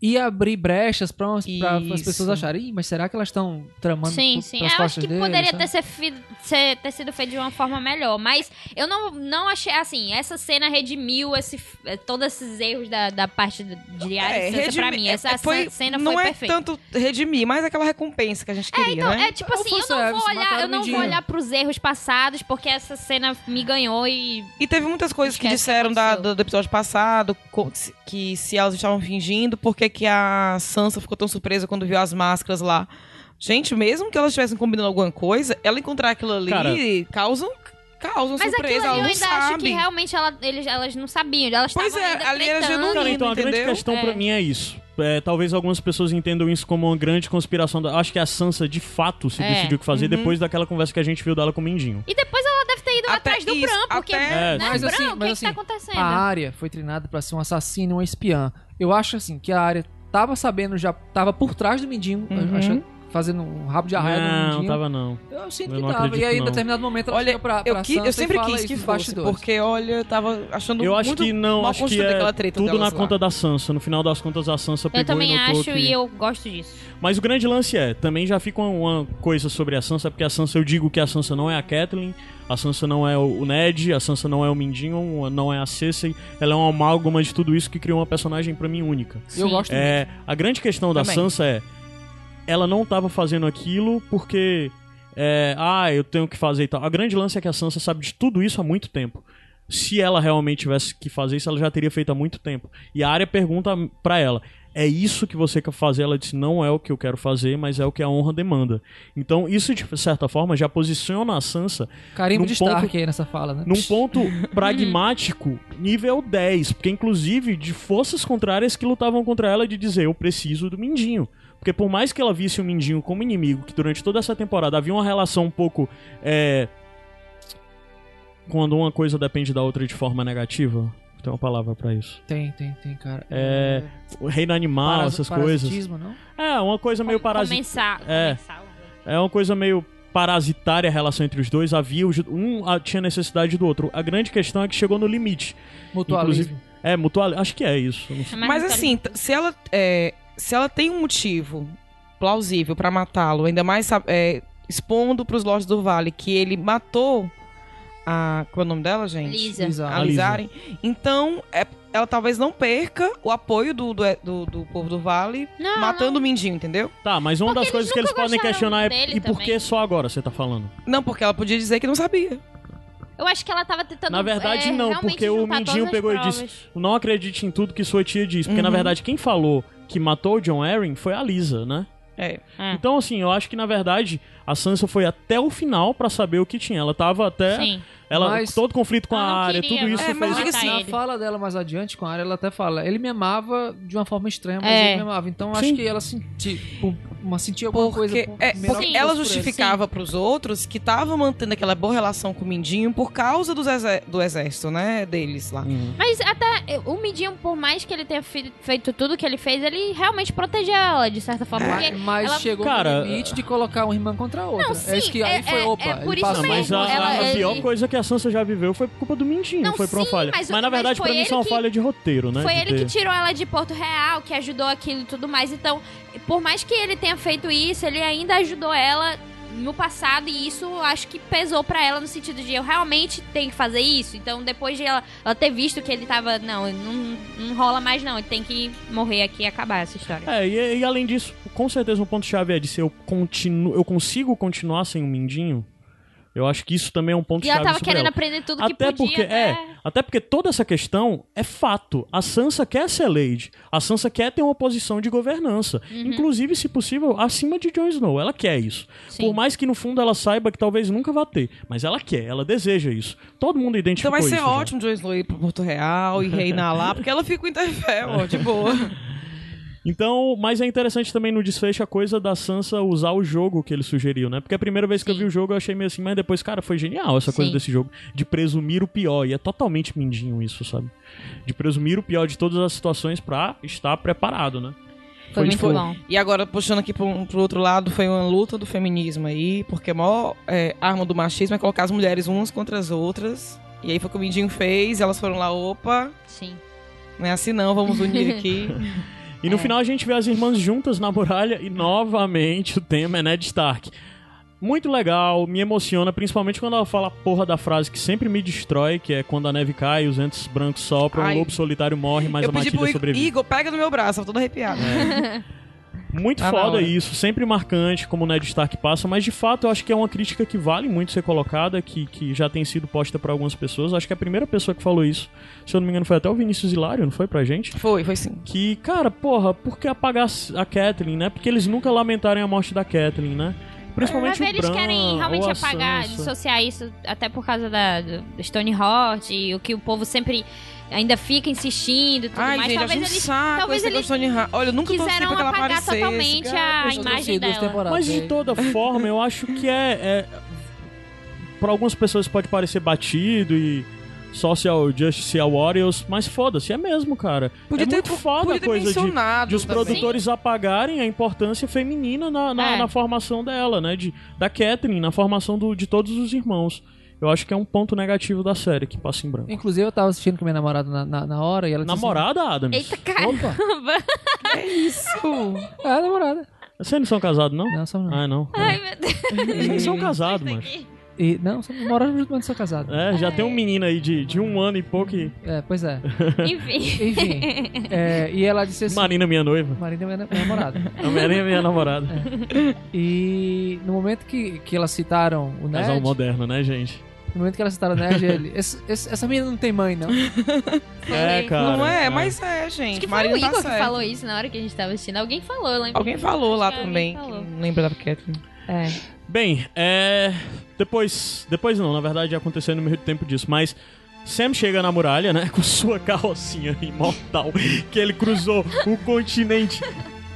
e abrir brechas pra as pessoas acharem, Ih, mas será que elas estão tramando Sim, sim. Eu acho que dele, poderia sabe? ter, ser fi- ser- ter sido feito de uma forma melhor. Mas eu não, não achei, assim, essa cena redimiu esse, eh, todos esses erros da, da parte de e Sansa pra mim. é- Essa é, foi, cena não foi é perfeita. tanto redimir, mas aquela recompensa que a gente queria, Então, né? é tipo assim, eu não vou olhar, eu não vou olhar pros erros passados, porque essa cena me ganhou e. E teve muitas coisas que o que disseram da- do, do episódio passado, que se elas estavam fingindo, por que que a Sansa ficou tão surpresa quando viu as máscaras lá? Gente, mesmo que elas estivessem combinando alguma coisa, ela encontrar aquilo ali Cara- causam, causam Mas surpresa, aquilo ali ela eu não ainda acho sabe. que realmente ela- eles, elas não sabiam. Elas Pois estavam é, ainda ali era genuíno. Cara, então a grande entendeu? questão É. pra mim é isso. É, talvez algumas pessoas entendam isso como uma grande conspiração. Da... Acho que a Sansa, de fato, se É. decidiu o que fazer Uhum. depois daquela conversa que a gente viu dela com o Mindinho. E depois ela deve ter ido Até atrás do Bran, porque. até- É, né, mas Bran, assim- o que, mas que assim, tá acontecendo? A Arya foi treinada pra ser uma assassina, uma espiã. Eu acho assim que a Arya tava sabendo já, tava por trás do Mindinho, Uhum. achando- fazendo um rabo de arraia no Não, tava não. Eu sinto Eu que não tava. E aí, em não. determinado momento, ela Olha, chega pra, eu, pra qui- Sansa eu e sempre fala quis que fosse, porque, olha, eu tava achando Eu acho muito que não, mal acho que é aquela treta tudo na lá. conta da Sansa. No final das contas, a Sansa pegou Eu também e acho que... e eu gosto disso. Mas o grande lance é, também já fica uma, uma coisa sobre a Sansa, porque a Sansa, eu digo que a Sansa não é a Catelyn, a Sansa não é o Ned, a Sansa não é o Mindinho, não é a Cersei, ela é uma amálgama de tudo isso que criou uma personagem pra mim única. Eu gosto É, a grande questão da Também. Sansa é, ela não tava fazendo aquilo porque, é, ah, eu tenho que fazer e tal. A grande lance é que a Sansa sabe de tudo isso há muito tempo. Se ela realmente tivesse que fazer isso, ela já teria feito há muito tempo. E a Arya pergunta pra ela: é isso que você quer fazer? Ela disse: não é o que eu quero fazer, mas é o que a honra demanda. Então, isso de certa forma já posiciona a Sansa Carimbo num de ponto- Stark aí nessa fala, né? num ponto [LAUGHS] pragmático nível 10, porque inclusive de forças contrárias que lutavam contra ela de dizer eu preciso do Mindinho. Porque por mais que ela visse o Mindinho como inimigo, que durante toda essa temporada havia uma relação um pouco é, quando uma coisa depende da outra de forma negativa, tem uma palavra pra isso. Tem, tem, tem, cara. É, o reino animal, Paras- essas coisas. não? É, uma coisa meio parasitária. Começar. É. É uma coisa meio parasitária a relação entre os dois. Havia um tinha necessidade do outro. A grande questão é que chegou no limite. Mutualismo. É, mutual. Acho que é isso. sei. Mas Mas assim, se ela, é, se ela tem um motivo plausível pra matá-lo, ainda mais é, expondo pros Lords do Vale que ele matou a. Qual é o nome dela, gente? Lisa. Lisa. A. Lizaren. Então, é- ela talvez não perca o apoio do, do, do- do povo do Vale Não, matando o Mindinho, entendeu? Tá, mas uma Porque das coisas que eles podem questionar é e por que só agora você tá falando? Não, porque ela podia dizer que não sabia. Eu acho que ela tava tentando. Na verdade, é, não, porque o Mindinho pegou e provas. disse: Não acredite em tudo que sua tia diz. Porque na Uhum. verdade quem falou que matou o John Arryn foi a Lisa, né? É. É. Então, assim, eu acho que na verdade a Sansa foi até o final pra saber o que tinha. Ela tava até. Sim. Ela, Mas- todo conflito com a área, tudo isso É, mas fez. assim, Na fala dela mais adiante com a área, ela até fala: ele me amava de uma forma estranha, mas É. ele me amava. Então acho Sim. que ela sentia, uma, sentia alguma Porque, coisa. por- é, porque que ela justificava pros outros que estavam mantendo aquela boa relação com o Mindinho por causa do exército, né? Deles lá. Uhum. Mas até o Midinho, por mais que ele tenha feito tudo que ele fez, ele realmente protegeu ela, de certa forma. Porque Mas, ela- chegou Cara, no limite de colocar uma irmã contra a outra. Não, sim, é isso que aí é- foi, é- opa, é por ele isso Não, mas mesmo, a, ela- a ele- pior coisa que a Sansa já viveu foi por culpa do Mindinho, Não, foi sim, falha. mas- na mas verdade, foi pra mim, isso é uma ele que- falha de roteiro, né? Foi de ele ter- que tirou ela de Porto Real, que ajudou aquilo e tudo mais. Então, por mais que ele tenha feito isso, ele ainda ajudou ela no passado e isso acho que pesou pra ela no sentido de eu realmente tenho que fazer isso. Então, depois de ela, ela ter visto que ele tava, não, não, não rola mais não, ele tem que morrer aqui e acabar essa história. É, e, e além disso, com certeza um ponto-chave é de se eu, continuo, eu consigo continuar sem o Mindinho. Eu acho que isso também é um E ponto-chave ela tava querendo ela. aprender tudo que Até podia. porque, né? é, até porque toda essa questão é fato. A Sansa quer ser Lady. A Sansa quer ter uma posição de governança. Uhum. Inclusive, se possível, acima de Jon Snow. Ela quer isso. Sim. Por mais que no fundo ela saiba que talvez nunca vá ter. Mas ela quer, ela deseja isso. Todo mundo Então identificou vai ser isso. já. ótimo Jon Snow ir pro Porto Real e reinar lá, porque ela fica com o Interfell, ó, de boa. [LAUGHS] Então, mas é interessante também no desfecho a coisa da Sansa usar o jogo que ele sugeriu, né? Porque a primeira vez que eu Sim. vi o jogo eu achei meio assim, mas depois, cara, foi genial essa coisa Sim. desse jogo. De presumir o pior. E é totalmente mindinho isso, sabe? De presumir o pior de todas as situações pra estar preparado, né? Foi muito tipo, bom. E agora, puxando aqui pro, pro outro lado, foi uma luta do feminismo aí, porque a maior é, arma do machismo é colocar as mulheres umas contra as outras. E aí foi o que o Mindinho fez, elas foram lá, opa, Sim. não é assim não, vamos unir aqui. [LAUGHS] E no É. final a gente vê as irmãs juntas na muralha e novamente o tema é Ned Stark. Muito legal, me emociona, principalmente quando ela fala a porra da frase que sempre me destrói, que é quando a neve cai, os entes brancos sopram, o lobo solitário morre, mas eu a Matilda sobrevive. Igor, pega no meu braço, eu tô toda arrepiada. [LAUGHS] Muito na foda isso, sempre marcante como o Ned Stark passa, mas de fato eu acho que é uma crítica que vale muito ser colocada, que, que já tem sido posta por algumas pessoas. Acho que a primeira pessoa que falou isso, se eu não me engano, foi até o Vinícius Hilário, não foi pra gente? Foi, foi sim. Que, cara, porra, por que apagar a Kathleen, né? Porque eles nunca lamentarem a morte da Kathleen, né? Principalmente Mas o eles Bran, querem realmente apagar, Sansa. dissociar isso, até por causa da, Stoneheart e o que o povo sempre ainda fica insistindo e tudo Ai, mais. gente, talvez um eles saco talvez esse eles de Olha, eu nunca quiseram apagar aparecesse. totalmente a Eu imagem dela. Mas de toda forma, eu acho que é. é para algumas pessoas pode parecer batido e social justice warriors, mas foda-se, é mesmo, cara. Podia é ter, muito foda podia a coisa de, mencionado de os também. produtores apagarem a importância feminina na, na, É. na formação dela, né? De, da Catherine, na formação do, de todos os irmãos. Eu acho que é um ponto negativo da série que passa em branco. Inclusive, eu tava assistindo com minha namorada na, na, na hora e ela disse Namorada, Adams? Eita, caramba! É isso. Assim, é, namorada. Vocês não são casados, não? Não, somos não. Ah, não. Ai, meu Deus. Vocês são casados, mano. E, não, somos namoramos junto, mas não sou casado. É, já tem um menino aí de, de um ano e pouco e... É, pois é. [LAUGHS] Enfim. Enfim. é, e ela disse assim... Marina, minha noiva. Marina é minha namorada. [LAUGHS] A Marinha é minha namorada. E no momento que, que elas citaram o Nerd, Casal moderno, né, gente? no momento que elas citaram o Nerd, ele, "Esse- esse- essa menina não tem mãe, não. [LAUGHS] É, cara. Não é, mas é, gente. Acho que foi Marina o Igor tá que certo. falou isso na hora que a gente tava assistindo. Alguém falou, eu lembro. Alguém falou lá também. falou. que Não lembra da Catherine. É. Bem, é. Depois. Depois não, na verdade aconteceu no meio do tempo disso, mas. Sam chega na muralha, né? [LAUGHS] Com sua carrocinha imortal, que ele cruzou o continente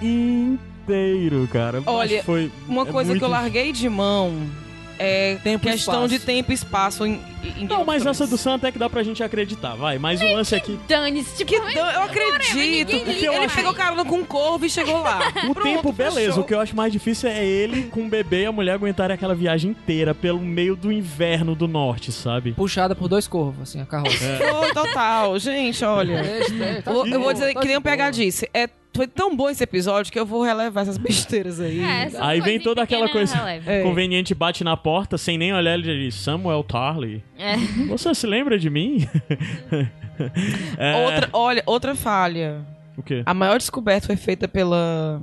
inteiro, cara. Olha, foi Uma é coisa muito- que eu larguei de mão é Tempo questão espaço. de tempo e espaço em, em Não, mas essa do. Sam até que dá pra gente acreditar, vai. Mas o lance aqui. Dane-se, tipo, Que dan- eu acredito. ninguém Porque liga, ele vai. pegou carona com um corvo e chegou lá. [LAUGHS] O Pronto, tempo, beleza. fechou. O que eu acho mais difícil é ele com o bebê e a mulher aguentarem aquela viagem inteira pelo meio do inverno do norte, sabe? Puxada por dois corvos, assim, a carroça. Foi total. Gente, olha. Tá Eu, eu vou dizer tá que nem o. PH disse. É, foi tão bom esse episódio que eu vou relevar essas [LAUGHS] besteiras aí. É, essas Aí vem toda aquela coisa releva. É. conveniente, bate na porta, sem nem olhar, ele diz, Samuel Tarley, É. [LAUGHS] você se lembra de mim? É, Outra, olha, outra falha. O quê? A maior descoberta foi feita pela.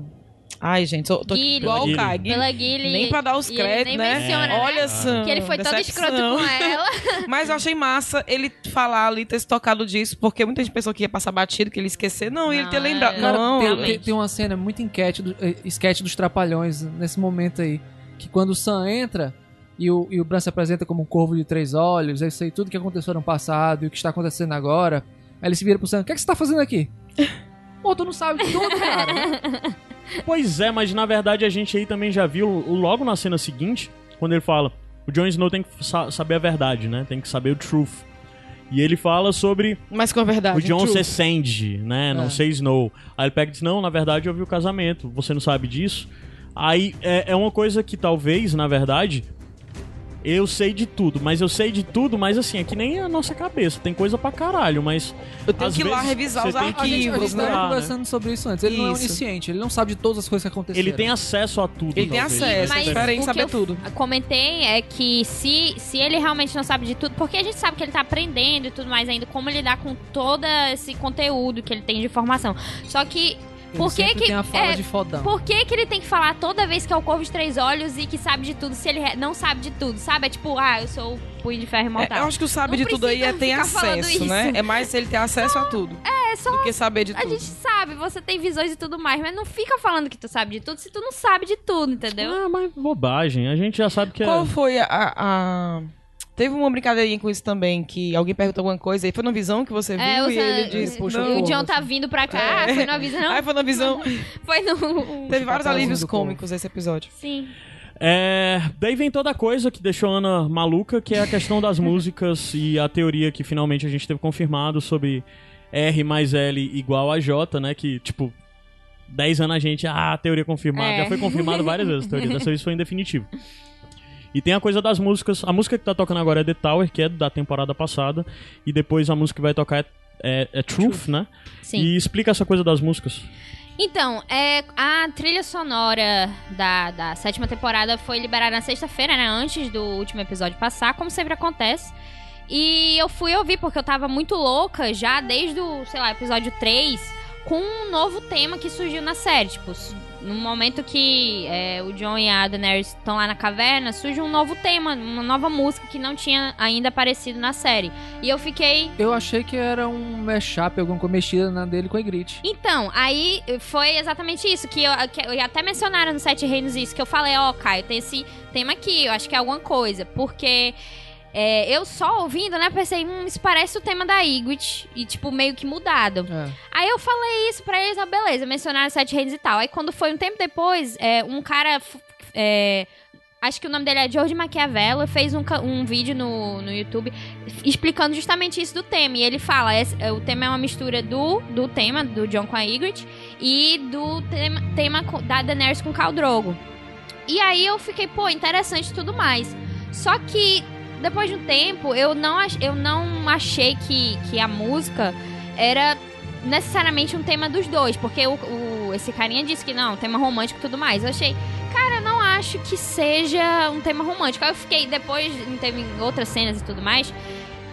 Ai, gente, eu tô Gilly. igual o Kai. Pela Gilly. Nem pra dar os ele créditos, né? menciona, né? Olha só. Que ele foi todo escroto com ela. [LAUGHS] Mas eu achei massa ele falar ali, ter se tocado disso, porque muita gente pensou que ia passar batido, que ele ia esquecer. Não, ele Não, ter lembrado. é- Cara, não, tem, tem, tem uma cena muito enquete do, eh, sketch dos Trapalhões nesse momento aí. Que quando o Sam entra e o, e o Bran se apresenta como um corvo de três olhos, é isso aí, tudo que aconteceu no passado e o que está acontecendo agora. Aí ele se vira pro Sam: O que, é que você tá fazendo aqui? [LAUGHS] Pô, tu não sabe tudo, cara. [LAUGHS] Pois é, mas na verdade a gente aí também já viu logo na cena seguinte, quando ele fala, o Jon Snow tem que sa- saber a verdade, né? Tem que saber o truth. E ele fala sobre Mas com a verdade. o Jon true. ser Sandy, né? Não É. ser Snow. Aí ele pega e diz, não, na verdade eu vi o casamento, você não sabe disso? Aí é, é uma coisa que talvez, na verdade, eu sei de tudo, mas eu sei de tudo, mas assim, é que nem a nossa cabeça, tem coisa pra caralho, mas Eu tenho que ir lá revisar os tem que- A gente, arquivos, tava né? né? conversando sobre isso antes. Ele não é Isso. onisciente, ele não sabe de todas as coisas que aconteceram. ele tem acesso a tudo. Ele tem talvez. acesso, Mas é diferente o saber que eu tudo. comentei é que se, se ele realmente não sabe de tudo, porque a gente sabe que ele tá aprendendo e tudo mais ainda, como lidar com todo esse conteúdo que ele tem de informação. Só que, Ele por que que- tem a fala é, de fodão. por que que ele tem que falar toda vez que é o Corvo de Três Olhos e que sabe de tudo, se ele não sabe de tudo, sabe? É tipo, ah, eu sou o Punho de Ferro É, Imortal. eu acho que o sabe Não de tudo aí é falando acesso, né? É mais ele ter acesso a tudo. É, só Do que saber de a tudo. gente sabe, você tem visões e tudo mais, mas não fica falando que tu sabe de tudo se tu não sabe de tudo, entendeu? Ah, mas bobagem. A gente já sabe que Qual é. foi a, a- Teve uma brincadeirinha com isso também, que alguém perguntou alguma coisa e foi na visão que você viu É, o e ele disse, puxa, não. o John tá vindo pra cá, É. foi no aviso, não? Aí [LAUGHS] foi na visão. [LAUGHS] Foi no... Teve vários papelzinho alívios cômicos nesse episódio. Sim. É, daí vem toda a coisa que deixou a Ana maluca, que é a questão das [LAUGHS] músicas e a teoria que finalmente a gente teve confirmado sobre R mais L igual a J, né? Que, tipo, 10 anos a gente, ah, teoria confirmada. É. Já foi confirmado várias vezes a teoria, dessa vez foi em definitivo. E tem a coisa das músicas. A música que tá tocando agora é The Tower, que é da temporada passada. E depois a música que vai tocar é, é- é Truth, né? Sim. E explica essa coisa das músicas. Então, é, a trilha sonora da, da sétima temporada foi liberada na sexta-feira, né? Antes do último episódio passar, como sempre acontece. E eu fui ouvir porque eu tava muito louca já desde o, sei lá, episódio 3, com um novo tema que surgiu na série. Tipo, no momento que é, o John e a Daenerys estão lá na caverna, surge um novo tema, uma nova música que não tinha ainda aparecido na série. E eu fiquei. Eu achei que era um mashup, alguma coisa mexida na dele com a Ygritte. Então, aí foi exatamente isso, que eu, que eu até mencionaram no Sete Reinos isso, que eu falei, ó, oh, Caio, tem esse tema aqui, eu acho que é alguma coisa, porque é, eu só ouvindo, né, pensei, hum, isso parece o tema da Ygritte e, tipo, meio que mudado. É. Aí eu falei isso pra eles, ah, beleza, mencionaram Sete Reinos e tal. Aí quando foi um tempo depois, é, um cara, é, acho que o nome dele é George Maquiavello, fez um, um vídeo no, no YouTube explicando justamente isso do tema. E ele fala, esse, o tema é uma mistura do, do tema, do John com a Ygritte, e do tema, tema da Daenerys com Khal Drogo. E aí eu fiquei, pô, interessante e tudo mais. Só que depois de um tempo, eu não, eu não achei que, que a música era necessariamente um tema dos dois, porque o, o, esse carinha disse que não, tema romântico e tudo mais. Eu achei, cara, não acho que seja um tema romântico. Aí eu fiquei, depois, teve outras cenas e tudo mais,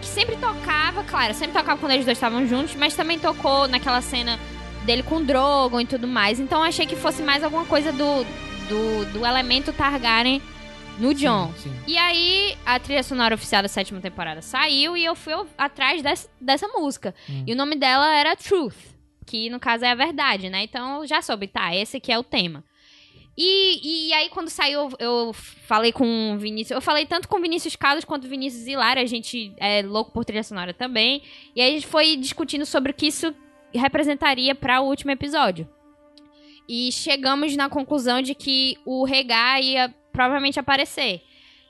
que sempre tocava, claro, sempre tocava quando eles dois estavam juntos, mas também tocou naquela cena dele com o Drogon e tudo mais. Então eu achei que fosse mais alguma coisa do, do, do elemento Targaryen no John. Sim, sim. E aí, a trilha sonora oficial da sétima temporada saiu e eu fui atrás dessa, dessa música. Hum. E o nome dela era Truth, que no caso é a verdade, né? Então eu já soube, tá, esse aqui é o tema. E, e aí, quando saiu, eu falei com o Vinícius. Eu falei tanto com o Vinícius Carlos quanto o Vinícius Hilário. A gente é louco por trilha sonora também. E aí a gente foi discutindo sobre o que isso representaria para o último episódio. E chegamos na conclusão de que o Regar ia provavelmente aparecer.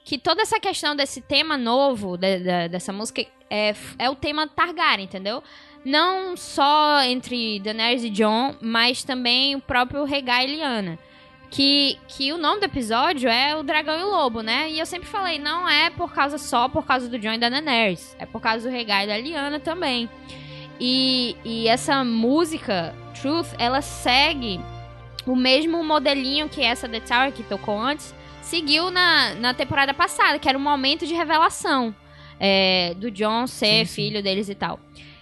Que toda essa questão desse tema novo, de, de, dessa música, é, é o tema Targaryen, entendeu? Não só entre Daenerys e Jon, mas também o próprio Rhaegar e Lyanna. Que, que o nome do episódio é o Dragão e o Lobo, né? E eu sempre falei, não é por causa só por causa do Jon e da Daenerys. É por causa do Rhaegar e da Lyanna também. E, e essa música, Truth, ela segue o mesmo modelinho que essa The Tower que tocou antes, seguiu na, na temporada passada, que era um momento de revelação é, do John ser sim, filho sim. deles e tal.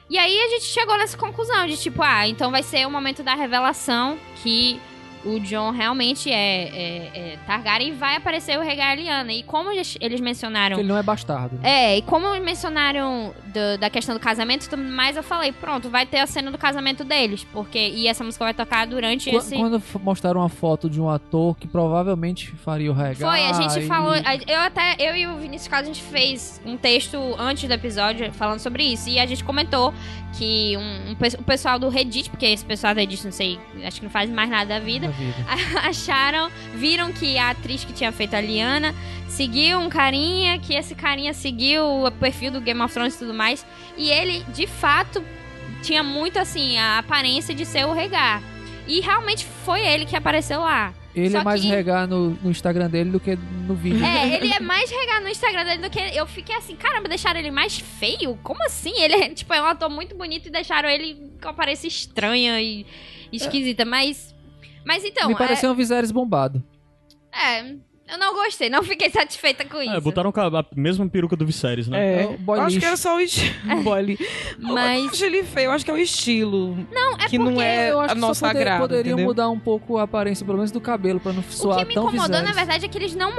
E aí a gente chegou nessa conclusão de tipo, ah, então vai ser o momento da revelação que o John realmente é, é, é Targaryen e vai aparecer o Rhaegar E como eles, eles mencionaram... ele não é bastardo. Né? É, e como mencionaram do, da questão do casamento e tudo mais, eu falei, pronto, vai ter a cena do casamento deles. porque E essa música vai tocar durante Qu esse... Quando mostraram uma foto de um ator que provavelmente faria o Rhaegar... Foi, a gente e... falou... Eu até, eu e o Vinícius Carlos, a gente fez um texto antes do episódio falando sobre isso. E a gente comentou que um, um, o pessoal do Reddit, porque esse pessoal do Reddit, não sei, acho que não faz mais nada da vida, vida. [LAUGHS] acharam, viram que a atriz que tinha feito a Liana seguiu um carinha, que esse carinha seguiu o perfil do Game of Thrones e tudo mais, e ele, de fato, tinha muito, assim, a aparência de ser o Regar. E realmente foi ele que apareceu lá. Ele Só é mais que... regar no, no, Instagram dele do que no vídeo. É, [LAUGHS] ele é mais regar no Instagram dele do que. Eu fiquei assim, caramba, deixaram ele mais feio? Como assim? Ele é, [LAUGHS] tipo, é um ator muito bonito e deixaram ele com aparência estranha e esquisita. Mas. Mas então. Me pareceu é... um Viserys bombado. É. Eu não gostei, não fiquei satisfeita com isso. É, botaram a mesma peruca do Viserys, né? É, eu acho que era só o estilo. [LAUGHS] Mas... Eu acho ele feio, eu acho que é o estilo. Não, é que porque... não é eu acho a que nossa só poder, agrado, poderiam entendeu? mudar um pouco a aparência, pelo menos do cabelo, pra não soar O que me tão incomodou, Viserys. na verdade, é que eles não.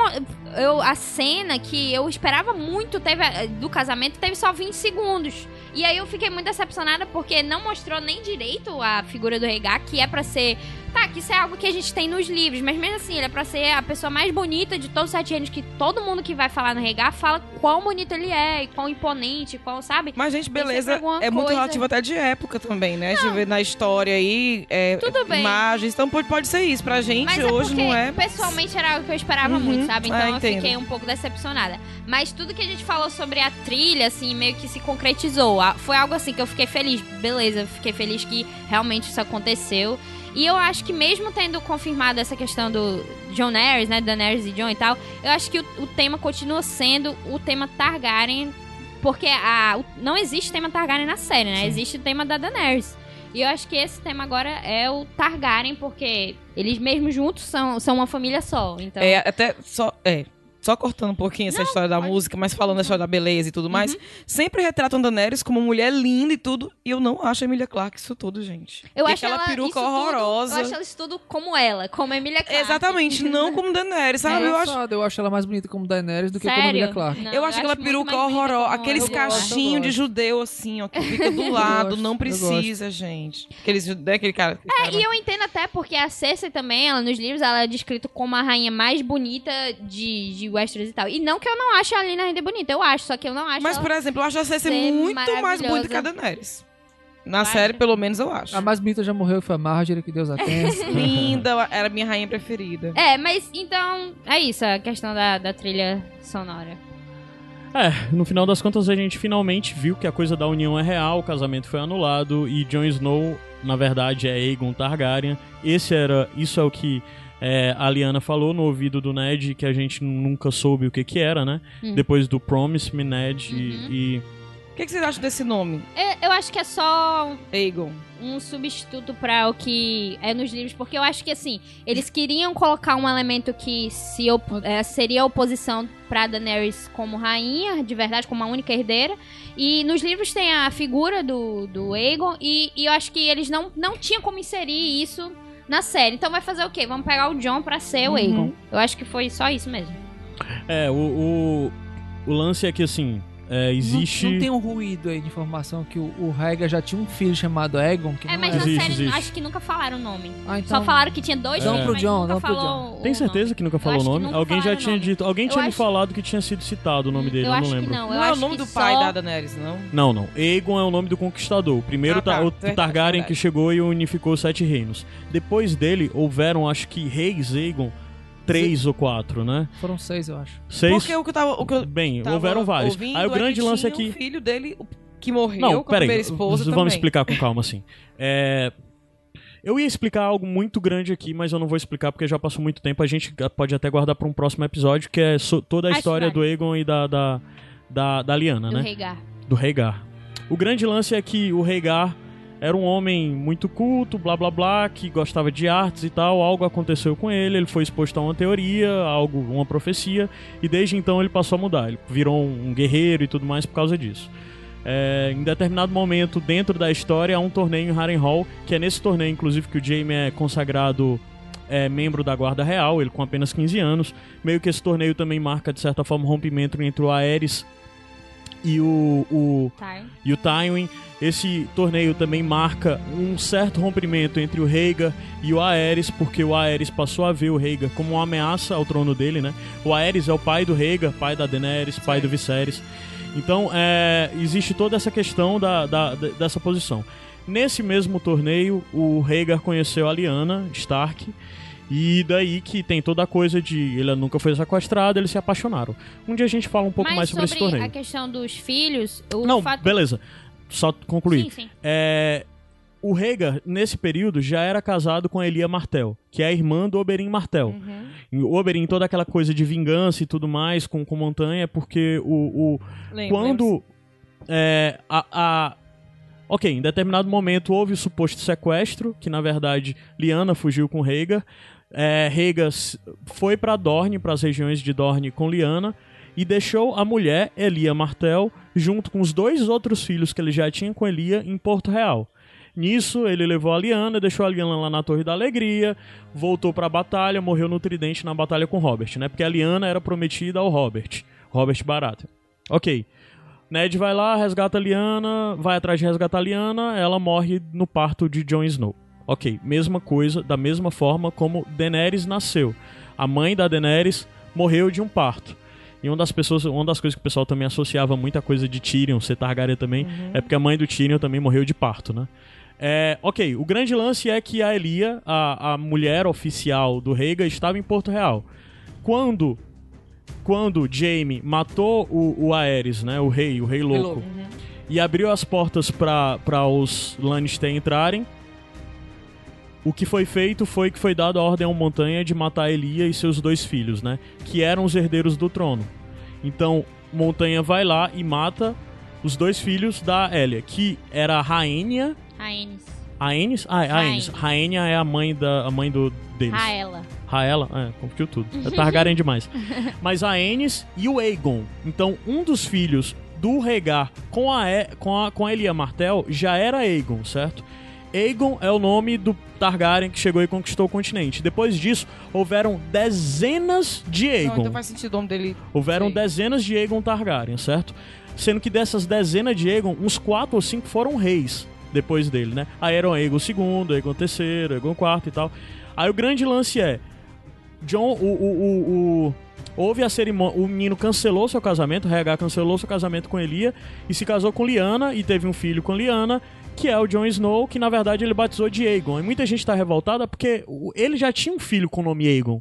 Eu, a cena que eu esperava muito teve, do casamento teve só 20 segundos. E aí eu fiquei muito decepcionada porque não mostrou nem direito a figura do Regar, que é pra ser. Tá, que isso é algo que a gente tem nos livros, mas mesmo assim, ele é pra ser a pessoa mais bonita de todos os sete anos, que todo mundo que vai falar no Regar fala quão bonito ele é, e quão imponente, quão, sabe? Mas, gente, beleza, é muito coisa. relativo até de época também, né? A gente vê na história aí, é, Tudo bem. imagens, então pode, pode ser isso. Pra gente, Mas é hoje porque, não é. pessoalmente, era algo que eu esperava Uhum. muito, sabe? Então Ah, eu fiquei um pouco decepcionada. Mas tudo que a gente falou sobre a trilha, assim, meio que se concretizou. Foi algo assim que eu fiquei feliz. Beleza, eu fiquei feliz que realmente isso aconteceu. E eu acho que mesmo tendo confirmado essa questão do John Harris, né? Daenerys e John e tal, eu acho que o, o tema continua sendo o tema Targaryen. Porque a, o- não existe tema Targaryen na série, né? Sim. Existe o tema da Daenerys. E eu acho que esse tema agora é o Targaryen, porque eles mesmos juntos são, são uma família só. Então, É, até só. É. Só cortando um pouquinho essa Não, história da pode- Uhum. música, mas falando da história da beleza e tudo mais, sempre retratam Daenerys como uma mulher linda e tudo, e eu não acho a Emilia Clarke isso tudo, gente. eu E acho aquela ela peruca isso tudo- horrorosa. eu acho ela isso tudo como ela, como a Emilia Clarke. Exatamente, [LAUGHS] não como Daenerys, sabe? É eu acho. eu acho ela mais bonita como Daenerys do que como Sério? Emilia Clarke. Não, eu acho aquela peruca horrorosa, como aqueles eu eu cachinhos de judeu assim, ó, que fica do [LAUGHS] lado, gosto, não eu precisa, gente. Aqueles, né, aquele cara. aquele cara É, e eu entendo até porque a Cersei também, ela nos livros, ela é descrita como a rainha mais bonita de, de Westeros e tal. E não que eu não ache a Lina ainda bonita, eu acho, só que eu não acho Mas, ela... por exemplo, eu acho a Cersei muito mais bonita que a Daenerys. Na Acha? série, pelo menos, eu acho. A mais bonita já morreu, foi a Marjorie, que Deus a [LAUGHS] tenha. Linda, era a minha rainha preferida. É, mas então é isso, a questão da, da trilha sonora. É, no final das contas a gente finalmente viu que a coisa da união é real, o casamento foi anulado e Jon Snow, na verdade, é Aegon Targaryen. Esse era, isso é o que é, a Liana falou no ouvido do Ned, que a gente nunca soube o que que era, né? Hum. Depois do Promise Me Ned e- Uhum. e, O que, que vocês acham desse nome, Eu, eu acho que é só Aegon? um substituto pra o que é nos livros, porque eu acho que assim, eles queriam colocar um elemento que se op- é, seria oposição pra Daenerys como rainha, de verdade, como a única herdeira. E nos livros tem a figura do, do Aegon, e, e eu acho que eles não, não tinham como inserir isso na série. Então vai fazer o quê? Vamos pegar o John pra ser o Uhum. Aegon. Eu acho que foi só isso mesmo. É, o, o, o lance é que assim, é, existe. Não, não tem um ruído aí de informação que o, o já tinha um filho chamado Egon, que É, não mas é. na Existe, série existe. acho que nunca falaram o nome. Ah, então... Só falaram que tinha dois filhos, pro nunca dão pro falou Tem certeza que nunca falou o nome? Alguém já tinha nome. dito. Alguém Eu tinha me acho- falado que tinha sido citado o nome dele, eu eu, não lembro. não. Eu Não é o nome do pai só- da Daenerys, não? Não, não. Aegon é o nome do conquistador. O primeiro Ah, tá. o Verdade, Targaryen verdade. que chegou e unificou os sete reinos. Depois dele, houveram, acho que, reis Aegon, três ou quatro, né? Foram seis, eu acho. Seis. Porque o que eu tava. O que eu Bem, tava houveram vários. Aí o é grande que lance é que. o filho dele o- que morreu Não, com a peraí. primeira esposa Vamos também. explicar com calma, assim. É. Eu ia explicar algo muito grande aqui, mas eu não vou explicar porque já passou muito tempo. A gente pode até guardar para um próximo episódio, que é so- toda a Acho história do Aegon e da, da, da, da Liana, do né? Rhaegar. do Rhaegar. O grande lance é que o Rhaegar era um homem muito culto, blá blá blá, que gostava de artes e tal. Algo aconteceu com ele, ele foi exposto a uma teoria, algo, uma profecia, e desde então ele passou a mudar. Ele virou um guerreiro e tudo mais por causa disso. É, em determinado momento, dentro da história, há um torneio em Harrenhal, que é nesse torneio, inclusive, que o Jaime é consagrado é, membro da Guarda Real, ele com apenas 15 anos. Meio que esse torneio também marca, de certa forma, um rompimento entre o Aerys e o, o, e o Tywin. Esse torneio também marca um certo rompimento entre o Rhaegar e o Aerys, porque o Aerys passou a ver o Rhaegar como uma ameaça ao trono dele, né? O Aerys é o pai do Rhaegar, pai da Daenerys, pai do Viserys. Então, é, existe toda essa questão da, da- dessa posição. Nesse mesmo torneio, o Rhaegar conheceu a Lyanna Stark, e daí que tem toda a coisa de ele nunca foi sequestrado, eles se apaixonaram. Um dia a gente fala um pouco Mas mais sobre, sobre esse torneio. a questão dos filhos, o Não, fato... beleza. Só concluir. Sim, sim. É, o Rhaegar, nesse período, já era casado com a Elia Martell, que é a irmã do Oberyn Martell. Uhum. O Oberyn, toda aquela coisa de vingança e tudo mais com, com montanha, porque o, o- lembro. quando é, a, a- Ok, em determinado momento houve o suposto sequestro, que na verdade Lyanna fugiu com Rhaegar. É, Rhaegar foi pra Dorne, para as regiões de Dorne com Lyanna, e deixou a mulher, Elia Martell, junto com os dois outros filhos que ele já tinha com Elia em Porto Real. Nisso, ele levou a Lyanna, deixou a Lyanna lá na Torre da Alegria, voltou pra batalha, morreu no Tridente na batalha com Robert, né? Porque a Lyanna era prometida ao Robert, Robert Baratheon. Ok. Ned vai lá, resgata a Lyanna, vai atrás de resgatar a Lyanna, ela morre no parto de Jon Snow. Ok, mesma coisa, da mesma forma como Daenerys nasceu. A mãe da Daenerys morreu de um parto. E uma das pessoas, uma das coisas que o pessoal também associava muita coisa de Tyrion, ser Targaryen também, é porque a mãe do Tyrion também morreu de parto, né? É, ok, o grande lance é que a Elia, a, a mulher oficial do Rhaegar, estava em Porto Real. Quando quando Jaime matou o, o Aerys, né, o rei, o rei louco, e abriu as portas para os Lannister entrarem, o que foi feito foi que foi dado a ordem ao Montanha de matar Elia e seus dois filhos, né, que eram os herdeiros do trono. Então, Montanha vai lá e mata os dois filhos da Elia, que era a Rainha Rhaenys. Aenys? Ah, é Aenys. Raenya é a mãe, da, a mãe do, deles. Raela. Raela, é, confundiu tudo. É [LAUGHS] Targaryen demais. Mas a Aenys e o Aegon. Então, um dos filhos do Rhaegar com a, E- com a, com a Elia Martell já era Aegon, certo? Aegon é o nome do Targaryen que chegou e conquistou o continente. Depois disso, houveram dezenas de Não, Aegon. então faz sentido o nome dele. Houveram Sim. dezenas de Aegon Targaryen, certo? Sendo que dessas dezenas de Aegon, uns quatro ou cinco foram reis depois dele, né? Aí eram Aegon II, Aegon III, Aegon IV e tal. Aí o grande lance é... John, o... o, o, o- houve a cerimônia... O menino cancelou seu casamento, o RH cancelou seu casamento com Elia e se casou com Lyanna e teve um filho com Lyanna, que é o Jon Snow, que na verdade ele batizou de Aegon. E muita gente tá revoltada porque ele já tinha um filho com o nome Aegon,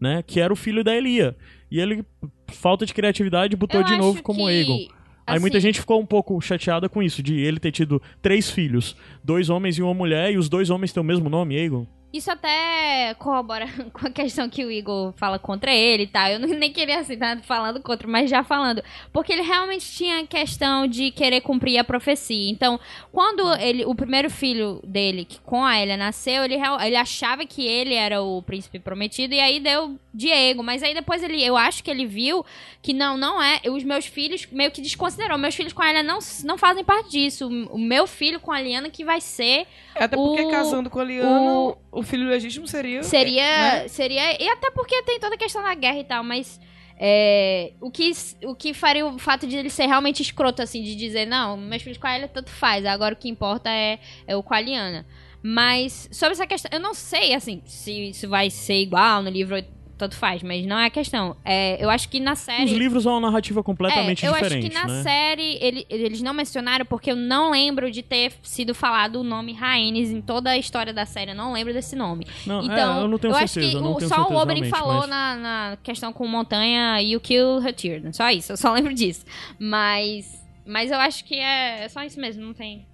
né? Que era o filho da Elia. E ele, falta de criatividade, botou Eu de novo como que, Aegon. Aí muita assim, gente ficou um pouco chateada com isso, de ele ter tido três filhos, dois homens e uma mulher, e os dois homens têm o mesmo nome, Aegon. Isso até corrobora [LAUGHS] com a questão que o Igor fala contra ele e tal. Eu nem queria assim, tá falando contra, mas já falando. Porque ele realmente tinha a questão de querer cumprir a profecia. Então, quando ele, o primeiro filho dele, que com a Elia nasceu, ele, ele achava que ele era o príncipe prometido, e aí deu Diego. Mas aí depois ele, eu acho que ele viu que não, não é. Os meus filhos meio que desconsiderou. Meus filhos com a Elia não, não fazem parte disso. O meu filho com a Liana que vai ser Até porque O- casando com a Liana, o, filho legítimo seria. Seria. né? Seria. E até porque tem toda a questão da guerra e tal, mas. é, o, que, o que faria o fato de ele ser realmente escroto, assim, de dizer, não, meus filhos com a Elia tanto faz, agora o que importa é, é o com a Liana. Mas, sobre essa questão, eu não sei, assim, se isso vai ser igual no livro, tanto faz, mas não é a questão. É, eu acho que na série. Os livros são uma narrativa completamente É, eu diferente, acho que na né? série ele- eles não mencionaram porque eu não lembro de ter sido falado o nome Rhaenys em toda a história da série. Eu não lembro desse nome. Não, é, então, eu não tenho acho certeza, que eu não o- tenho só certeza o Oberyn falou mas- na, na questão com Montanha e o Kill Her. Só isso, eu só [LAUGHS] lembro disso. Mas, mas eu acho que é, é só isso mesmo, não tem.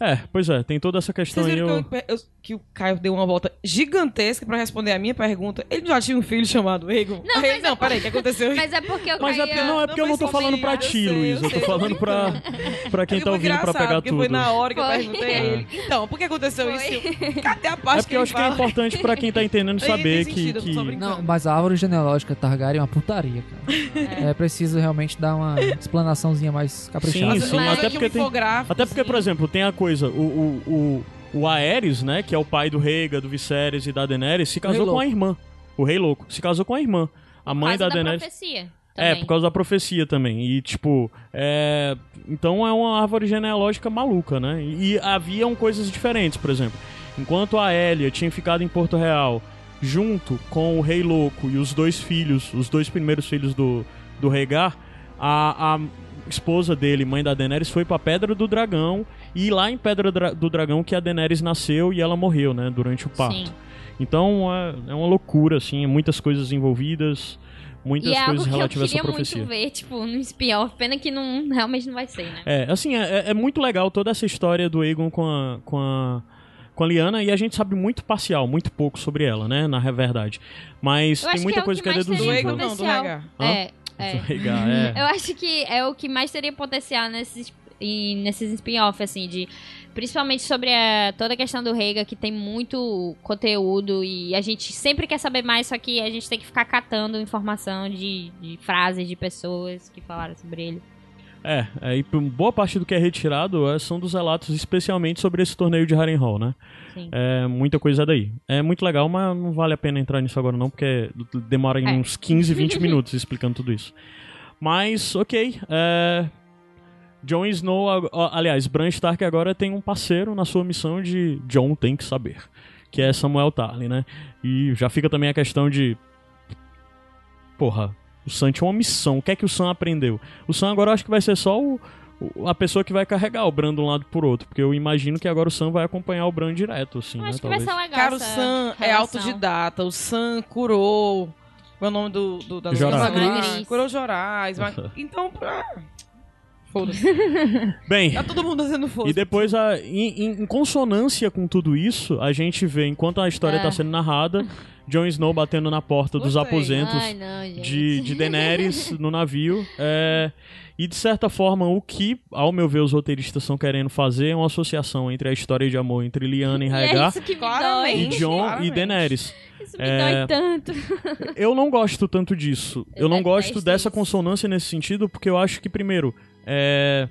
É, pois é, tem toda essa questão Vocês aí. viram eu- que, eu- eu- que o Caio deu uma volta gigantesca pra responder a minha pergunta? Ele já tinha um filho chamado Egon? Não, Aí mas ele, não, é peraí, o que aconteceu? Mas é porque eu Mas é, porque- não, é porque eu não tô falando pra eu ti, sei, Luiz. eu Eu tô falando pra, pra quem tá ouvindo pra pegar tudo. Foi na hora que eu Foi. perguntei a ele. [LAUGHS] Então, por que aconteceu Foi. isso? Cadê a parte É porque eu ele acho que é fala? importante pra quem tá entendendo [LAUGHS] saber que. sentido, eu que-. Não, mas a árvore genealógica Targaryen é uma putaria, cara. [LAUGHS] É, preciso realmente dar uma explanaçãozinha mais caprichada. Sim, sim, até porque tem- Até porque, por assim, exemplo, tem a coisa, o, o, o, o Aerys, né, que é o pai do Rhaegar, do Viserys e da Daenerys, se casou com a irmã. O Rei Louco. Se casou com a irmã. A Por mãe causa da Daenerys. profecia. É, por causa da profecia também. E, tipo, é... Então é uma árvore genealógica maluca, né? E haviam coisas diferentes, por exemplo. Enquanto a Elia tinha ficado em Porto Real junto com o Rei Louco e os dois filhos, os dois primeiros filhos do, do Rhaegar, a, a esposa dele, mãe da Daenerys, foi pra Pedra do Dragão. E lá em Pedra Dra- do Dragão que a Daenerys nasceu e ela morreu, né? Durante o parto. Sim. Então é, é uma loucura, assim, muitas coisas envolvidas, muitas E é algo coisas que eu relativas a essa queria profecia. muito ver, tipo, no spin-off. Pena que não, realmente não vai ser, né? É, assim, é, é muito legal toda essa história do Aegon com a, com a, com a Lyanna e a gente sabe muito parcial, muito pouco sobre ela, né, na verdade. Mas Eu tem muita que é coisa que que é mais Do teria deduzível. Egon não, do. Hã? É, é. [LAUGHS] Rhaegar, é. Eu acho que é o que mais teria potencial nesses, nesses spin-off, assim, de. Principalmente sobre a- toda a questão do Rhaegar, que tem muito conteúdo e a gente sempre quer saber mais, só que a gente tem que ficar catando informação de, de frases de pessoas que falaram sobre ele. É, é, e p- boa parte do que é retirado é, são dos relatos especialmente sobre esse torneio de Harrenhal, né? Sim. É, muita coisa daí. É muito legal, mas não vale a pena entrar nisso agora não, porque demora É. uns 15, 20 minutos explicando tudo isso. Mas, ok. É... Jon Snow, aliás, Bran Stark agora tem um parceiro na sua missão de Jon tem que saber, que é Samuel Tarly, né? E já fica também a questão de... Porra, o Sam tinha uma missão, o que é que o Sam aprendeu? O Sam agora acho que vai ser só o, o- a pessoa que vai carregar o Bran de um lado por outro, porque eu imagino que agora o Sam vai acompanhar o Bran direto, assim, Eu né? acho que talvez. vai ser legal. Cara, o Sam é autodidata. O Sam curou. Qual é o nome do, do da Jorais. Curou Jorais. mas- Então, pra... foda-se. [LAUGHS] Bem, Tá todo mundo dizendo foda E depois, a, em, em- em consonância com tudo isso, a gente vê, enquanto a história É. tá sendo narrada, Jon Snow batendo na porta dos aposentos Ai, não, de, de Daenerys no navio. É, e de certa forma, o que, ao meu ver, os roteiristas estão querendo fazer é uma associação entre a história de amor entre Lyanna e E é Rhaegar isso que me e Claramente. Jon e. Daenerys. Isso me É, dói tanto. Eu não gosto tanto disso. Eu, Eu não gosto dessa isso. consonância nesse sentido, porque eu acho que, primeiro, é...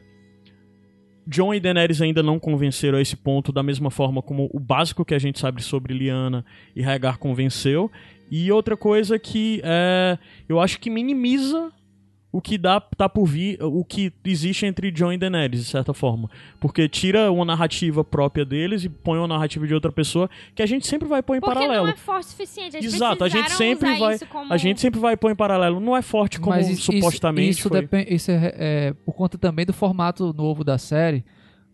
John e Daenerys ainda não convenceram a esse ponto da mesma forma como o básico que a gente sabe sobre Lyanna e Rhaegar convenceu. E outra coisa que é... eu acho que minimiza o que dá tá por vir, o que existe entre John e Daenerys, de certa forma. Porque tira uma narrativa própria deles e põe uma narrativa de outra pessoa que a gente sempre vai pôr em Porque paralelo. não é forte o suficiente. Eles Exato, a gente sempre vai- isso como- A gente sempre vai pôr em paralelo. Não é forte como Mas isso, supostamente isso, foi. depende, isso é, é por conta também do formato novo da série.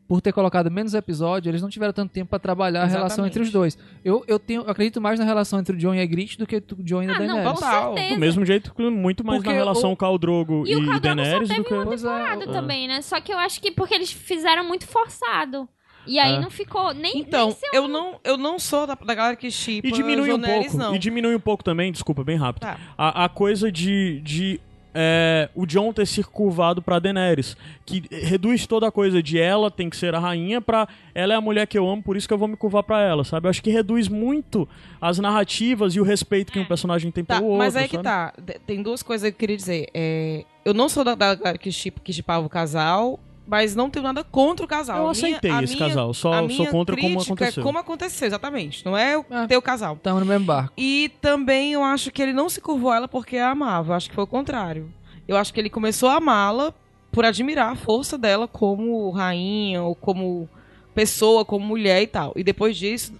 Por ter colocado menos episódios, eles não tiveram tanto tempo pra trabalhar a relação Exatamente. entre os dois. Eu, eu, tenho, eu acredito mais na relação entre o John e a Ygritte do que o John e a Ah, não, Daenerys. com Total. Do mesmo jeito que muito mais Porque na relação o- Khal Drogo E e, o Daenerys só do teve que... uma é, temporada é. também, né? Só que eu acho que porque eles fizeram muito forçado. E aí É. não ficou nem. Então, nem seu- eu não, eu não sou da, da galera que chipa E diminui um pouco. não. E diminui um pouco também, desculpa, bem rápido. Tá. A, a coisa de, de é, o John ter se curvado pra Daenerys. Que reduz toda a coisa de ela tem que ser a rainha pra ela é a mulher que eu amo, por isso que eu vou me curvar pra ela, sabe? Eu acho que reduz muito as narrativas e o respeito que um personagem tem Tá, pelo outro. mas aí que tá. Tem duas coisas que eu queria dizer. É, eu não sou da, da galera que, chip, que chipava o casal, mas não tenho nada contra o casal. Eu minha- aceitei a esse minha- casal, só sou minha contra como crítica aconteceu. É como aconteceu, exatamente. Não é o É. teu casal. Estamos no mesmo barco. E também eu acho que ele não se curvou a ela porque a amava. Eu acho que foi o contrário. Eu acho que ele começou a amá-la por admirar a força dela como rainha ou como pessoa, como mulher e tal. E depois disso,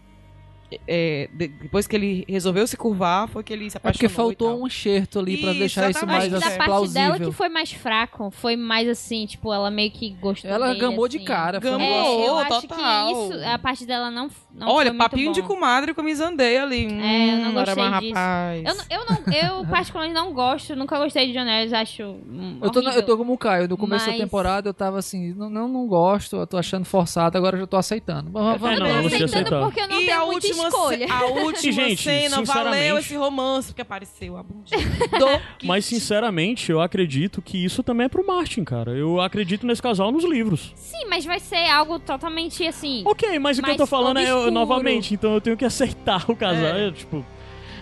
é, de- depois que ele resolveu se curvar, foi que ele se É apaixonou. porque e faltou tal. um enxerto ali pra Isso, deixar isso mais Acho que assim, da parte plausível. dela que foi mais fraco. Foi mais assim, tipo, ela meio que gostou Ela dele, gamou de assim. cara. Foi um Gamou. É, eu acho total. que isso, a parte dela não, não Olha, foi muito papinho de bom. comadre com misandeia ali. É, eu não Hum, gostei era mais disso. rapaz. Eu, não- eu, não, [LAUGHS] eu particularmente não gosto, nunca gostei de Harris, acho hum, Eu tô, horrível. eu tô como o Caio. No começo da Mas- temporada eu tava assim, não, não, não gosto, eu tô achando forçado, agora eu já tô aceitando. Mas É, vamos não, eu não tô se aceitando porque eu não e tenho a muita [LAUGHS] última, escolha. a última E, gente, cena valeu sinceramente- esse romance, porque apareceu a bundinha [LAUGHS] do Mas sinceramente, eu acredito que isso também é pro Martin, cara. Eu acredito nesse casal nos livros. Sim, mas vai ser algo totalmente assim. Ok, mas o que eu tô falando é eu, novamente, então eu tenho que [LAUGHS] aceitar o casal. É, tipo.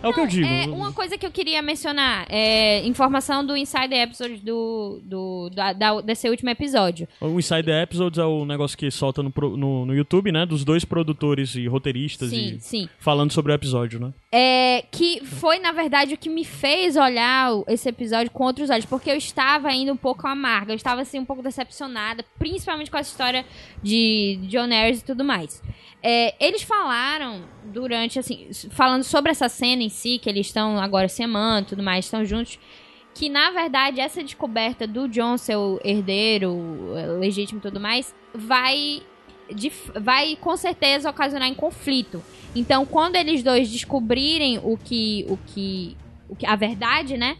É o que eu digo. É, uma coisa que eu queria mencionar é informação do Insider Episode do, do, da- da- desse último episódio. O Inside Episodes é o negócio que solta no, no, no YouTube, né? Dos dois produtores e roteiristas Sim, e sim. falando sobre o episódio, né? É, que foi, na verdade, o que me fez olhar esse episódio com outros olhos, porque eu estava indo um pouco amarga, eu estava assim um pouco decepcionada, principalmente com essa história de John Harris e tudo mais. É, eles falaram durante, assim, falando sobre essa cena em si, que eles estão agora se amando tudo mais, estão juntos, que na verdade essa descoberta do John ser o herdeiro eh, legítimo e tudo mais vai vai com certeza ocasionar em conflito. Então, quando eles dois descobrirem o que o que a verdade, né?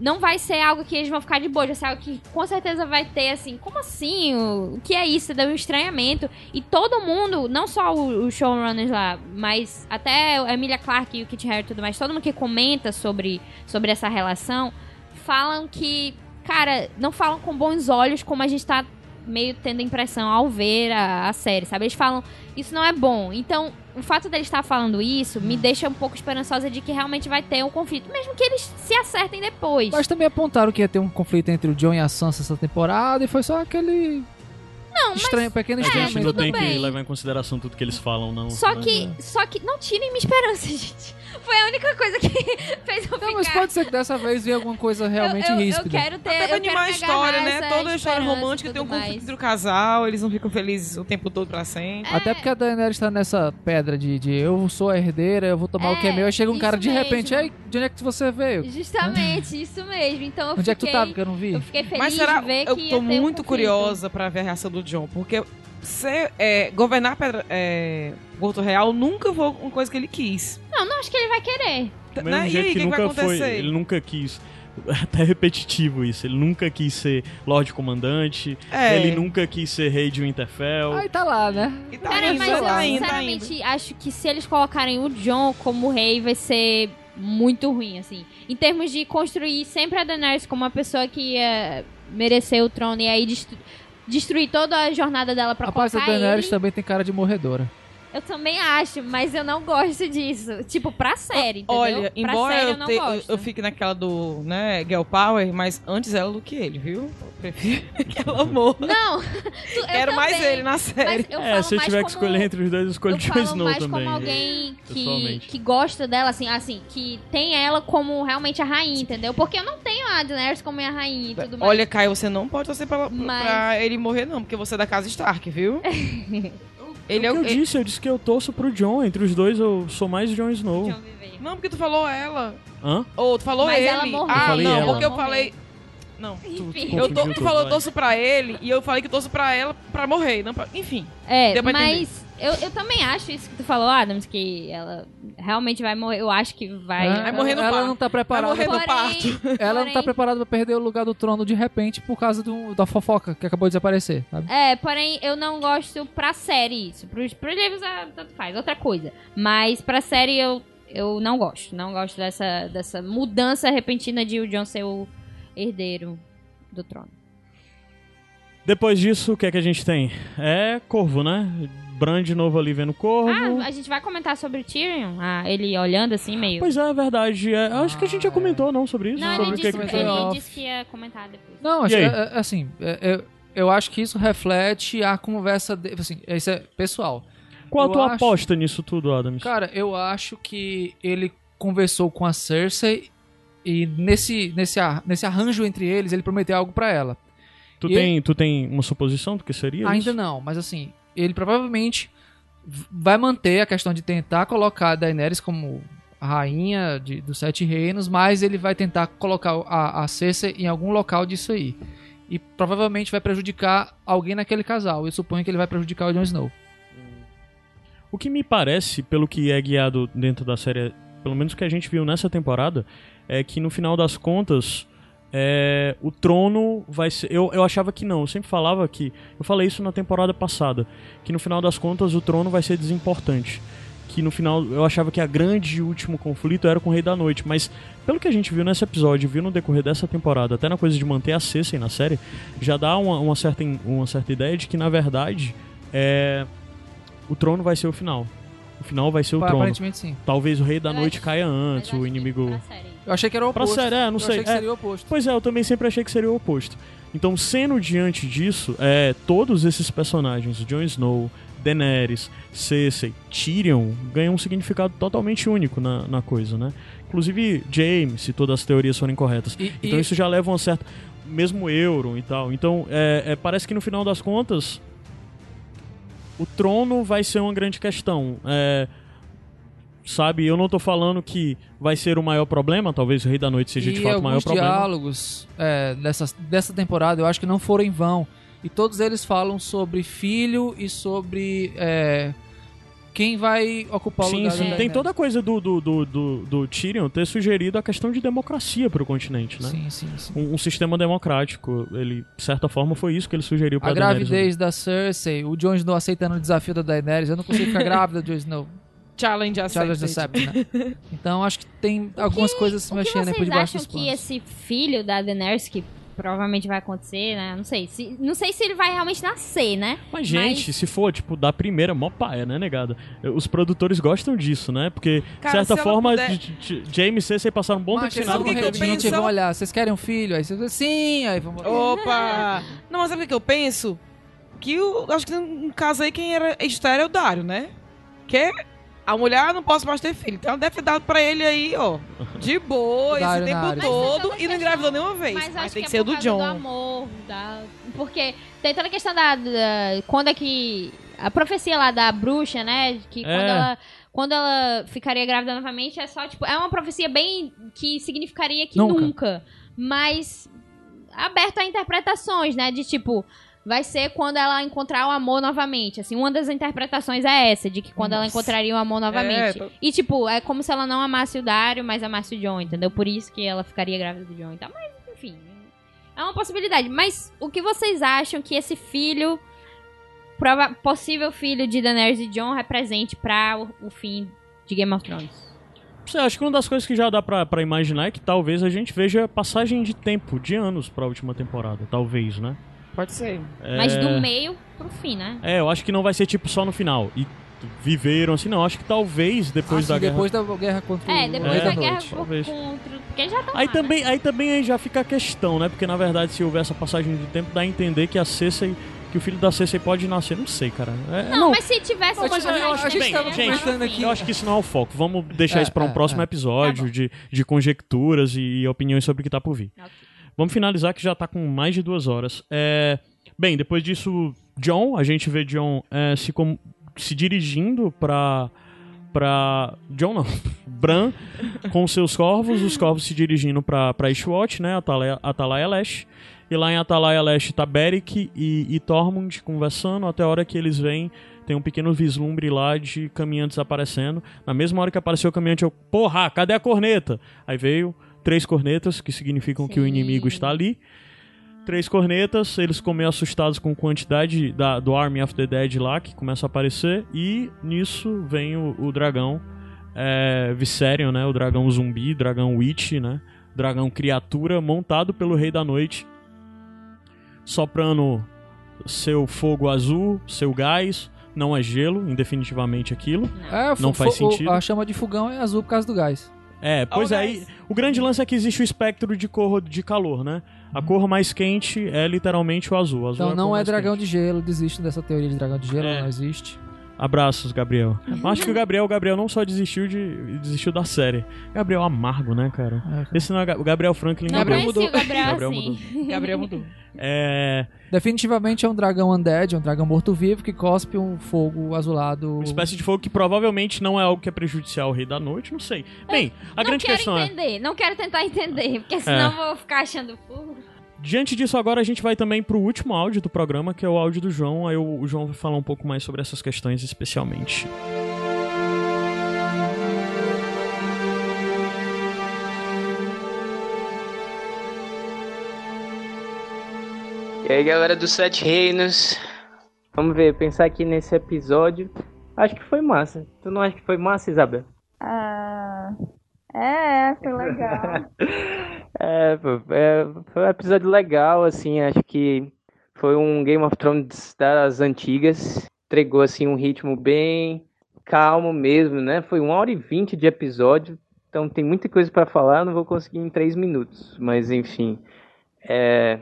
Não vai ser algo que eles vão ficar de boa, vai ser algo que com certeza vai ter assim, como assim? O, que é isso? Deu um estranhamento. E todo mundo, não só os showrunners lá, mas até a Emilia Clarke e o Kit Harington e tudo mais, todo mundo que comenta sobre, sobre essa relação, falam que, cara, não falam com bons olhos como a gente tá meio tendo a impressão ao ver a, a série, sabe? Eles falam, isso não é bom. Então, o fato deles estar falando isso me deixa um pouco esperançosa de que realmente vai ter um conflito, mesmo que eles se acertem depois. Mas também apontaram que ia ter um conflito entre o John e a Sansa essa temporada e foi só aquele. Não, estranho, pequeno A gente não tudo tem que bem. levar em consideração tudo que eles falam, não. Só que, só que não tirem minha esperança, [LAUGHS] gente. Foi a única coisa que [LAUGHS] fez eu Não, ficar. mas pode ser que dessa vez venha alguma coisa realmente eu, eu, ríspida. eu quero ter, Até eu pra quero animar a me história, né? Toda história romântica tem um conflito entre o casal, eles não ficam felizes o tempo todo pra sempre. Até porque a Daenerys tá nessa pedra de, de eu sou a herdeira, eu vou tomar o que é É, meu. Aí chega um isso cara de repente, ei, de onde é que você veio? Justamente, isso mesmo. Então eu Onde é que tu fiquei, tá? Porque eu não vi. eu fiquei feliz Mas será? de ver Eu que tô ter um muito conflito. curiosa pra ver a reação do John, porque ser, é, governar Pedra, é, Porto Real nunca foi uma coisa que ele quis. Não, não acho que ele vai querer. Do Né? mesmo E jeito aí, que que, que vai nunca foi. acontecer? Ele nunca quis. [LAUGHS] até repetitivo isso. Ele nunca quis ser Lorde Comandante, É. ele nunca quis ser Rei de Winterfell. Aí tá lá, né? E tá Cara, indo, mas eu tá indo, tá sinceramente acho que se eles colocarem o John como rei, vai ser muito ruim, assim. Em termos de construir sempre a Daenerys como uma pessoa que ia merecer o trono e aí destru- destruir toda a jornada dela pra Rapaz, a Daenerys ele. também tem cara de morredora. Eu também acho, mas eu não gosto disso. Tipo, pra série, entendeu? Olha, pra embora série eu, eu não te- eu, gosto. eu fique naquela do, né, Girl Power, mas antes ela do que ele, viu? Eu prefiro [LAUGHS] que ela morra. Não, [LAUGHS] tu- eu Quero mais também, ele na série. Mas eu é, falo se eu mais tiver que como- escolher entre os dois, eu escolho eu Jon Snow mais também. como alguém que, que gosta dela, assim, assim, que tem ela como realmente a rainha, entendeu? Porque eu não tenho a Daenerys como minha rainha e tudo mais. Olha, Caio, você não pode torcer pra, Mas- pra ele morrer, não, porque você é da casa Stark, viu? [LAUGHS] ele É é o que eu ele- disse, eu disse que eu torço pro John. Entre os dois, eu sou mais Jon Snow. Viver. Não, porque tu falou ela. Hã? Ou tu falou Mas ele. Ah, não, ela. porque eu falei. Não. Enfim. Eu tô, tu falou, eu vai. torço pra ele, e eu falei que torço pra ela pra morrer. Não pra... Enfim. É, Deu pra mas eu, eu também acho isso que tu falou, Adams, que ela realmente vai morrer. Eu acho que vai. É, Vai morrer no ela parto. não tá Vai preparada. morrer no parto. Ela não tá porém- preparada pra perder o lugar do trono de repente por causa do- da fofoca que acabou de desaparecer, sabe? É, porém, eu não gosto pra série isso. Pros, pros livros, ah, tanto faz, outra coisa. Mas pra série eu, eu não gosto. Não gosto dessa, dessa mudança repentina de o John ser o herdeiro do trono. Depois disso, o que é que a gente tem? É Corvo, né? Bran de novo ali vendo Corvo. Ah, a gente vai comentar sobre o Tyrion? Ah, ele olhando assim, meio. Pois é, é verdade. É, acho que a gente já Ah, comentou, não, sobre isso. Não, sobre ele o que disse, que ele off. disse que ia comentar depois. Não, acho, é- é- assim, é- é- eu acho que isso reflete a conversa, de, assim, isso é pessoal. Qual a eu tua acho- aposta nisso tudo, Adams? Cara, eu acho que ele conversou com a Cersei e nesse, nesse, nesse arranjo entre eles, ele prometeu algo pra ela. tu, e tem, tu tem uma suposição do que seria Ainda isso? não, mas assim, ele provavelmente vai manter a questão de tentar colocar a Daenerys como a rainha de- dos sete reinos, mas ele vai tentar colocar a, a Cersei em algum local disso aí. E provavelmente vai prejudicar alguém naquele casal. Eu suponho que ele vai prejudicar o Jon Snow. O que me parece, pelo que é guiado dentro da série, pelo menos o que a gente viu nessa temporada, é que no final das contas, é, o trono vai ser. Eu, eu achava que não, eu sempre falava que. Eu falei isso na temporada passada, que no final das contas o trono vai ser desimportante. Que no final eu achava que a grande e último conflito era com o Rei da Noite, mas pelo que a gente viu nesse episódio, viu no decorrer dessa temporada, até na coisa de manter a Cersei na série, já dá uma, uma, certa, uma certa ideia de que na verdade é, o trono vai ser o final. O final vai ser o trono. Aparentemente sim. Talvez o Rei da Eu Noite acho- caia antes, o que inimigo. série. Eu achei que era o Pra oposto. série, é, não eu sei. achei que é. seria o oposto. Pois é, eu também sempre achei que seria o oposto. Então, sendo diante disso, é, todos esses personagens, Jon Snow, Daenerys, Cersei, Tyrion, ganham um significado totalmente único na, na coisa, né? Inclusive, James, se todas as teorias forem corretas. E- Então e- isso já leva uma certa... Mesmo Euron e tal. Então, é, é, parece que no final das contas, o trono vai ser uma grande questão. É, sabe, eu não tô falando que vai ser o maior problema, talvez o Rei da Noite seja de e fato o maior problema. diálogos é, dessa, dessa temporada eu acho que não foram em vão. E todos eles falam sobre filho e sobre é, quem vai ocupar o Sim, lugar sim. da Tem toda a coisa do, do, do, do, do Tyrion ter sugerido a questão de democracia pro continente, né? Sim, sim, sim. Um, um sistema democrático. Ele, de certa forma, foi isso que ele sugeriu pra A Daenerys. gravidez da Cersei, o Jon Snow aceitando o desafio da Daenerys. Eu não consigo ficar [LAUGHS] grávida, Jon Snow. Challenge accepted. Deception, né? [LAUGHS] Então acho que tem algumas coisas se que mexendo aí por vocês debaixo acham dos que panos. esse filho da Daenerys, que provavelmente vai acontecer, né? Não sei. Se, não sei se ele vai realmente nascer, né? Mas, gente, se for, tipo, da primeira, mó paia, né, negada? Os produtores gostam disso, né? Porque, de certa forma, puder- James e Cersei passaram um bom Mas tempo que que eu reunir penso? vão olhar. Vocês querem um filho? Aí você diz, sim, aí vamos... Opa! Não, mas sabe o que eu penso? Que eu acho que no caso aí quem era estéreo é o Dário, né? Que a mulher não posso mais ter filho. Então ela deve ter dado pra ele aí, ó. De boa, esse Dário tempo tem todo a e não engravidou nenhuma vez. Mas Mas, tem que, que, é ser por do causa John. do amor, da... porque tem toda a questão da, da- quando é que a profecia lá da bruxa, né, que quando É. ela quando ela ficaria grávida novamente é só tipo é uma profecia bem que significaria que Nunca. nunca, mas aberta a interpretações, né, de tipo vai ser quando ela encontrar o amor novamente. Assim, uma das interpretações é essa, de que quando ela encontraria o amor novamente. tô- E, tipo, é como se ela não amasse o Dario, mas amasse o John, entendeu? Por isso que ela ficaria grávida do John e tal. Mas, enfim, é uma possibilidade. Mas o que vocês acham que esse filho, prova- possível filho de Daenerys e John, represente pra o, o fim de Game of Thrones? Você acha que uma das coisas que já dá pra imaginar é que talvez a gente veja passagem de tempo, de anos pra última temporada. Talvez, né? Pode ser. Mas É- do meio pro fim, né? É, eu acho que não vai ser tipo só no final. E viveram assim, não. Eu acho que talvez depois Ah, da sim, guerra. depois da guerra contra É, o depois Rei da da guerra Noite. talvez. contra. Porque já Aí lá, né? também, aí também aí já fica a questão, né? Porque na verdade, se houver essa passagem de tempo, dá a entender que a Cersei, que o filho da Cersei pode nascer. Não sei, cara. É, Não, mas se tivesse Não, mas uma eu acho bem, gente, aqui. Eu acho que isso não é o foco. Vamos deixar É, isso para um é, próximo é. episódio Tá de, de conjecturas e opiniões sobre o que tá por vir. Ok. Vamos finalizar que já tá com mais de duas horas. É, Bem, depois disso, John, a gente vê John é, se, com- se dirigindo pra. pra. John não. [LAUGHS] Bran com seus corvos, os corvos se dirigindo pra, pra Eastwatch, né? Atalaia, Atalaia Leste. E lá em Atalaia Leste tá Beric e, e Tormund conversando até a hora que eles vêm. Tem um pequeno vislumbre lá de caminhantes aparecendo. Na mesma hora que apareceu o caminhante, eu, porra, cadê a corneta? Aí veio três cornetas, que significam que o Sim. inimigo está ali. Três cornetas, eles ficam meio assustados com a quantidade da, do Army of the Dead lá, que começa a aparecer. E nisso vem o, o dragão é, Viserion, né? O dragão zumbi, dragão Witch, né? Dragão criatura, montado pelo Rei da Noite. Soprando seu fogo azul, seu gás. Não é gelo, indefinitivamente aquilo. É, Não faz sentido. A chama de fogão é azul por causa do gás. É, pois aí, isso. o grande lance é que existe o espectro de cor de calor, né? A cor mais quente é literalmente o azul. O azul Então a não é dragão quente. de gelo, desiste dessa teoria de dragão de gelo, É. não existe. Abraços, Gabriel. Mas acho que o Gabriel, o Gabriel não só desistiu de desistiu da série. Gabriel amargo, né, cara? É. Esse não é o Gabriel Franklin. Não Gabriel mudou. o Gabriel, Gabriel assim. [LAUGHS] Gabriel mudou. É Definitivamente é um dragão undead, é um dragão morto-vivo que cospe um fogo azulado. uma espécie de fogo que provavelmente não é algo que é prejudicial ao Rei da Noite, não sei. Bem, a não grande questão é, entender, não quero tentar entender, porque senão eu vou ficar achando furo. Diante disso agora a gente vai também pro último áudio do programa, que é o áudio do João. Aí o, o João vai falar um pouco mais sobre essas questões especialmente. E aí, galera dos Sete Reinos. Vamos ver, pensar aqui nesse episódio. Acho que foi massa. Tu não acha que foi massa, Isabel? Ah, é, foi legal. [LAUGHS] É, é, foi um episódio legal, assim, acho que foi um Game of Thrones das antigas. Entregou, assim, um ritmo bem calmo mesmo, né? Foi uma hora e vinte de episódio, então tem muita coisa pra falar, não vou conseguir em três minutos. Mas, enfim, é...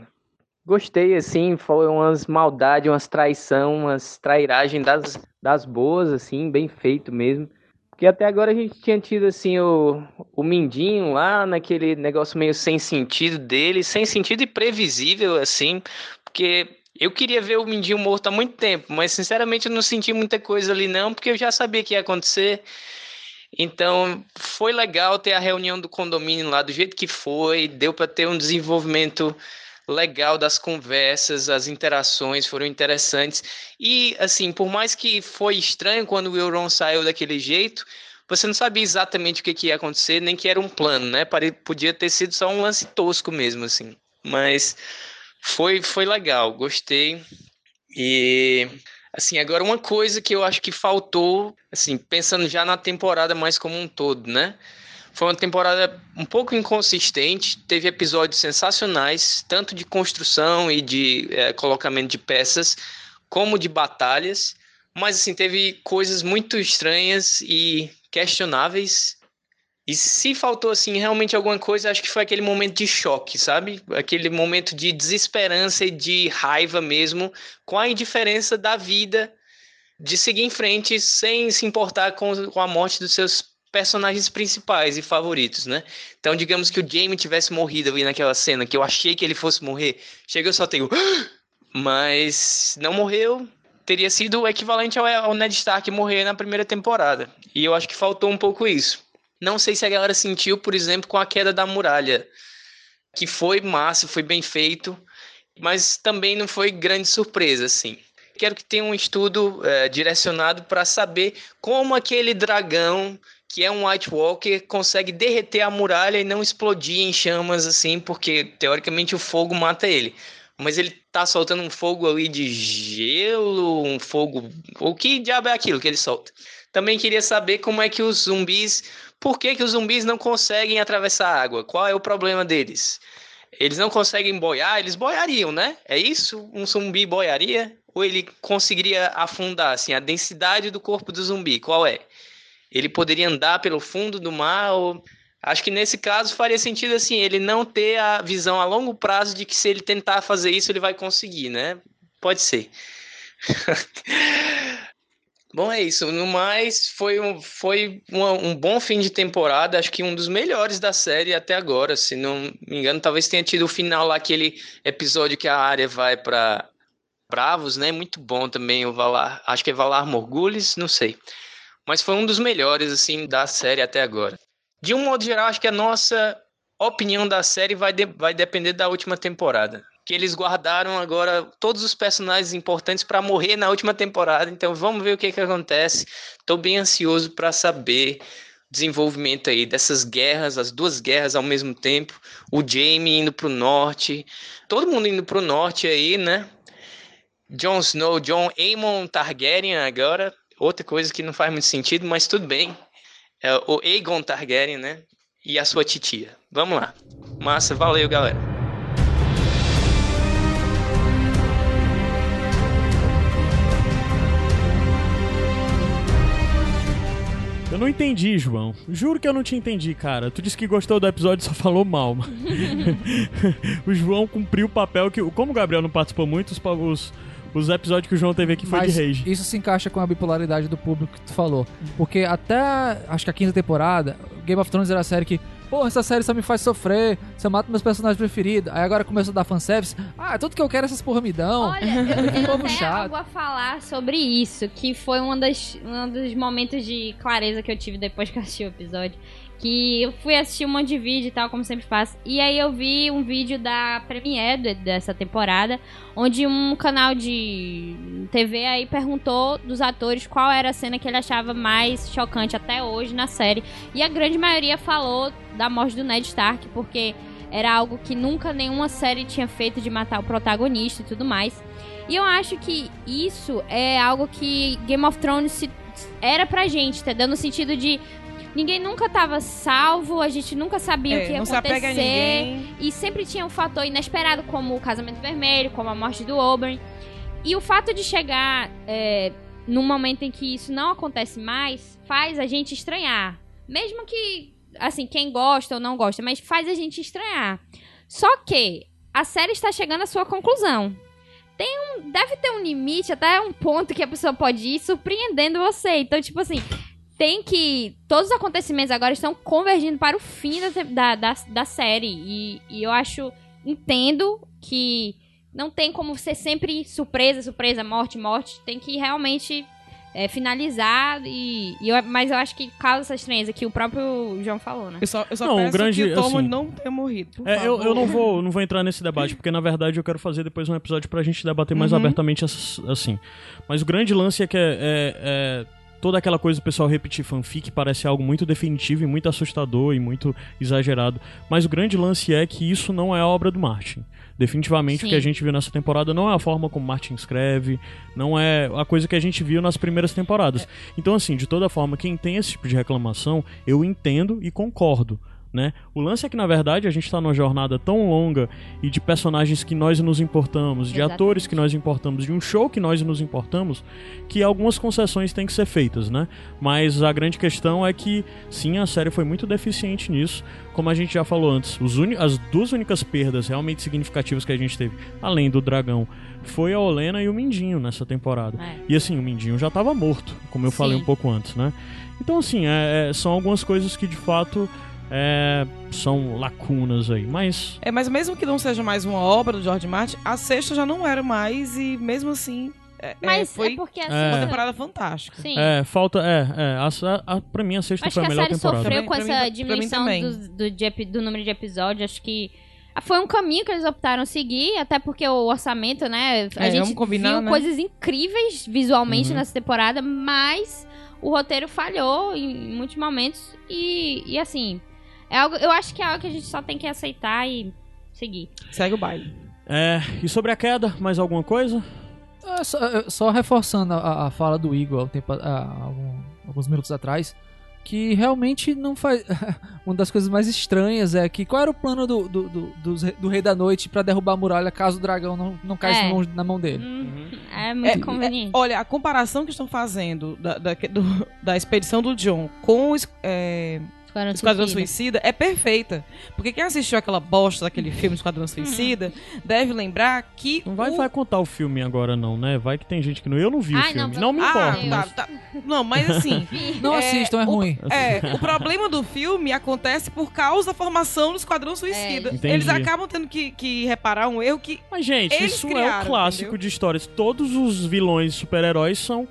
Gostei, assim, foi umas maldades, umas traição, umas trairagem das, das boas, assim, bem feito mesmo. Porque até agora a gente tinha tido, assim, o, o Mindinho lá, naquele negócio meio sem sentido dele, sem sentido e previsível, assim, porque eu queria ver o Mindinho morto há muito tempo, mas sinceramente eu não senti muita coisa ali não, porque eu já sabia que ia acontecer. Então, foi legal ter a reunião do condomínio lá do jeito que foi, deu para ter um desenvolvimento legal das conversas, as interações foram interessantes. E, assim, por mais que foi estranho quando o Euron saiu daquele jeito, você não sabia exatamente o que, que ia acontecer, nem que era um plano, né? Podia ter sido só um lance tosco mesmo, assim. Mas foi, foi legal, gostei. E, assim, agora uma coisa que eu acho que faltou, assim, pensando já na temporada mais como um todo, né? Foi uma temporada um pouco inconsistente, teve episódios sensacionais, tanto de construção e de eh, colocamento de peças, como de batalhas, mas assim, teve coisas muito estranhas e questionáveis. E se faltou assim realmente alguma coisa, acho que foi aquele momento de choque, sabe? Aquele momento de desesperança e de raiva mesmo, com a indiferença da vida, de seguir em frente sem se importar com, com a morte dos seus personagens principais e favoritos, né? Então, digamos que o Jamie tivesse morrido ali naquela cena, que eu achei que ele fosse morrer, chega eu só tenho, mas não morreu, teria sido o equivalente ao, ao Ned Stark morrer na primeira temporada. E eu acho que faltou um pouco isso. Não sei se a galera sentiu, por exemplo, com a queda da muralha, que foi massa, foi bem feito. mas também não foi grande surpresa, assim. Quero que tenha um estudo é, direcionado para saber como aquele dragão, que é um White Walker, consegue derreter a muralha e não explodir em chamas, assim, porque teoricamente o fogo mata ele. Mas ele tá soltando um fogo ali de gelo, um fogo. O que diabo é aquilo que ele solta? Também queria saber como é que os zumbis. Por que, que os zumbis não conseguem atravessar a água? Qual é o problema deles? Eles não conseguem boiar, eles boiariam, né? É isso? Um zumbi boiaria? Ou ele conseguiria afundar, assim, a densidade do corpo do zumbi? Qual é? Ele poderia andar pelo fundo do mar ou... Acho que nesse caso faria sentido, assim, ele não ter a visão a longo prazo de que se ele tentar fazer isso, ele vai conseguir, né? Pode ser. [LAUGHS] Bom, é isso. No mais, foi, um, foi uma, um bom fim de temporada. Acho que um dos melhores da série até agora. Se não me engano, talvez tenha tido o final lá, aquele episódio que a área vai para Bravos, né? Muito bom também o Valar. Acho que é Valar Morgulis, não sei. Mas foi um dos melhores, assim, da série até agora. De um modo geral, acho que a nossa opinião da série vai, de, vai depender da última temporada que eles guardaram agora todos os personagens importantes para morrer na última temporada. Então vamos ver o que, que acontece. Estou bem ansioso para saber o desenvolvimento aí dessas guerras, as duas guerras ao mesmo tempo. O Jaime indo para o norte, todo mundo indo para o norte aí, né? Jon Snow, John Aemon Targaryen agora. Outra coisa que não faz muito sentido, mas tudo bem. É o Aegon Targaryen, né? E a sua titia. Vamos lá. Massa, valeu, galera. Eu não entendi, João. Juro que eu não te entendi, cara. Tu disse que gostou do episódio e só falou mal. [LAUGHS] [LAUGHS] o João cumpriu o papel que. Como o Gabriel não participou muito, os, os, os episódios que o João teve aqui foi Mas de rage. Isso se encaixa com a bipolaridade do público que tu falou. Porque até acho que a quinta temporada, Game of Thrones era a série que Pô, essa série só me faz sofrer, você mata meus personagens preferidos. Aí agora começou a dar fanservice. Ah, tudo que eu quero é essas porra me dão. Olha, eu [LAUGHS] tenho até chato. algo a falar sobre isso, que foi um, das, um dos momentos de clareza que eu tive depois que eu assisti o episódio. Que eu fui assistir um monte de vídeo e tal, como sempre faço. E aí eu vi um vídeo da Premiere de- dessa temporada, onde um canal de TV aí perguntou dos atores qual era a cena que ele achava mais chocante até hoje na série. E a grande maioria falou da morte do Ned Stark, porque era algo que nunca nenhuma série tinha feito de matar o protagonista e tudo mais. E eu acho que isso é algo que Game of Thrones se- era pra gente, entendeu? No sentido de ninguém nunca tava salvo, a gente nunca sabia o É, que ia se acontecer. ninguém. E sempre tinha um fator inesperado, como o casamento vermelho, como a morte do Oberyn. E o fato de chegar é, num momento em que isso não acontece mais, faz a gente estranhar. Mesmo que, assim, quem gosta ou não gosta, mas faz a gente estranhar. Só que a série está chegando à sua conclusão. Tem um, deve ter um limite, até um ponto que a pessoa pode ir surpreendendo você. Então, tipo assim, tem que. Todos os acontecimentos agora estão convergindo para o fim da, da, da, da série. E, e eu acho. Entendo que não tem como ser sempre surpresa, surpresa, morte, morte. Tem que realmente é, finalizar. E, e eu- mas eu acho que causa essa estranheza que o próprio João falou, né? Eu só, eu só Não, o peço grande, que o Tom assim- não tenha morrido. É, eu, eu não vou, não vou entrar nesse debate, porque na verdade eu quero fazer depois um episódio pra gente debater mais Uhum. abertamente ass- assim. Mas o grande lance é que é, é- é toda aquela coisa do pessoal repetir fanfic parece algo muito definitivo e muito assustador e muito exagerado. Mas o grande lance é que isso não é a obra do Martin. Definitivamente o que Sim. a gente viu nessa temporada não é a forma como Martin escreve, não é a coisa que a gente viu nas primeiras temporadas. Então, assim, de toda forma, quem tem esse tipo de reclamação, eu entendo e concordo. Né? O lance é que, na verdade, a gente tá numa jornada tão longa e de personagens que nós nos importamos, de Exatamente. atores que nós importamos, de um show que nós nos importamos, que algumas concessões têm que ser feitas, né? Mas a grande questão é que, sim, a série foi muito deficiente nisso. Como a gente já falou antes, as duas únicas perdas realmente significativas que a gente teve, além do dragão, foi a Olena e o Mindinho nessa temporada. É. E assim, o Mindinho já tava morto, como eu falei Sim. um pouco antes, né? Então, assim, é- é- são algumas coisas que de fato é, são lacunas aí. Mas É, mas mesmo que não seja mais uma obra do George Martin, a sexta já não era mais e mesmo assim é, Mas é, foi é porque assim. É. uma temporada fantástica. Sim. é, falta. É, é. A, a, pra mim, a sexta Acho foi que a a melhor série temporada. sofreu Pra com mim- pra essa mim- diminuição do, do, de do número de episódios. Acho que Foi um caminho que eles optaram seguir, até porque o orçamento, né? A É, gente combinar, viu né? coisas incríveis visualmente Uhum. nessa temporada, mas o roteiro falhou em muitos momentos. E, e assim, é algo, eu acho que é algo que a gente só tem que aceitar e seguir. Segue o baile. É, e sobre a queda, mais alguma coisa? É, só, é, só reforçando a, a fala do Igor há um tempo- há algum- alguns minutos atrás, que realmente não faz. [LAUGHS] Uma das coisas mais estranhas é que qual era o plano do, do, do, do Rei da Noite pra derrubar a muralha caso o dragão não, não caísse É. na, mão, na mão dele? Hum, É muito É, conveniente. Olha, a comparação que estão fazendo da, da, do- da expedição do John com é, Esquadrão Esquadrão Suicida. Suicida é perfeita. Porque quem assistiu aquela bosta daquele filme Esquadrão Suicida deve lembrar que. Não vai, o... vai contar o filme agora, não, né? Vai que tem gente que não. Eu não vi o Ai, filme. não, Não, me Ah, importa. tá, mas- tá. Não, mas assim. Não É, assistam, é o- ruim. É, o problema do filme acontece por causa da formação do Esquadrão Suicida. É. Eles acabam tendo que, que reparar um erro que. Mas, gente, Eles isso é criaram, o clássico entendeu? de histórias. Todos os vilões super-heróis são,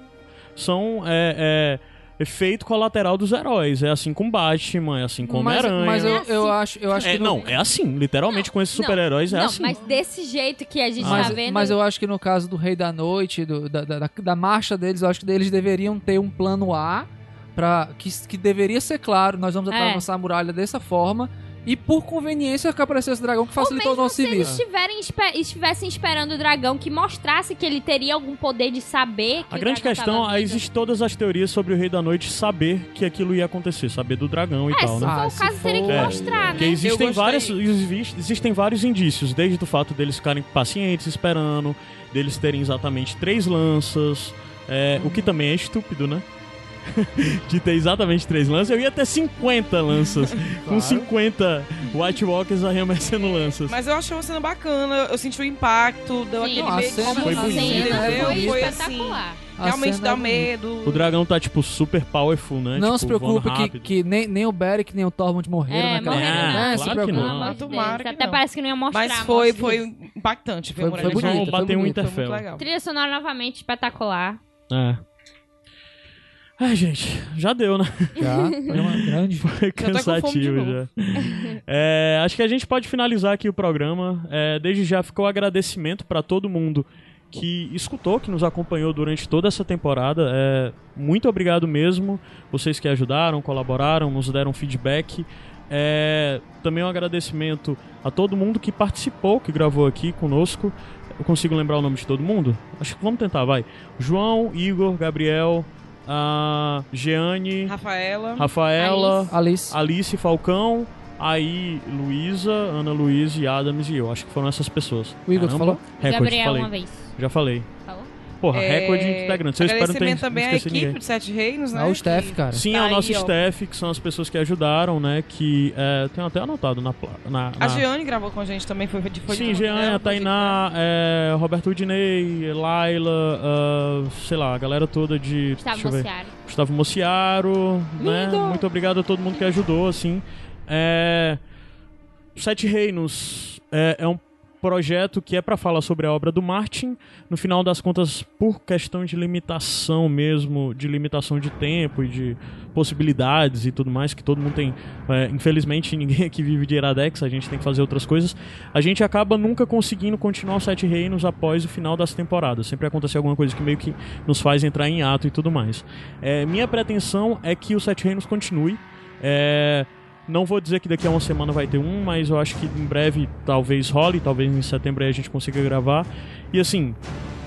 são é, é, efeito colateral dos heróis. É assim com Batman, é assim com mas, Homem-Aranha. mas eu, É assim. eu acho, eu acho É, que no- não, é assim. Literalmente com esses Não, super-heróis é não, assim. mas desse jeito que a gente Mas, tá vendo. mas eu acho que no caso do Rei da Noite, do- da, da, da- da marcha deles, eu acho que eles deveriam ter um plano A para que, que deveria ser claro, nós vamos É. atravessar a muralha dessa forma e por conveniência que aparecesse o dragão que Ou facilitou o nosso se eles serviço. estiverem espe- estivessem esperando o dragão que mostrasse que ele teria algum poder de saber que A o grande questão, tava aí vindo. existe todas as teorias sobre o Rei da Noite saber que aquilo ia acontecer, saber do dragão e É, tal, se né? for Ah, o se caso, teria que for- mostrar, Porque né? existem, várias, existe- existem vários indícios, desde o fato deles ficarem pacientes esperando, deles terem exatamente três lanças, é, o que também é estúpido, né? [LAUGHS] de ter exatamente três lanças, eu ia ter 50 lanças, [LAUGHS] com 50 White Walkers arremessando lanças. Mas eu achei uma cena bacana, eu senti o impacto, deu Sim. aquele medo. cena- Foi bonito, cena, foi. Foi assim, espetacular. A realmente dá é medo. O dragão tá, tipo, super powerful, né? Não tipo, se preocupe que, que nem, nem o Beric nem o Tormund morreram É, naquela morreram né? não. Se Claro que preocupe. não. Tomara Até não. parece que não ia mostrar. Mas a foi, foi impactante. Foi, Foi- foi bonito, foi bater um Interfell. Trilha sonora novamente espetacular. É. Ai, gente, já deu, né? Já, grande. Foi Já tá com fome de cansativo já. É, acho que a gente pode finalizar aqui o programa. É, desde já ficou agradecimento para todo mundo que escutou, que nos acompanhou durante toda essa temporada. É, muito obrigado mesmo. Vocês que ajudaram, colaboraram, nos deram feedback. É, também um agradecimento a todo mundo que participou, que gravou aqui conosco. Eu consigo lembrar o nome de todo mundo? Acho que vamos tentar, vai. João, Igor, Gabriel, a Jeane, Rafaela. Rafaela, Alice. Alice Falcão, aí Luísa, Ana Luísa e Adams e eu. Acho que foram essas pessoas. O Igor, tu falou? Recorde, Gabriel falei. uma vez. Já falei. Porra, É, recorde integrante. Eu espero não ter também à equipe ninguém. de Sete Reinos, né? Ah, o Steph, que- cara. Sim, Tá é o aí, nosso ó. staff, que são as pessoas que ajudaram, né? Que é, tenho até anotado na. na, na... A Jeane gravou com a gente também, foi, foi de Sim, de- Jean, dela, a Tainá, é, Roberto Udinei, Laila, ah, sei lá, a galera toda de. Gustavo deixa eu ver. Mociaro. Gustavo Mociaro, né? Lindo! Muito obrigado a todo mundo que ajudou, assim. É... Sete Reinos é, é um projeto que é para falar sobre a obra do Martin. No final das contas, por questão de limitação mesmo, de limitação de tempo e de possibilidades e tudo mais, que todo mundo tem. é, infelizmente, [LAUGHS] ninguém aqui vive de Iradex, a gente tem que fazer outras coisas. A gente acaba nunca conseguindo continuar os Sete Reinos após o final das temporadas. Sempre acontece alguma coisa que meio que nos faz entrar em ato e tudo mais. É, minha pretensão é que o Sete Reinos continue. É, não vou dizer que daqui a uma semana vai ter um, mas eu acho que em breve talvez role, talvez em setembro aí a gente consiga gravar. E assim,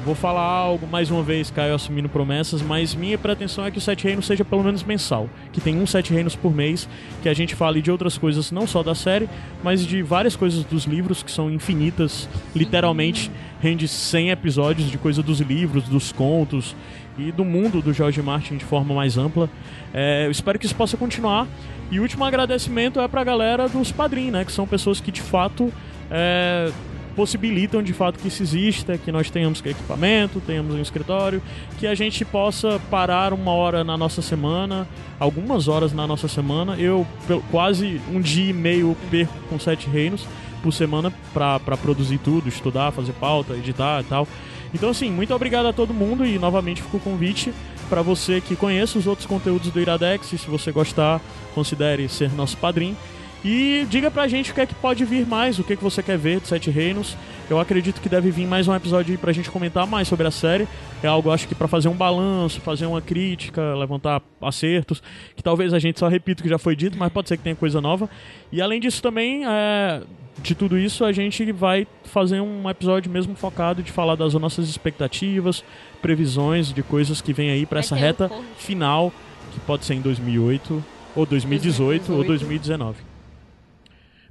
vou falar algo mais uma vez, Caio assumindo promessas, mas minha pretensão é que o Sete Reinos seja pelo menos mensal. Que tem um Sete Reinos por mês, que a gente fale de outras coisas, não só da série, mas de várias coisas dos livros, que são infinitas, literalmente rende 100 episódios de coisa dos livros, dos contos e do mundo do George Martin de forma mais ampla. É, eu espero que isso possa continuar. E o último agradecimento é pra galera dos padrinhos, né? Que são pessoas que de fato é, possibilitam de fato que isso exista, que nós tenhamos equipamento, tenhamos um escritório, que a gente possa parar uma hora na nossa semana, algumas horas na nossa semana. Eu quase um dia e meio perco com sete reinos por semana pra produzir tudo, estudar, fazer pauta, editar e tal. Então, assim, muito obrigado a todo mundo e novamente fica o convite para você que conheça os outros conteúdos do Iradex e se você gostar, considere ser nosso padrinho. E diga pra gente o que é que pode vir mais, o que, é que você quer ver de Sete Reinos. Eu acredito que deve vir mais um episódio aí pra gente comentar mais sobre a série. É algo, acho que pra fazer um balanço, fazer uma crítica, levantar acertos, que talvez a gente só repita o que já foi dito, mas pode ser que tenha coisa nova. E além disso também, é, de tudo isso, a gente vai fazer um episódio mesmo focado de falar das nossas expectativas, previsões de coisas que vem aí pra Vai essa reta corvo. final, que pode ser em 2008, ou 2018, ou 2019.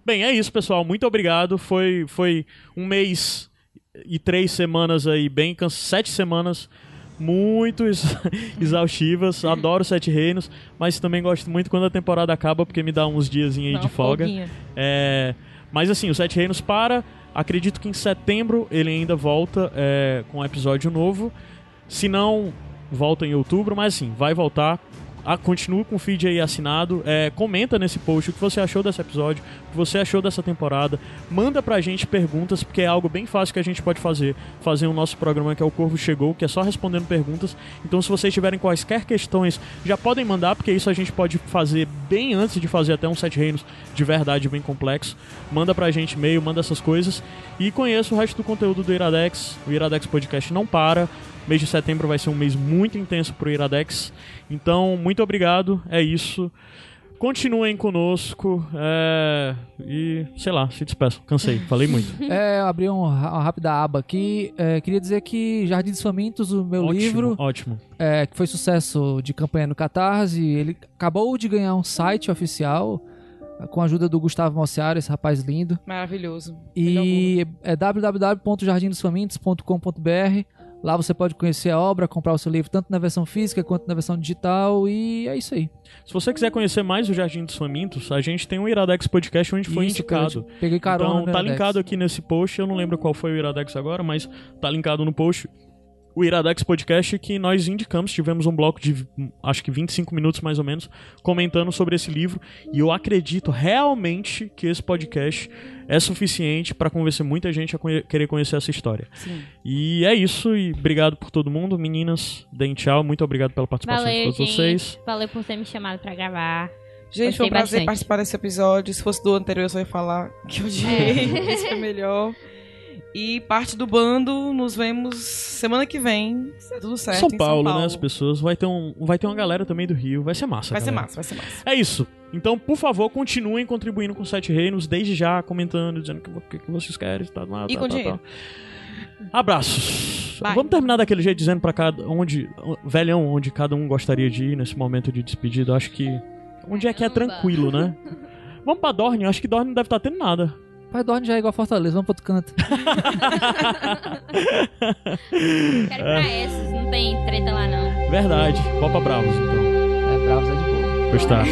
Bem, é isso, pessoal. Muito obrigado. Foi, foi um mês e três semanas aí, bem sete semanas muito [LAUGHS] ex- exaustivas. [LAUGHS] Adoro Sete Reinos, mas também gosto muito quando a temporada acaba, porque me dá uns dias aí de folga. É, mas assim, o Sete Reinos para. Acredito que em setembro ele ainda volta é, com um episódio novo. Se não, volta em outubro, mas assim, vai voltar. Ah, continua com o feed aí assinado. É, comenta nesse post o que você achou desse episódio, o que você achou dessa temporada. Manda pra gente perguntas, porque é algo bem fácil que a gente pode fazer. Fazer o nosso programa que é o Corvo Chegou, que é só respondendo perguntas. Então, se vocês tiverem quaisquer questões, já podem mandar, porque isso a gente pode fazer bem antes de fazer até um Sete Reinos de verdade bem complexo. Manda pra gente e-mail, manda essas coisas. E conheça o resto do conteúdo do Iradex. O Iradex Podcast não para. Mês de setembro vai ser um mês muito intenso pro Iradex. Então, muito obrigado. É isso. Continuem conosco. é, E, sei lá, se despeçam. Cansei, falei muito. [LAUGHS] É, eu abri um- uma rápida aba aqui. É, queria dizer que Jardim dos Famintos, o meu ótimo, livro, ótimo. é, que foi sucesso de campanha no Catarse, ele acabou de ganhar um site oficial é, com a ajuda do Gustavo Mociaro, esse rapaz lindo. Maravilhoso. E é www.jardimdosfamintos.com.br. Lá você pode conhecer a obra, comprar o seu livro tanto na versão física quanto na versão digital. E é isso aí. Se você quiser conhecer mais o Jardim dos Famintos, a gente tem um Iradex Podcast onde foi Isso, indicado. Peguei carona Então tá linkado aqui nesse post, eu não lembro qual foi o Iradex agora, mas tá linkado no post. O Iradex Podcast que nós indicamos, tivemos um bloco de acho que 25 minutos mais ou menos, comentando sobre esse livro. E eu acredito realmente que esse podcast é suficiente para convencer muita gente a conhe- querer conhecer essa história. Sim. E é isso, e obrigado por todo mundo. Meninas, deem tchau. Muito obrigado pela participação de Valeu, todos gente. vocês. Valeu por ter me chamado pra gravar. Gente, foi um prazer bastante. participar desse episódio. Se fosse do anterior, eu só ia falar que eu [LAUGHS] odiei. É. Esse foi melhor. E parte do bando, nos vemos semana que vem. Se der tudo certo. São em Paulo, São Paulo. né? As pessoas. Vai ter, um, vai ter uma galera também do Rio. Vai ser massa. Vai ser galera. massa, vai ser massa. É isso. Então, por favor, continuem contribuindo com o Sete Reinos, desde já, comentando, dizendo o que, que vocês querem, tá, tá, E tá, com tá, dinheiro. tá. Abraços. Bye. Vamos terminar daquele jeito, dizendo pra cada. Onde, velhão, onde cada um gostaria de ir nesse momento de despedida. Acho que. Onde é que é tranquilo, né? [LAUGHS] Vamos pra Dorne. Acho que Dorne não deve estar tendo nada. Pai Dorne já é igual a Fortaleza, vamos pro outro canto. Quero ir pra essas, não tem treta lá não. Verdade. Copa Bravos, então. É, Bravos é de boa. Pois [LAUGHS] tá.